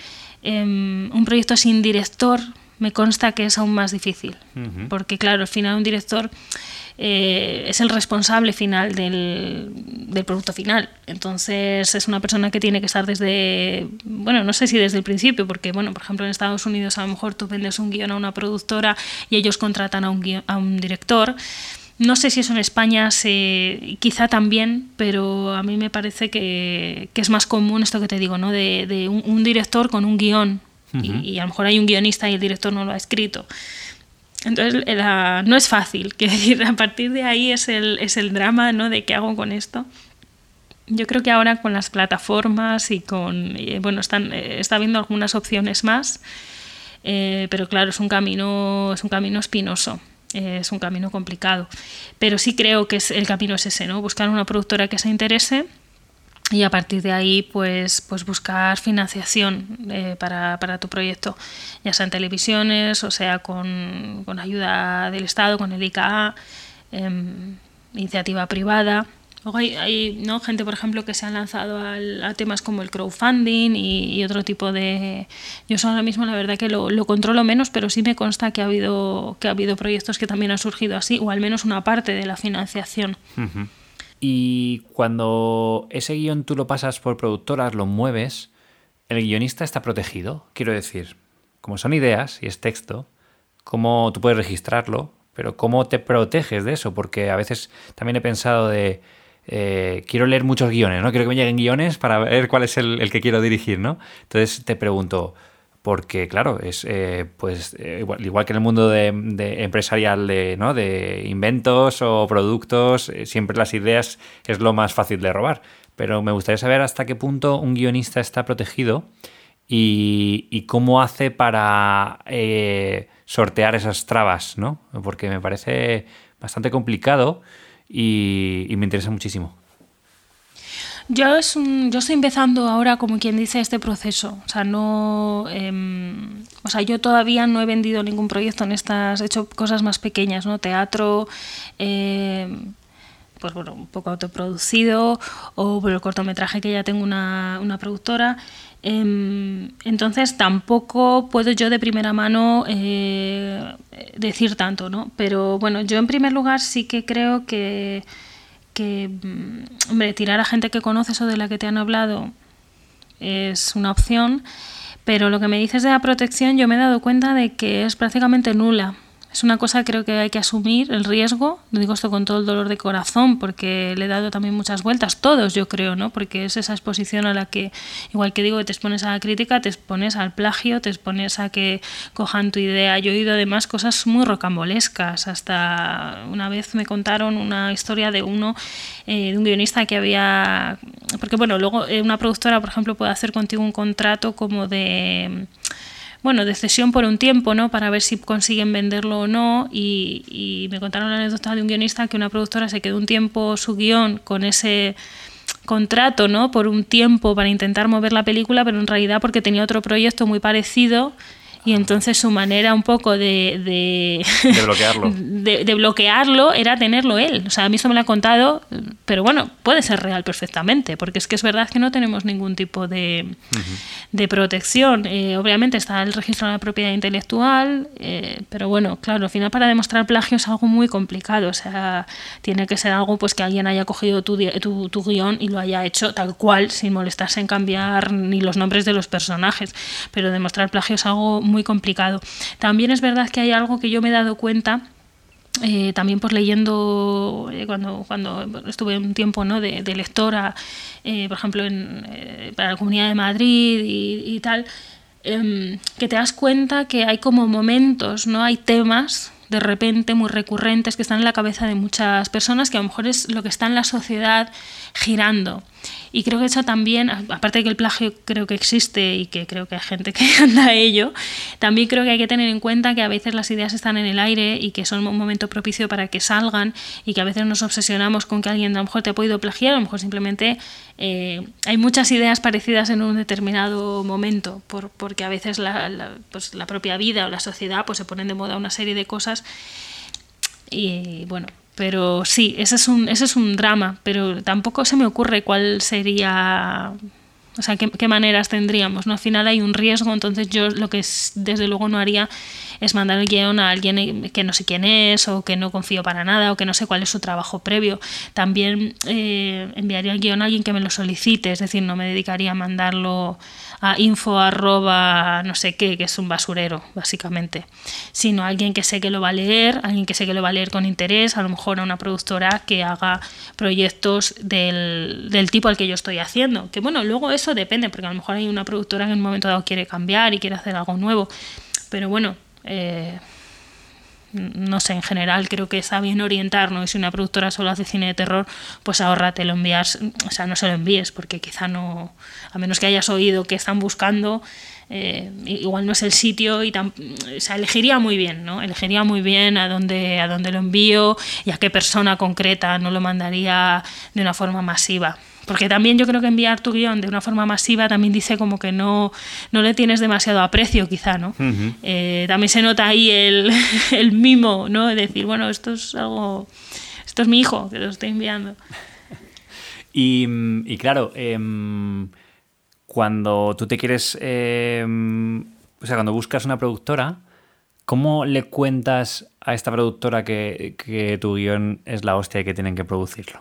em, un proyecto sin director me consta que es aún más difícil. Porque claro, al final un director eh, es el responsable final del, producto final. Entonces es una persona que tiene que estar desde, bueno, no sé si desde el principio, porque, bueno, por ejemplo, en Estados Unidos a lo mejor tú vendes un guion a una productora y ellos contratan a un, a un director. No sé si eso en España se, quizá también, pero a mí me parece que, es más común esto que te digo, ¿no? De, un, director con un guion y, a lo mejor hay un guionista y el director no lo ha escrito. Entonces no es fácil, que decir, a partir de ahí es el, es el drama ¿no? de qué hago con esto. Yo creo que ahora con las plataformas y con, bueno, están, eh, está habiendo algunas opciones más, eh, pero claro, es un camino, es un camino espinoso, eh, es un camino complicado. Pero sí creo que es, el camino es ese, ¿no? Buscar una productora que se interese y a partir de ahí pues, pues buscar financiación eh, para, tu proyecto, ya sea en televisiones o sea con, ayuda del Estado, con el ICA, em, iniciativa privada. Luego hay, ¿no? gente, por ejemplo, que se ha lanzado a temas como el crowdfunding y, otro tipo de... Yo ahora mismo la verdad que lo, controlo menos, pero sí me consta que ha, habido, que ha habido proyectos que también han surgido así, o al menos una parte de la financiación. Y cuando ese guion tú lo pasas por productoras, lo mueves, el guionista está protegido. Quiero decir, como son ideas y es texto, ¿cómo tú puedes registrarlo? Pero ¿cómo te proteges de eso? Porque a veces también he pensado de, eh, quiero leer muchos guiones, ¿no? Quiero que me lleguen guiones para ver cuál es el, que quiero dirigir, ¿no? Entonces te pregunto, porque claro, es eh, pues eh, igual, que en el mundo de, empresarial de, ¿no? de inventos o productos, siempre las ideas es lo más fácil de robar. Pero me gustaría saber hasta qué punto un guionista está protegido y, cómo hace para sortear esas trabas, ¿no? Porque me parece bastante complicado y, me interesa muchísimo. Yo, es yo estoy empezando ahora, como quien dice, este proceso. O sea, no, em, o sea, yo todavía no he vendido ningún proyecto en estas, he hecho cosas más pequeñas, ¿no? Teatro, em, pues bueno, un poco autoproducido, o el cortometraje que ya tengo una, una productora. Em, entonces tampoco puedo yo de primera mano eh, decir tanto, ¿no? Pero bueno, yo en primer lugar sí que creo que, que, mm, hombre, tirar a gente que conoces o de la que te han hablado es una opción, pero lo que me dices de la protección yo me he dado cuenta de que es prácticamente nula. Es una cosa que creo que hay que asumir, el riesgo, lo digo esto con todo el dolor de corazón, porque le he dado también muchas vueltas, todos yo creo, ¿no? Porque es esa exposición a la que, igual que digo, te expones a la crítica, te expones al plagio, te expones a que cojan tu idea. Yo he oído además cosas muy rocambolescas, hasta una vez me contaron una historia de uno, eh, de un guionista que había, porque bueno, luego eh, una productora, por ejemplo, puede hacer contigo un contrato como de bueno, de cesión por un tiempo, ¿no? Para ver si consiguen venderlo o no. Y, me contaron la anécdota de un guionista que una productora se quedó un tiempo su guion con ese contrato, ¿no? Por un tiempo para intentar mover la película, pero en realidad porque tenía otro proyecto muy parecido y entonces su manera un poco de... De, bloquearlo. De, bloquearlo era tenerlo él. O sea, a mí eso me lo ha contado, pero bueno, puede ser real perfectamente, porque es que es verdad que no tenemos ningún tipo de, de protección. Eh, obviamente está el registro de la propiedad intelectual, eh, pero bueno, claro, al final para demostrar plagio es algo muy complicado. O sea, tiene que ser algo pues que alguien haya cogido tu, tu, tu guion y lo haya hecho tal cual, sin molestarse en cambiar ni los nombres de los personajes. Pero demostrar plagio es algo muy muy complicado. También es verdad que hay algo que yo me he dado cuenta eh, también pues leyendo eh, cuando, cuando estuve un tiempo ¿no? de, lectora, eh, por ejemplo, en, para la Comunidad de Madrid y, tal, em, que te das cuenta que hay como momentos, ¿no? hay temas de repente muy recurrentes que están en la cabeza de muchas personas que a lo mejor es lo que está en la sociedad girando. Y creo que eso también, aparte de que el plagio creo que existe y que creo que hay gente que anda a ello, también creo que hay que tener en cuenta que a veces las ideas están en el aire y que son un momento propicio para que salgan y que a veces nos obsesionamos con que alguien a lo mejor te ha podido plagiar, a lo mejor simplemente eh, hay muchas ideas parecidas en un determinado momento, por, porque a veces la, la, pues la propia vida o la sociedad pues se ponen de moda una serie de cosas y bueno, pero sí, ese es un, ese es un drama, pero tampoco se me ocurre cuál sería o sea, ¿qué, maneras tendríamos? ¿no? Al final hay un riesgo, entonces yo lo que desde luego no haría es mandar el guion a alguien que no sé quién es o que no confío para nada o que no sé cuál es su trabajo previo. También eh, enviaría el guion a alguien que me lo solicite, es decir, no me dedicaría a mandarlo a info arroba no sé qué, que es un basurero, básicamente, sino alguien que sé que lo va a leer, alguien que sé que lo va a leer con interés, a lo mejor a una productora que haga proyectos del, del tipo al que yo estoy haciendo. Que bueno, luego eso depende, porque a lo mejor hay una productora que en un momento dado quiere cambiar y quiere hacer algo nuevo, pero bueno. Eh, no sé, en general creo que está bien orientarnos. Y si una productora solo hace cine de terror, pues ahorrate lo envías, o sea, no se lo envíes, porque quizá no, a menos que hayas oído que están buscando, eh, igual no es el sitio y tan, o sea, elegiría muy bien, ¿no? Elegiría muy bien a dónde, a dónde lo envío y a qué persona concreta no lo mandaría de una forma masiva. Porque también yo creo que enviar tu guion de una forma masiva también dice como que no, no le tienes demasiado aprecio, quizá, ¿no? Eh, también se nota ahí el, el mimo, ¿no? De decir, bueno, esto es algo. Esto es mi hijo que lo estoy enviando. Y, y claro, em, cuando tú te quieres. Em, o sea, cuando buscas una productora, ¿Cómo le cuentas a esta productora que, tu guion es la hostia y que tienen que producirlo?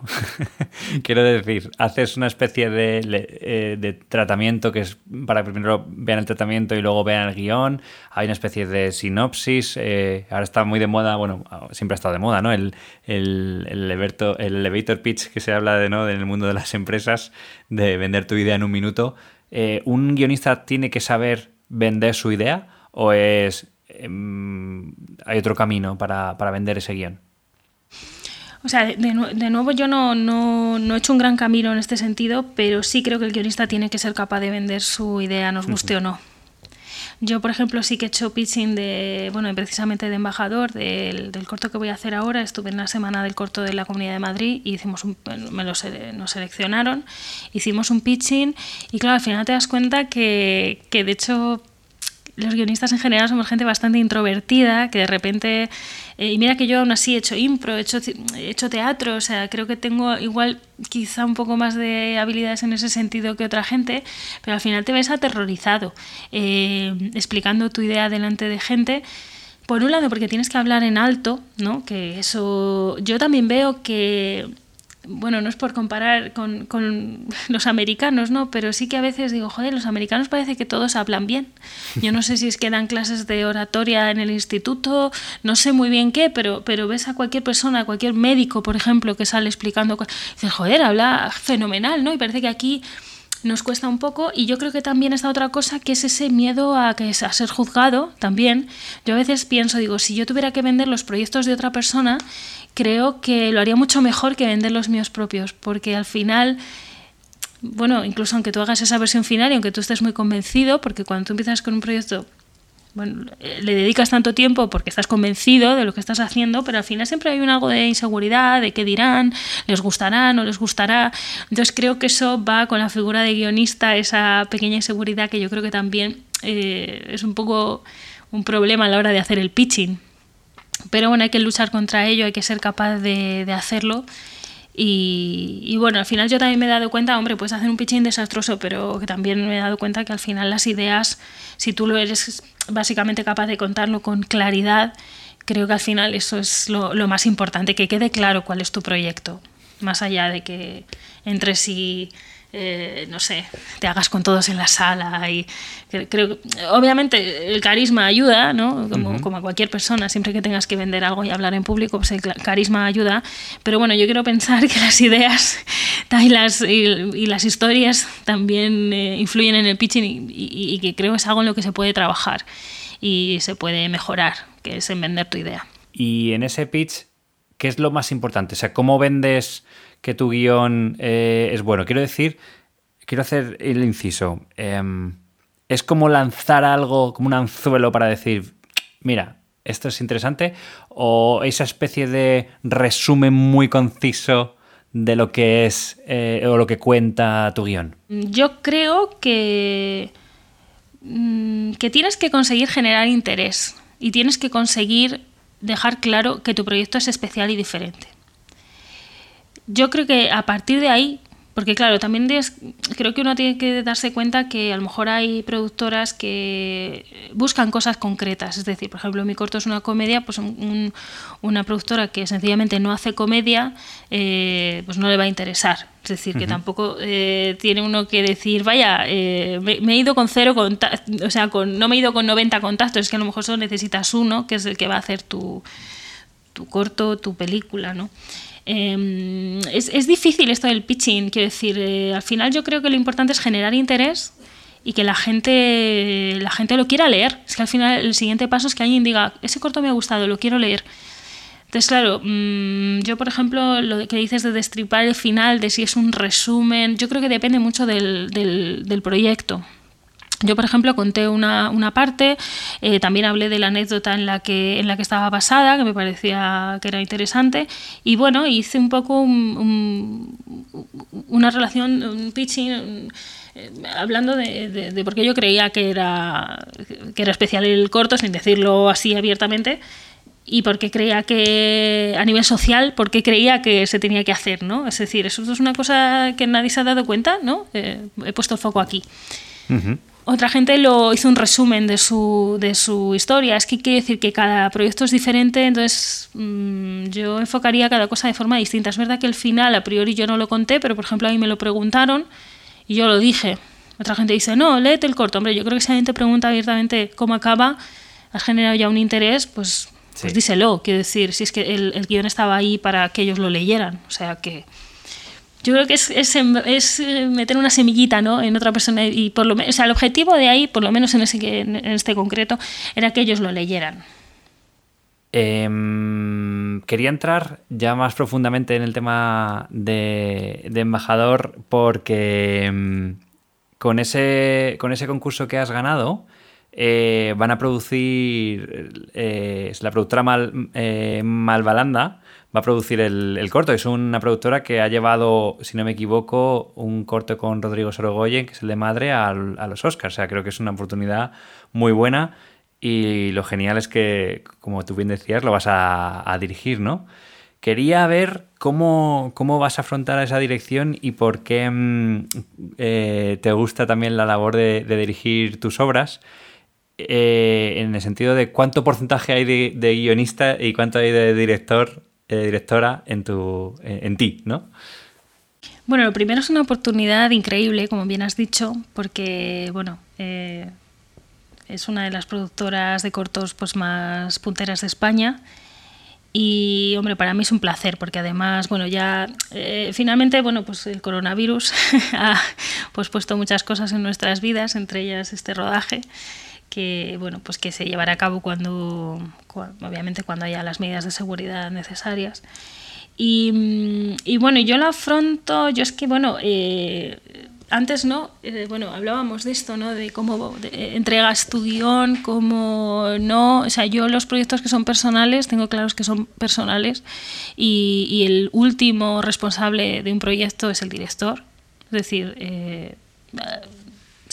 Quiero decir, haces una especie eh, de, tratamiento que es para que primero vean el tratamiento y luego vean el guion. Hay una especie de sinopsis. Eh, ahora está muy de moda, bueno, siempre ha estado de moda, ¿no? El, el, el, elevator, pitch que se habla de, ¿no? En el mundo de las empresas, de vender tu idea en un minuto. Eh, ¿Un guionista tiene que saber vender su idea o es hay otro camino para, vender ese guion. O sea, de, nuevo yo no, no, he hecho un gran camino en este sentido, pero sí creo que el guionista tiene que ser capaz de vender su idea, nos guste o no. Yo, por ejemplo, sí que he hecho pitching de, bueno, precisamente de embajador del, corto que voy a hacer ahora. Estuve en la semana del corto de la Comunidad de Madrid y hicimos un, me lo, nos seleccionaron, hicimos un pitching y claro, al final te das cuenta que, que de hecho los guionistas en general somos gente bastante introvertida, que de repente, eh, y mira que yo aún así he hecho impro, he hecho, he hecho teatro, o sea, creo que tengo igual quizá un poco más de habilidades en ese sentido que otra gente, pero al final te ves aterrorizado eh, explicando tu idea delante de gente. Por un lado, porque tienes que hablar en alto, ¿no? Que eso. Yo también veo que bueno, no es por comparar con, con, los americanos, ¿no? Pero sí que a veces digo, joder, los americanos parece que todos hablan bien. Yo no sé si es que dan clases de oratoria en el instituto, no sé muy bien qué, pero, pero ves a cualquier persona, cualquier médico, por ejemplo, que sale explicando, dices, joder, habla fenomenal, ¿no? Y parece que aquí nos cuesta un poco y yo creo que también está otra cosa que es ese miedo a, que, a ser juzgado también. Yo a veces pienso, digo, si yo tuviera que vender los proyectos de otra persona, creo que lo haría mucho mejor que vender los míos propios, porque al final, bueno, incluso aunque tú hagas esa versión final y aunque tú estés muy convencido, porque cuando tú empiezas con un proyecto, bueno, le dedicas tanto tiempo porque estás convencido de lo que estás haciendo, pero al final siempre hay un algo de inseguridad, de qué dirán, les gustará, no les gustará. Entonces creo que eso va con la figura de guionista, esa pequeña inseguridad que yo creo que también eh, es un poco un problema a la hora de hacer el pitching pero bueno, hay que luchar contra ello, hay que ser capaz de, hacerlo. Y, bueno, al final yo también me he dado cuenta, hombre, puedes hacer un pitching desastroso, pero que también me he dado cuenta que al final las ideas, si tú lo eres básicamente capaz de contarlo con claridad, creo que al final eso es lo, lo más importante, que quede claro cuál es tu proyecto, más allá de que entre sí eh, no sé, te hagas con todos en la sala. Y creo obviamente, el carisma ayuda, ¿no? Como, a cualquier persona, siempre que tengas que vender algo y hablar en público, pues el carisma ayuda. Pero bueno, yo quiero pensar que las ideas y las, y, las historias también eh, influyen en el pitching y, y que creo que es algo en lo que se puede trabajar y se puede mejorar, que es en vender tu idea. Y en ese pitch, ¿qué es lo más importante? O sea, ¿cómo vendes que tu guion eh, es bueno. Quiero decir, quiero hacer el inciso. Em, es como lanzar algo, como un anzuelo para decir, mira, esto es interesante, o esa especie de resumen muy conciso de lo que es eh, o lo que cuenta tu guion. Yo creo que, mm, que tienes que conseguir generar interés y tienes que conseguir dejar claro que tu proyecto es especial y diferente yo creo que a partir de ahí, porque claro, también creo que uno tiene que darse cuenta que a lo mejor hay productoras que buscan cosas concretas. Es decir, por ejemplo, mi corto es una comedia, pues una productora que sencillamente no hace comedia, eh, pues no le va a interesar. Es decir, que tampoco eh, tiene uno que decir, vaya, eh, me, he ido con cero contactos, o sea, con, no me he ido con 90 contactos, es que a lo mejor solo necesitas uno, que es el que va a hacer tu, tu corto, tu película, ¿no? Em, es, difícil esto del pitching, quiero decir, eh, al final yo creo que lo importante es generar interés y que la gente, la gente lo quiera leer. Es que al final el siguiente paso es que alguien diga, ese corto me ha gustado, lo quiero leer. Entonces, claro, mm, yo por ejemplo, lo que dices de destripar el final, de si es un resumen, yo creo que depende mucho del, del proyecto. Yo, por ejemplo, conté una, parte, eh, también hablé de la anécdota en la, que, en la que estaba basada, que me parecía que era interesante, y bueno, hice un poco una relación, un pitching, eh, hablando de, de, por qué yo creía que era, que era especial el corto, sin decirlo así abiertamente, y por qué creía que a nivel social, por qué creía que se tenía que hacer, ¿no? Es decir, eso es una cosa que nadie se ha dado cuenta, ¿no? Eh, he puesto el foco aquí. Otra gente lo hizo un resumen de su, de su historia. Es que quiere decir que cada proyecto es diferente, entonces mm, yo enfocaría cada cosa de forma distinta. Es verdad que el final, a priori, yo no lo conté, pero por ejemplo a mí me lo preguntaron y yo lo dije. Otra gente dice, no, léete el corto. Hombre, yo creo que si alguien te pregunta abiertamente cómo acaba, has generado ya un interés, pues, pues díselo. Quiero decir, si es que el, el guion estaba ahí para que ellos lo leyeran. O sea que yo creo que es, es, eh, meter una semillita ¿no? en otra persona y por lo o sea, el objetivo de ahí, por lo menos en, este concreto, era que ellos lo leyeran. Em, quería entrar ya más profundamente en el tema de, embajador porque em, con, ese, con ese concurso que has ganado eh, van a producir, eh, la productora Mal, Malvalanda va a producir el, corto. Es una productora que ha llevado, si no me equivoco, un corto con Rodrigo Sorogoyen, que es el de Madre, a, los Oscars. O sea, creo que es una oportunidad muy buena y lo genial es que, como tú bien decías, lo vas a, dirigir, ¿no? Quería ver cómo, cómo, vas a afrontar esa dirección y por qué mm, eh, te gusta también la labor de, dirigir tus obras. Eh, en el sentido de cuánto porcentaje hay de, guionista y cuánto hay de director eh, directora en, tu, eh, ti, ¿no? Bueno, lo primero es una oportunidad increíble, como bien has dicho, porque, bueno, eh, es una de las productoras de cortos pues, más punteras de España. Y, hombre, para mí es un placer, porque además, bueno, ya finalmente, bueno, pues el coronavirus ha pues, puesto muchas cosas en nuestras vidas, entre ellas este rodaje que bueno pues que se llevará a cabo cuando, obviamente cuando haya las medidas de seguridad necesarias. Y, mm, y bueno yo lo afronto yo es que bueno eh, antes no eh, bueno hablábamos de esto no de cómo entregas tu guion cómo no o sea yo los proyectos que son personales tengo claros que son personales y, y el último responsable de un proyecto es el director. Es decir eh,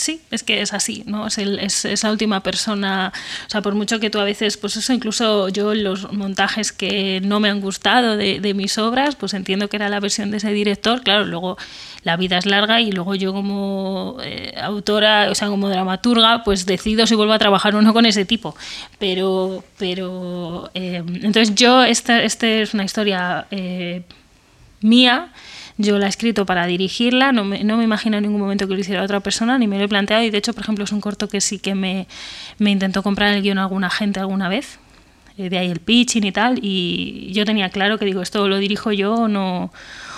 sí, es que es así, ¿no? Es, el, es, esa última persona, o sea, por mucho que tú a veces, pues eso, incluso yo los montajes que no me han gustado de, de, mis obras, pues entiendo que era la versión de ese director, claro, luego la vida es larga y luego yo como eh, autora, o sea, como dramaturga, pues decido si vuelvo a trabajar o no con ese tipo, pero, pero, eh, entonces yo, esta, esta es una historia eh, mía, yo la he escrito para dirigirla, no me, no me imagino en ningún momento que lo hiciera otra persona, ni me lo he planteado. Y de hecho, por ejemplo, es un corto que sí que me, me intentó comprar el guion a alguna gente alguna vez. Eh, de ahí el pitching y tal. Y yo tenía claro que digo, esto lo dirijo yo o no,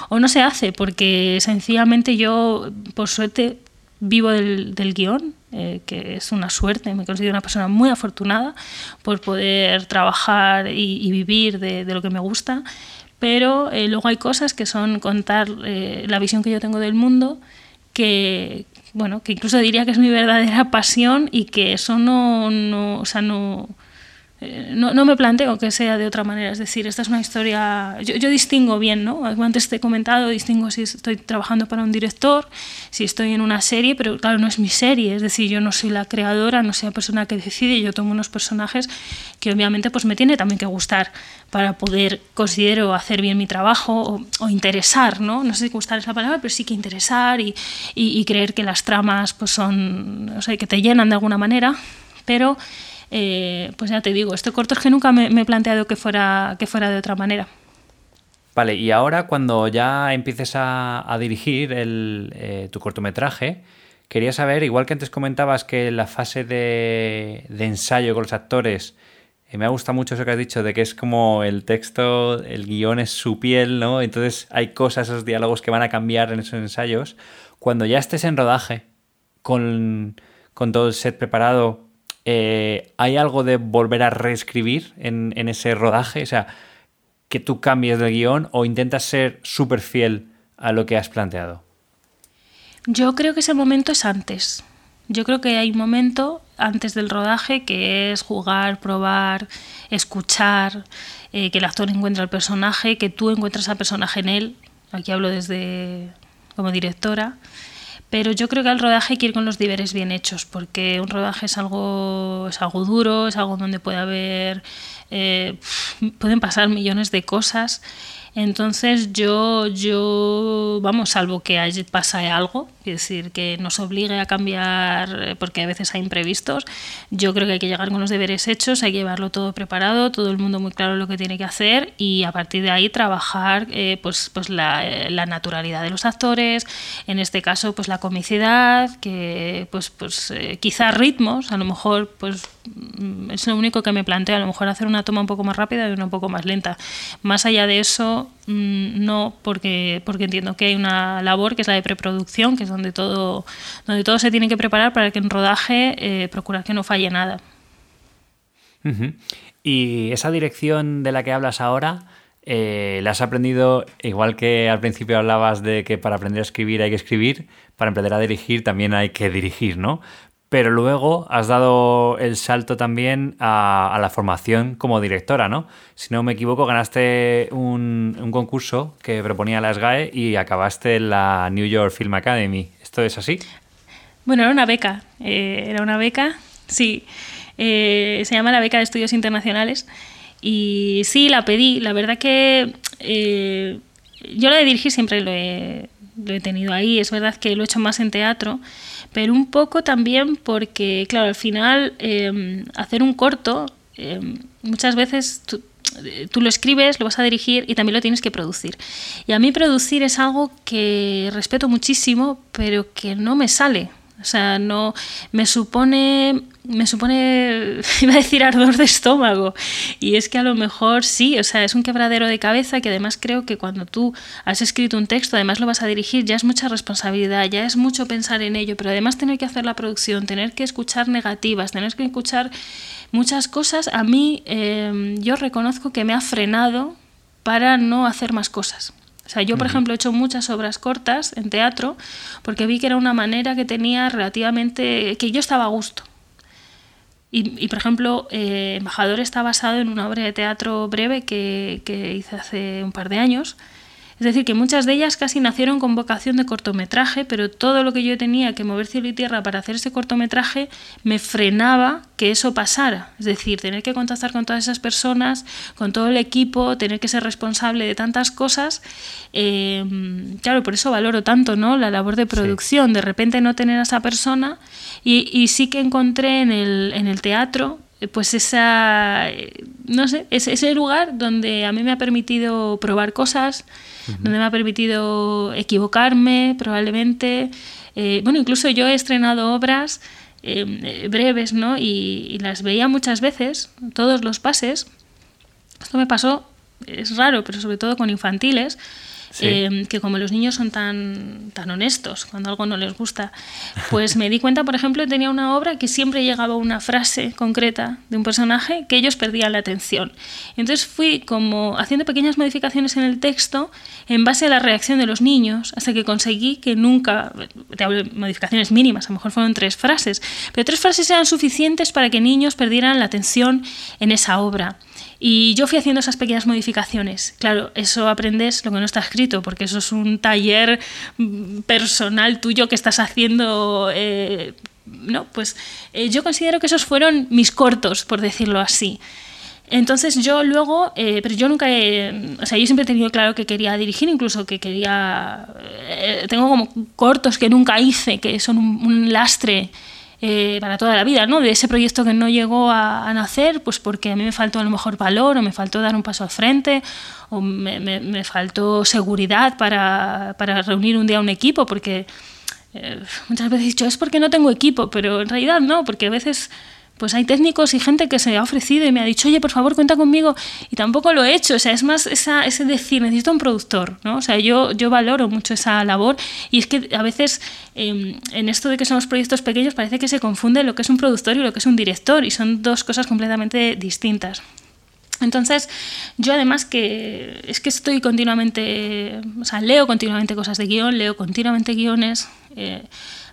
o no se hace, porque sencillamente yo, por suerte, vivo del, del guion, eh, que es una suerte, me considero una persona muy afortunada por poder trabajar y, vivir de, lo que me gusta pero eh, luego hay cosas que son contar eh, la visión que yo tengo del mundo, que, bueno, que incluso diría que es mi verdadera pasión y que eso no, no o sea, no, no, no, me planteo que sea de otra manera. Es decir, esta es una historia. Yo, yo, distingo bien, ¿no? Antes te he comentado, distingo si estoy trabajando para un director, si estoy en una serie, pero claro, no es mi serie. Es decir, yo no soy la creadora, no soy la persona que decide. Yo tomo unos personajes que obviamente pues me tiene también que gustar para poder, considero, hacer bien mi trabajo o, o interesar, ¿no? No sé si gustar es la palabra, pero sí que interesar y, y, y creer que las tramas pues son, o sea, que te llenan de alguna manera. Pero eh, pues ya te digo, este corto es que nunca me, he planteado que fuera, que fuera de otra manera. Vale, y ahora cuando ya empieces a, dirigir eh, tu cortometraje, quería saber, igual que antes comentabas que la fase de, de ensayo con los actores, eh, me ha gustado mucho eso que has dicho, de que es como el texto, el guion es su piel, ¿no? Entonces hay cosas, esos diálogos que van a cambiar en esos ensayos. Cuando ya estés en rodaje, con, con todo el set preparado, eh, ¿hay algo de volver a reescribir en, ese rodaje? O sea, que tú cambies de guion o intentas ser súper fiel a lo que has planteado. Yo creo que ese momento es antes. Yo creo que hay un momento antes del rodaje que es jugar, probar, escuchar, eh, que el actor encuentra al personaje, que tú encuentras al personaje en él. Aquí hablo desde como directora pero yo creo que al rodaje hay que ir con los deberes bien hechos, porque un rodaje es algo, es algo duro, es algo donde puede haber, eh, pueden pasar millones de cosas. Entonces yo, yo, vamos, salvo que pase algo, es decir, que nos obligue a cambiar, eh, porque a veces hay imprevistos, yo creo que hay que llegar con los deberes hechos, hay que llevarlo todo preparado, todo el mundo muy claro lo que tiene que hacer y a partir de ahí trabajar eh, pues, pues la, eh, naturalidad de los actores, en este caso pues la comicidad, que pues, pues quizás ritmos, a lo mejor pues es lo único que me planteo, a lo mejor hacer una toma un poco más rápida y una un poco más lenta. Más allá de eso, Mm, no, porque, porque entiendo que hay una labor que es la de preproducción, que es donde todo, donde todo se tiene que preparar para que en rodaje eh, procurar que no falle nada. Y esa dirección de la que hablas ahora, eh, ¿la has aprendido igual que al principio hablabas de que para aprender a escribir hay que escribir, para aprender a dirigir también hay que dirigir, ¿no? Pero luego has dado el salto también a, la formación como directora, ¿no? Si no me equivoco, ganaste un, concurso que proponía la SGAE y acabaste en la New York Film Academy. ¿Esto es así? Bueno, era una beca, eh, era una beca, sí. Eh, se llama la beca de estudios internacionales y sí, la pedí. La verdad que eh, yo la de dirigir siempre lo he, lo he tenido ahí. Es verdad que lo he hecho más en teatro pero un poco también porque, claro, al final em, hacer un corto, em, muchas veces tú, tú, lo escribes, lo vas a dirigir y también lo tienes que producir. Y a mí producir es algo que respeto muchísimo, pero que no me sale. O sea, no me supone me supone, iba a decir ardor de estómago. Y es que a lo mejor sí, o sea, es un quebradero de cabeza que además creo que cuando tú has escrito un texto, además lo vas a dirigir, ya es mucha responsabilidad, ya es mucho pensar en ello, pero además tener que hacer la producción, tener que escuchar negativas, tener que escuchar muchas cosas, a mí em, yo reconozco que me ha frenado para no hacer más cosas. Sea, yo, por ejemplo, he hecho muchas obras cortas en teatro porque vi que era una manera que tenía relativamente, que yo estaba a gusto. Y, por ejemplo, eh, Embajador está basado en una obra de teatro breve que, que hice hace un par de años, es decir, que muchas de ellas casi nacieron con vocación de cortometraje, pero todo lo que yo tenía que mover cielo y tierra para hacer ese cortometraje me frenaba que eso pasara. Es decir, tener que contactar con todas esas personas, con todo el equipo, tener que ser responsable de tantas cosas. Eh, claro, por eso valoro tanto ¿no? la labor de producción. De repente no tener a esa persona y, sí que encontré en el, en el teatro pues esa, no sé, ese, lugar donde a mí me ha permitido probar cosas, donde me ha permitido equivocarme probablemente. Eh, bueno, incluso yo he estrenado obras eh, breves, ¿no? Y, las veía muchas veces, todos los pases. Esto me pasó, es raro, pero sobre todo con infantiles. Em, que como los niños son tan, tan honestos cuando algo no les gusta, pues me di cuenta, por ejemplo, tenía una obra que siempre llegaba una frase concreta de un personaje que ellos perdían la atención. Entonces fui como haciendo pequeñas modificaciones en el texto en base a la reacción de los niños, hasta que conseguí que nunca, te hablo de modificaciones mínimas, a lo mejor fueron tres frases, pero tres frases eran suficientes para que niños perdieran la atención en esa obra. Y yo fui haciendo esas pequeñas modificaciones. Claro, eso aprendes lo que no está escrito, porque eso es un taller mm, personal tuyo que estás haciendo. Eh, no, pues eh, yo considero que esos fueron mis cortos, por decirlo así. Entonces yo luego, eh, pero yo nunca, he, o sea, yo siempre he tenido claro que quería dirigir, incluso que quería, tengo como cortos que nunca hice, que son un lastre eh, para toda la vida, ¿no? De ese proyecto que no llegó a, nacer, pues porque a mí me faltó a lo mejor valor o me faltó dar un paso al frente o me, me, faltó seguridad para, para, reunir un día un equipo, porque eh, muchas veces he dicho, es porque no tengo equipo, pero en realidad no, porque a veces pues hay técnicos y gente que se ha ofrecido y me ha dicho, oye, por favor, cuenta conmigo, y tampoco lo he hecho, o sea, es más esa, ese decir, necesito un productor, ¿no? O sea, yo, yo valoro mucho esa labor y es que a veces em, en esto de que somos proyectos pequeños parece que se confunde lo que es un productor y lo que es un director y son dos cosas completamente distintas. Entonces, yo además que es que estoy continuamente, o sea, leo continuamente cosas de guion, leo continuamente guiones. Eh,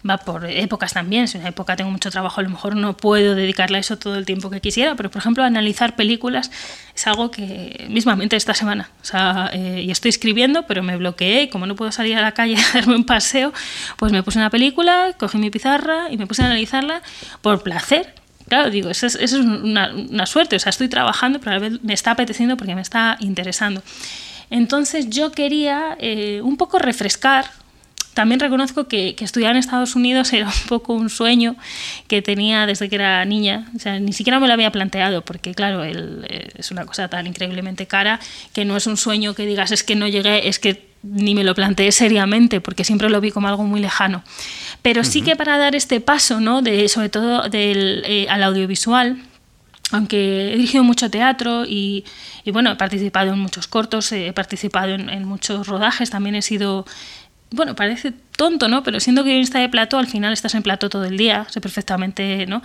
va por épocas también. Si en una época tengo mucho trabajo, a lo mejor no puedo dedicarle a eso todo el tiempo que quisiera, pero por ejemplo, analizar películas es algo que mismamente esta semana. O sea, eh, y estoy escribiendo, pero me bloqueé y como no puedo salir a la calle a darme un paseo, pues me puse una película, cogí mi pizarra y me puse a analizarla por placer. Claro, digo, eso es, una, una, suerte. O sea, estoy trabajando, pero a la vez me está apeteciendo porque me está interesando. Entonces yo quería eh, un poco refrescar también reconozco que, estudiar en Estados Unidos era un poco un sueño que tenía desde que era niña. O sea, ni siquiera me lo había planteado, porque claro, eh, es una cosa tan increíblemente cara que no es un sueño que digas es que no llegué, es que ni me lo planteé seriamente, porque siempre lo vi como algo muy lejano. Pero sí que para dar este paso, ¿no? de, sobre todo del, eh, al audiovisual, aunque he dirigido mucho teatro y, bueno, he participado en muchos cortos, he participado en, en, muchos rodajes, también he sido bueno, parece tonto, ¿no? Pero siendo guionista de plato, al final estás en plato todo el día, sé perfectamente, ¿no?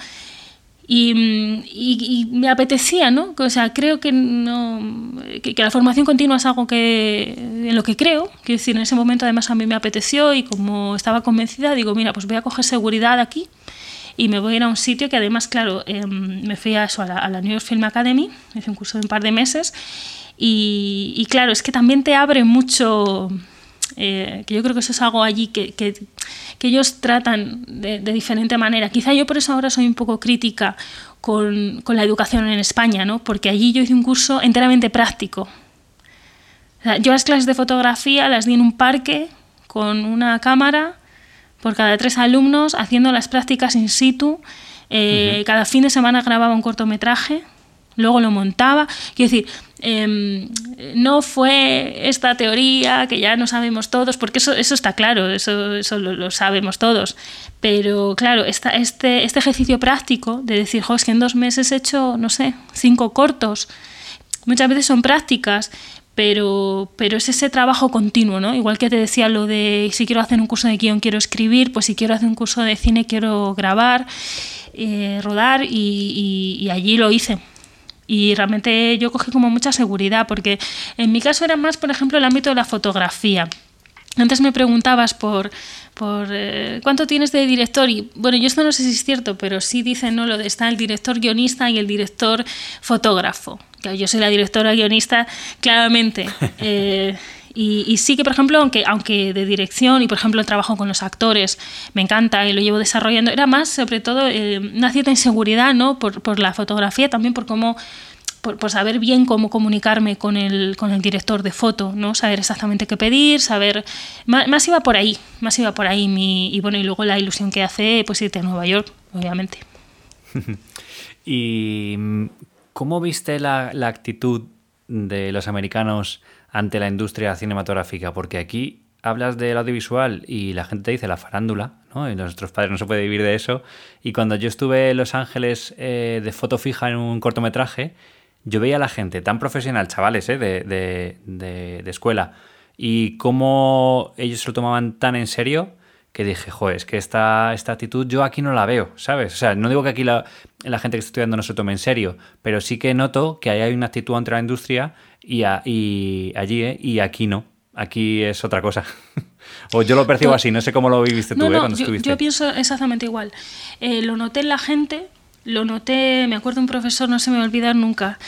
Y, me apetecía, ¿no? O sea, creo que, no, que, la formación continua es algo que, en lo que creo. Quiero decir, en ese momento además a mí me apeteció y como estaba convencida, digo, mira, pues voy a coger seguridad aquí y me voy a ir a un sitio que además, claro, em, me fui a, eso, a, la, a la New York Film Academy, hice un curso de un par de meses y, y claro, es que también te abre mucho eh, que yo creo que eso es algo allí que, que, ellos tratan de, diferente manera. Quizá yo por eso ahora soy un poco crítica con, con, la educación en España, ¿no? porque allí yo hice un curso enteramente práctico. yo las clases de fotografía las di en un parque con una cámara por cada tres alumnos haciendo las prácticas in situ. Eh, cada fin de semana grababa un cortometraje, luego lo montaba. Quiero decir, Em, no fue esta teoría que ya no sabemos todos, porque eso, eso está claro, eso, eso lo, sabemos todos. Pero claro, esta, este, este ejercicio práctico de decir, jo, es que en dos meses he hecho, no sé, cinco cortos, muchas veces son prácticas, pero, pero es ese trabajo continuo, ¿no? Igual que te decía lo de si quiero hacer un curso de guion, quiero escribir, pues si quiero hacer un curso de cine, quiero grabar, eh, rodar, y allí lo hice. Y realmente yo cogí como mucha seguridad, porque en mi caso era más, por ejemplo, el ámbito de la fotografía. Antes me preguntabas por, por eh, cuánto tienes de director y bueno, yo esto no sé si es cierto, pero sí dicen, ¿no? Lo de, está el director guionista y el director fotógrafo. Yo soy la directora guionista, claramente. Eh, y, sí que, por ejemplo, aunque, aunque de dirección y, por ejemplo, el trabajo con los actores me encanta y lo llevo desarrollando, era más, sobre todo, eh, una cierta inseguridad ¿no? por, por la fotografía, también por cómo por, saber bien cómo comunicarme con el, con el director de foto, ¿no? Saber exactamente qué pedir, saber... Más, iba por ahí, más iba por ahí. Mi, y bueno, y luego la ilusión que hace, pues irte a Nueva York, obviamente. ¿Y cómo viste la, la actitud de los americanos ante la industria cinematográfica, porque aquí hablas del audiovisual y la gente te dice la farándula, ¿no? Y nuestros padres no se puede vivir de eso. Y cuando yo estuve en Los Ángeles eh, de foto fija en un cortometraje, yo veía a la gente tan profesional, chavales, ¿eh? de, de, escuela, y cómo ellos se lo tomaban tan en serio que dije, joder, es que esta, esta actitud yo aquí no la veo, ¿sabes? O sea, no digo que aquí la, la gente que está estudiando no se tome en serio, pero sí que noto que ahí hay una actitud ante la industria y, allí, ¿eh? y aquí no. Aquí es otra cosa. o yo lo percibo así, no sé cómo lo viviste tú ¿eh? cuando yo, estuviste. Yo pienso exactamente igual. Eh, lo noté en la gente, lo noté, me acuerdo un profesor, no se me va a olvidar nunca.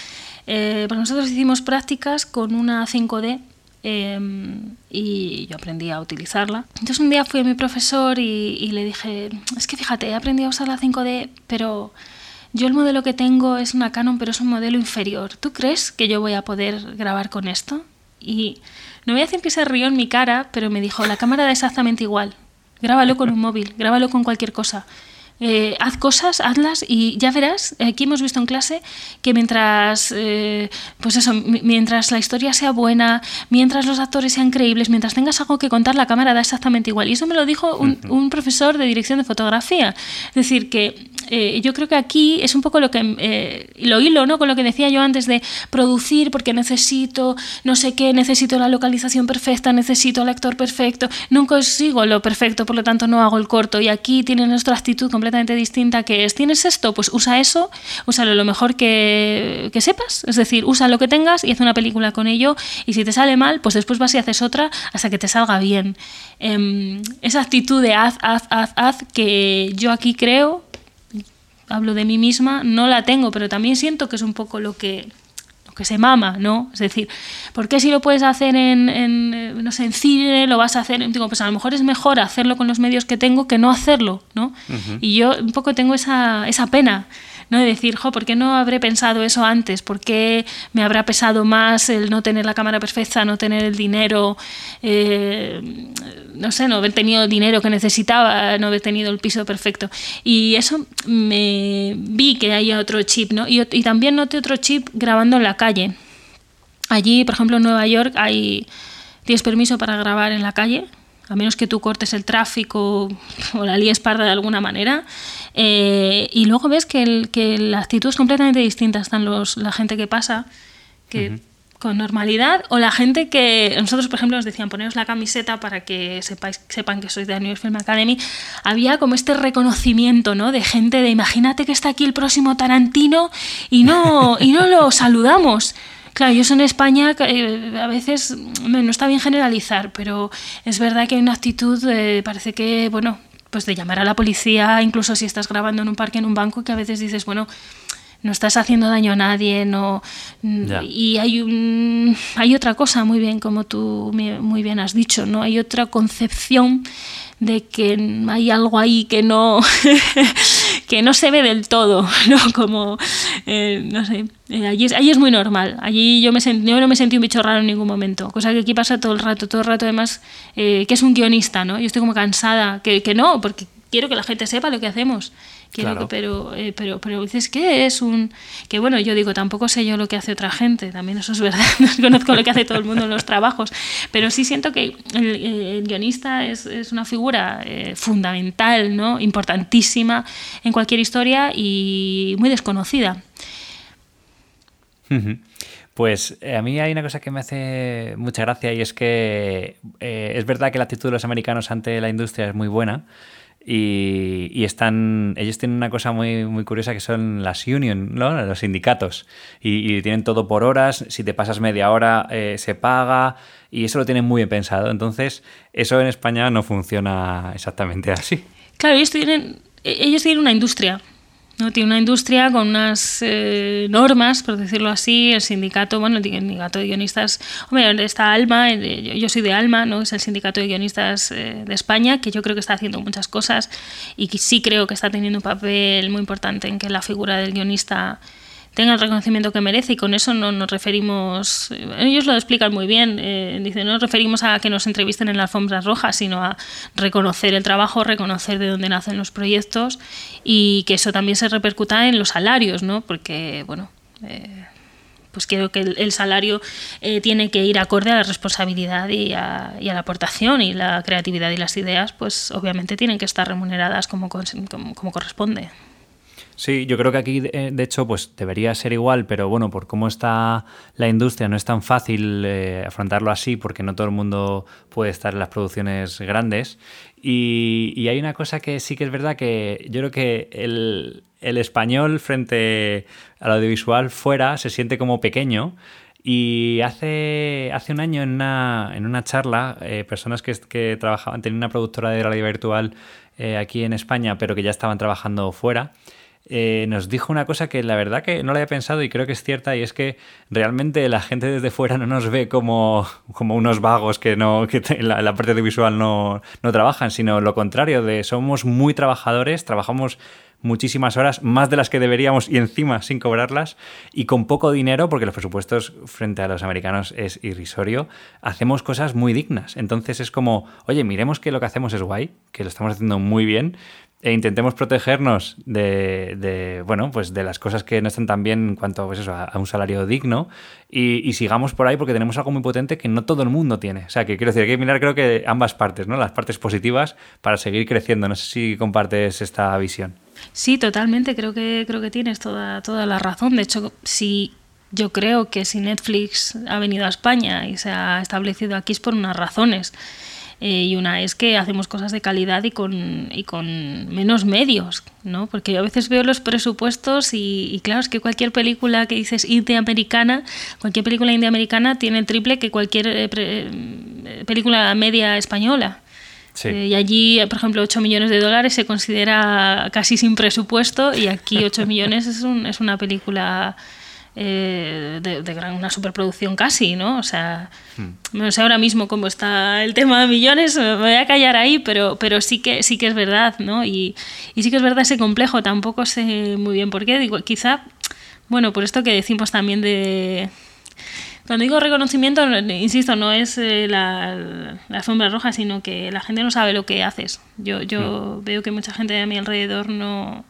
pues nosotros hicimos prácticas con una 5D em, y yo aprendí a utilizarla. Entonces un día fui a mi profesor y, y, le dije, es que fíjate, he aprendido a usar la 5D, pero yo el modelo que tengo es una Canon, pero es un modelo inferior. ¿Tú crees que yo voy a poder grabar con esto? Y no voy a decir que se rió en mi cara, pero me dijo, la cámara da exactamente igual. Grábalo con un móvil, grábalo con cualquier cosa. Eh, haz cosas, hazlas y ya verás, aquí hemos visto en clase que mientras, eh, pues eso, mientras la historia sea buena, mientras los actores sean creíbles, mientras tengas algo que contar, la cámara da exactamente igual. Y eso me lo dijo un, un profesor de dirección de fotografía. Es decir, que eh, yo creo que aquí es un poco lo que lo hilo ¿no? con lo que decía yo antes de producir porque necesito no sé qué, necesito la localización perfecta, necesito el actor perfecto, nunca consigo lo perfecto, por lo tanto no hago el corto y aquí tienen nuestra actitud completamente distinta que es, ¿tienes esto? Pues usa eso, úsalo lo mejor que, sepas, es decir, usa lo que tengas y haz una película con ello y si te sale mal, pues después vas y haces otra hasta que te salga bien. Em, esa actitud de haz, haz, haz, haz que yo aquí creo hablo de mí misma, no la tengo, pero también siento que es un poco lo que, que se mama, ¿no? Es decir, ¿por qué si lo puedes hacer en, en, eh, no sé, en cine, lo vas a hacer? Digo, pues a lo mejor es mejor hacerlo con los medios que tengo que no hacerlo, ¿no? Y yo un poco tengo esa, esa pena ¿no? De decir, jo, ¿por qué no habré pensado eso antes? ¿Por qué me habrá pesado más el no tener la cámara perfecta, no tener el dinero, eh, no sé, no haber tenido el dinero que necesitaba, no haber tenido el piso perfecto? Y eso me vi que hay otro chip, ¿no? Y, también noté otro chip grabando en la calle. Allí, por ejemplo, en Nueva York hay tienes permiso para grabar en la calle, a menos que tú cortes el tráfico o la líes parda de alguna manera. Eh, y luego ves que, el, que, la actitud es completamente distinta. Están los, la gente que pasa, que con normalidad, o la gente que nosotros, por ejemplo, nos decían poneros la camiseta para que sepáis, sepan que sois de New York Film Academy. Había como este reconocimiento, ¿no? De gente de imagínate que está aquí el próximo Tarantino y no, y no lo saludamos. Claro, yo en España, eh, a veces no está bien generalizar, pero es verdad que hay una actitud, eh, parece que, bueno, pues de llamar a la policía, incluso si estás grabando en un parque, en un banco, que a veces dices, bueno, no estás haciendo daño a nadie, no y hay un hay otra cosa muy bien como tú muy bien has dicho, no hay otra concepción de que hay algo ahí que no que no se ve del todo, ¿no? Como, eh, no sé, eh, allí, es, muy normal. Allí yo no me sentí un bicho raro en ningún momento, cosa que aquí pasa todo el rato, todo el rato además, eh, que es un guionista, ¿no? Yo estoy como cansada, que, que no, porque quiero que la gente sepa lo que hacemos pero, eh, pero, pero dices que es un... Que bueno, yo digo, tampoco sé yo lo que hace otra gente, también eso es verdad, no conozco lo que hace todo el mundo en los trabajos, pero sí siento que el, guionista es, es, una figura eh, fundamental, ¿no? importantísima en cualquier historia y muy desconocida. Pues eh, a mí hay una cosa que me hace mucha gracia y es que es verdad que la actitud de los americanos ante la industria es muy buena, y, están, ellos tienen una cosa muy, muy curiosa que son las union, ¿no? los sindicatos. Y, tienen todo por horas, si te pasas media hora eh, se paga y eso lo tienen muy bien pensado. Entonces, eso en España no funciona exactamente así. Claro, ellos tienen, ellos tienen una industria ¿no? Tiene una industria con unas eh, normas, por decirlo así, el sindicato, bueno, el sindicato de guionistas, hombre, está Alma, eh, yo soy de Alma, ¿no? es el sindicato de guionistas eh, de España, que yo creo que está haciendo muchas cosas y que sí creo que está teniendo un papel muy importante en que la figura del guionista tenga el reconocimiento que merece y con eso no nos referimos, ellos lo explican muy bien, eh, dicen, no nos referimos a que nos entrevisten en las alfombras rojas, sino a reconocer el trabajo, reconocer de dónde nacen los proyectos y que eso también se repercuta en los salarios, ¿no? Porque, bueno... Eh, pues creo que el, salario eh, tiene que ir acorde a la responsabilidad y a, la aportación y la creatividad y las ideas, pues obviamente tienen que estar remuneradas como, como corresponde. Sí, yo creo que aquí, eh, de hecho, pues debería ser igual, pero bueno, por cómo está la industria, no es tan fácil eh, afrontarlo así, porque no todo el mundo puede estar en las producciones grandes. Y, hay una cosa que sí que es verdad que yo creo que el, español frente al audiovisual fuera se siente como pequeño. Y hace, hace un año en una, en una charla, eh, personas que, que, trabajaban, tenían una productora de radio virtual aquí en España, pero que ya estaban trabajando fuera, eh, nos dijo una cosa que la verdad que no la había pensado y creo que es cierta y es que realmente la gente desde fuera no nos ve como, como unos vagos que, no, que la, la, parte de visual no, no trabajan, sino lo contrario, de somos muy trabajadores, trabajamos muchísimas horas, más de las que deberíamos y encima sin cobrarlas y con poco dinero, porque los presupuestos frente a los americanos es irrisorio, hacemos cosas muy dignas. Entonces es como, oye, miremos que lo que hacemos es guay, que lo estamos haciendo muy bien, e intentemos protegernos de, bueno, pues de las cosas que no están tan bien en cuanto pues a, un salario digno y, sigamos por ahí porque tenemos algo muy potente que no todo el mundo tiene. O sea, que quiero decir, hay que mirar creo que ambas partes, ¿no? Las partes positivas para seguir creciendo. No sé si compartes esta visión. Sí, totalmente. Creo que, creo que tienes toda, toda la razón. De hecho, si yo creo que si Netflix ha venido a España y se ha establecido aquí es por unas razones. Eh, y una es que hacemos cosas de calidad y con, y con menos medios, ¿no? Porque yo a veces veo los presupuestos y, claro, es que cualquier película que dices indie americana, cualquier película indie americana tiene el triple que cualquier eh, eh, película media española. y allí, por ejemplo, 8 millones de dólares se considera casi sin presupuesto y aquí 8 millones es, un, es una película eh, de, una superproducción casi, ¿no? O sea, hmm. no sé ahora mismo cómo está el tema de millones, me voy a callar ahí, pero, pero sí, que, sí que es verdad, ¿no? Y, y sí que es verdad ese complejo, tampoco sé muy bien por qué, digo, quizá, bueno, por esto que decimos también de... Cuando digo reconocimiento, insisto, no es eh, la, la, sombra roja, sino que la gente no sabe lo que haces. Yo, yo hmm. veo que mucha gente de mi alrededor no,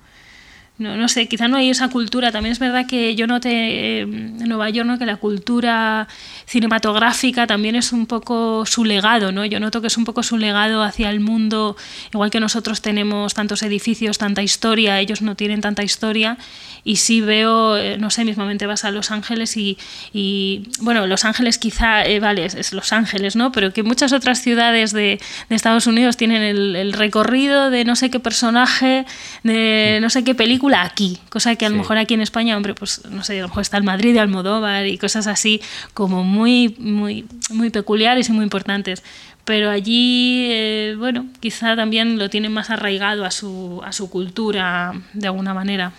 no, no sé, quizá no hay esa cultura. También es verdad que yo noté en Nueva York ¿no? que la cultura cinematográfica también es un poco su legado, ¿no? Yo noto que es un poco su legado hacia el mundo, igual que nosotros tenemos tantos edificios, tanta historia, ellos no tienen tanta historia. Y sí veo, eh, no sé, mismamente vas a Los Ángeles y, y bueno, Los Ángeles quizá, eh, vale, es, Los Ángeles, ¿no? Pero que muchas otras ciudades de, de Estados Unidos tienen el, el recorrido de no sé qué personaje, de no sé qué película aquí, cosa que a lo mejor aquí en España, hombre, pues no sé, a lo mejor está el Madrid de Almodóvar y cosas así como muy, muy, muy peculiares y muy importantes. Pero allí, eh, bueno, quizá también lo tienen más arraigado a su, a su cultura de alguna manera.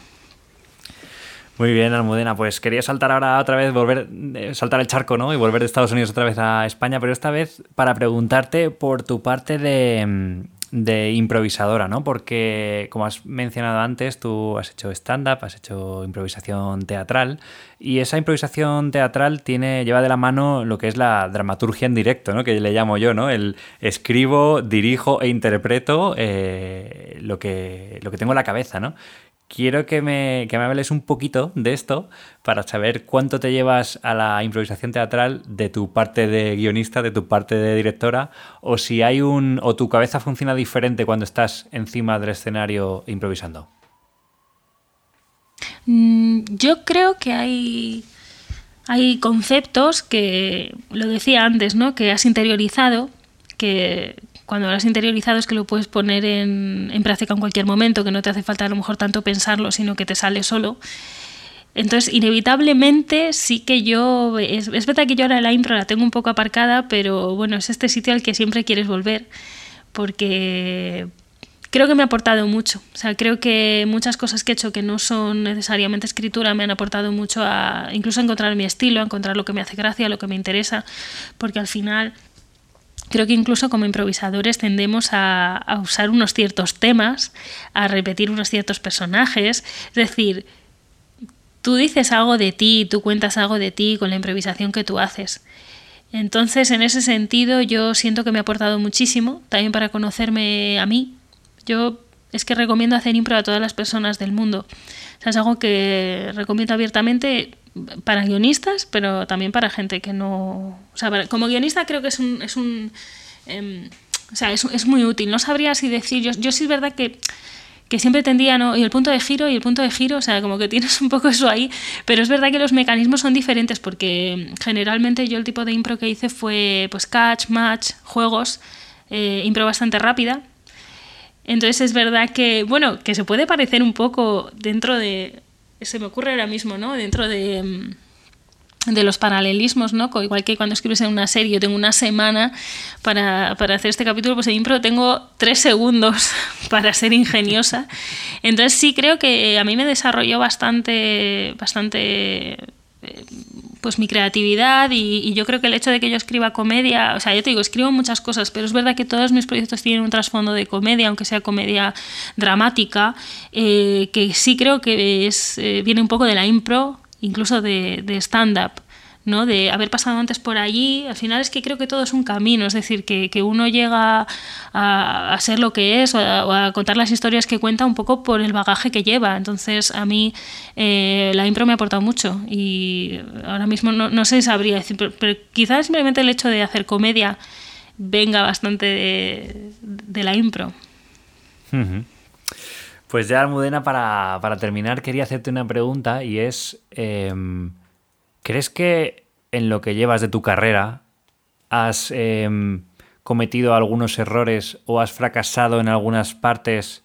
Muy bien, Almudena. Pues quería saltar ahora otra vez, volver, eh, saltar el charco, ¿no? Y volver de Estados Unidos otra vez a España, pero esta vez para preguntarte por tu parte de, mm, de improvisadora, ¿no? Porque, como has mencionado antes, tú has hecho stand-up, has hecho improvisación teatral, y esa improvisación teatral tiene, lleva de la mano lo que es la dramaturgia en directo, ¿no? Que le llamo yo, ¿no? El escribo, dirijo e interpreto eh, lo, que, lo que tengo en la cabeza, ¿no? Quiero que me, que me hables un poquito de esto para saber cuánto te llevas a la improvisación teatral de tu parte de guionista, de tu parte de directora, o si hay un. o tu cabeza funciona diferente cuando estás encima del escenario improvisando. Mm, yo creo que hay. Hay conceptos que, lo decía antes, ¿no? que has interiorizado, que, cuando lo has interiorizado es que lo puedes poner en, práctica en cualquier momento, que no te hace falta a lo mejor tanto pensarlo, sino que te sale solo. Entonces, inevitablemente sí que yo, es, verdad que yo ahora la impro la tengo un poco aparcada, pero bueno, es este sitio al que siempre quieres volver, porque creo que me ha aportado mucho. O sea, creo que muchas cosas que he hecho que no son necesariamente escritura me han aportado mucho a incluso a encontrar mi estilo, a encontrar lo que me hace gracia, lo que me interesa, porque al final Creo que incluso como improvisadores tendemos a, usar unos ciertos temas, a repetir unos ciertos personajes. Es decir, tú dices algo de ti, tú cuentas algo de ti con la improvisación que tú haces. Entonces, en ese sentido, yo siento que me ha aportado muchísimo, también para conocerme a mí. Yo es que recomiendo hacer impro a todas las personas del mundo. es algo que recomiendo abiertamente para guionistas, pero también para gente que no... O sea, como guionista creo que es un... Em, o sea, es, muy útil. No sabría si decir... Yo, yo sí es verdad que que siempre tendía, ¿no? Y el punto de giro y el punto de giro, o sea, como que tienes un poco eso ahí, pero es verdad que los mecanismos son diferentes porque generalmente yo el tipo de impro que hice fue pues catch, match, juegos, eh, impro bastante rápida. Entonces es verdad que, bueno, que se puede parecer un poco dentro de, se me ocurre ahora mismo, ¿no? Dentro de, mm, de los paralelismos, ¿no? Igual que cuando escribes en una serie, yo tengo una semana para, para, hacer este capítulo, pues en impro tengo tres segundos para ser ingeniosa. Entonces sí creo que a mí me desarrolló bastante, bastante eh, pues mi creatividad y, yo creo que el hecho de que yo escriba comedia, o sea, yo te digo, escribo muchas cosas, pero es verdad que todos mis proyectos tienen un trasfondo de comedia, aunque sea comedia dramática, eh, que sí creo que es, eh, viene un poco de la impro, incluso de, de stand-up. ¿No? de haber pasado antes por allí, al final es que creo que todo es un camino, es decir, que, uno llega a, ser lo que es o a, contar las historias que cuenta un poco por el bagaje que lleva. Entonces, a mí eh, la impro me ha aportado mucho y ahora mismo no, no sé, sabría decir, pero, quizás simplemente el hecho de hacer comedia venga bastante de, la impro. Pues ya, Almudena, para, terminar, quería hacerte una pregunta y es... Em, ¿Crees que en lo que llevas de tu carrera has em, cometido algunos errores o has fracasado en algunas partes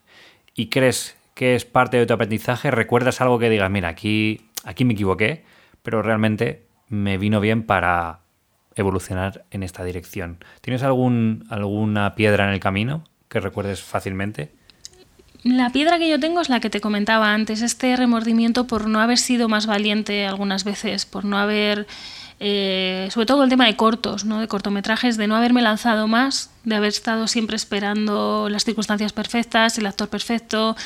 y crees que es parte de tu aprendizaje? ¿Recuerdas algo que digas, mira, aquí, aquí me equivoqué, pero realmente me vino bien para evolucionar en esta dirección? ¿Tienes algún, alguna piedra en el camino que recuerdes fácilmente? La piedra que yo tengo es la que te comentaba antes, este remordimiento por no haber sido más valiente algunas veces, por no haber, eh, sobre todo el tema de cortos, ¿no? de cortometrajes, de no haberme lanzado más, de haber estado siempre esperando las circunstancias perfectas, el actor perfecto,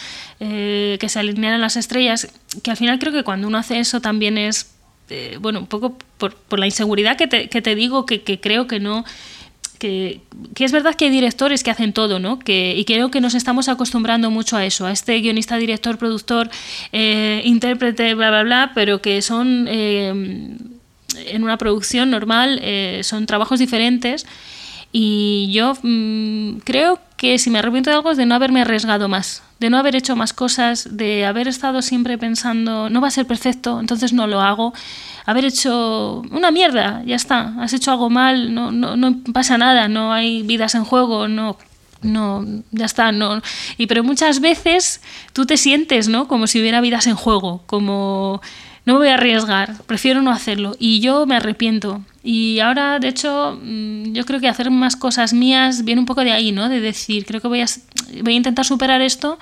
eh, que se alinearan las estrellas, que al final creo que cuando uno hace eso también es, eh, bueno, un poco por, por la inseguridad que te, digo, que creo que no que, es verdad que hay directores que hacen todo, ¿no? Que, y creo que nos estamos acostumbrando mucho a eso, a este guionista, director, productor, eh, intérprete, bla, bla, bla, pero que son, eh, en una producción normal, eh, son trabajos diferentes. Y yo mm, creo que si me arrepiento de algo es de no haberme arriesgado más, de no haber hecho más cosas, de haber estado siempre pensando, no va a ser perfecto, entonces no lo hago haber hecho una mierda, ya está, has hecho algo mal, no, no, no pasa nada, no hay vidas en juego, no, no, ya está, no. Y pero muchas veces tú te sientes, ¿no? Como si hubiera vidas en juego, como no me voy a arriesgar, prefiero no hacerlo. Y yo me arrepiento. Y ahora, de hecho, mm, yo creo que hacer más cosas mías viene un poco de ahí, ¿no? De decir, creo que voy a, voy a intentar superar esto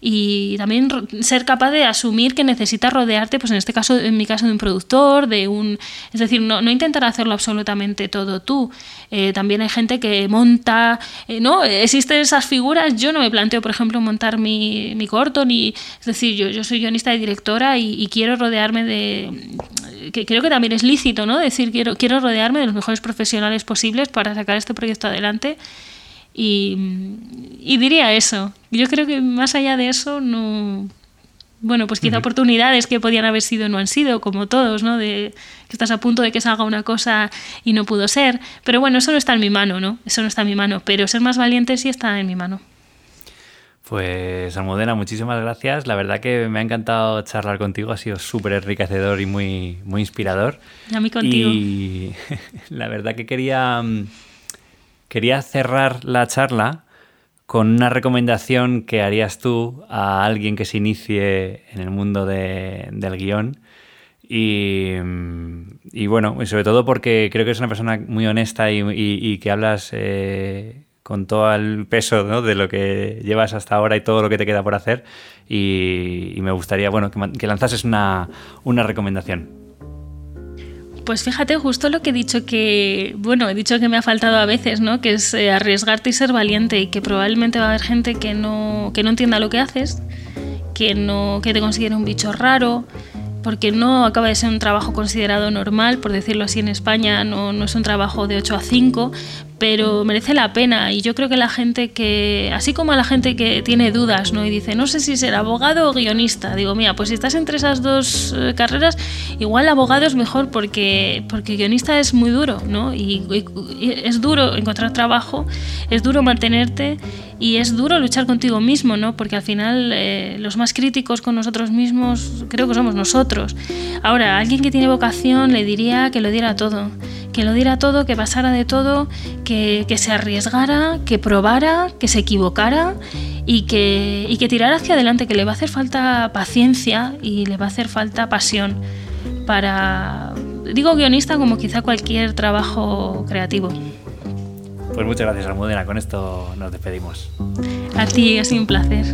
y también ser capaz de asumir que necesitas rodearte, pues en este caso, en mi caso, de un productor, de un... Es decir, no, no intentar hacerlo absolutamente todo tú. Eh, también hay gente que monta, eh, ¿no? Existen esas figuras, yo no me planteo, por ejemplo, montar mi, mi corto, ni... Es decir, yo, yo soy guionista y directora y, y quiero rodearme de... que creo que también es lícito, ¿no? Decir, quiero, quiero rodearme de los mejores profesionales posibles para sacar este proyecto adelante y, diría eso. Yo creo que más allá de eso, no. Bueno, pues quizá oportunidades que podían haber sido no han sido, como todos, ¿no? De que estás a punto de que salga una cosa y no pudo ser. Pero bueno, eso no está en mi mano, ¿no? Eso no está en mi mano. Pero ser más valiente sí está en mi mano. Pues Almudena, muchísimas gracias. La verdad que me ha encantado charlar contigo, ha sido súper enriquecedor y muy, muy inspirador. Y a mí contigo. Y la verdad que quería mm, Quería cerrar la charla con una recomendación que harías tú a alguien que se inicie en el mundo del guion. Y, bueno, y sobre todo porque creo que es una persona muy honesta y, que hablas eh, con todo el peso de lo que llevas hasta ahora y todo lo que te queda por hacer. Y, me gustaría bueno, que, que lanzases una, una recomendación. Pues fíjate, justo lo que he dicho que, bueno, he dicho que me ha faltado a veces, ¿no? Que es eh, arriesgarte y ser valiente y que probablemente va a haber gente que no, que no entienda lo que haces, que, no, que te considere un bicho raro, porque no acaba de ser un trabajo considerado normal, por decirlo así en España, no, no es un trabajo de 8 a 5, pero merece la pena y yo creo que la gente que, así como a la gente que tiene dudas, ¿no? Y dice, no sé si ser abogado o guionista, digo, mira, pues si estás entre esas dos eh, carreras, igual abogado es mejor porque, porque guionista es muy duro, ¿no? Y, es duro encontrar trabajo, es duro mantenerte y es duro luchar contigo mismo, ¿no? Porque al final eh, los más críticos con nosotros mismos creo que somos nosotros. Ahora, alguien que tiene vocación le diría que lo diera todo, que lo diera todo, que pasara de todo, que, se arriesgara, que probara, que se equivocara y que, y que tirara hacia adelante, que le va a hacer falta paciencia y le va a hacer falta pasión para, digo guionista como quizá cualquier trabajo creativo. Pues muchas gracias Almudena, con esto nos despedimos. A ti, ha sido un placer.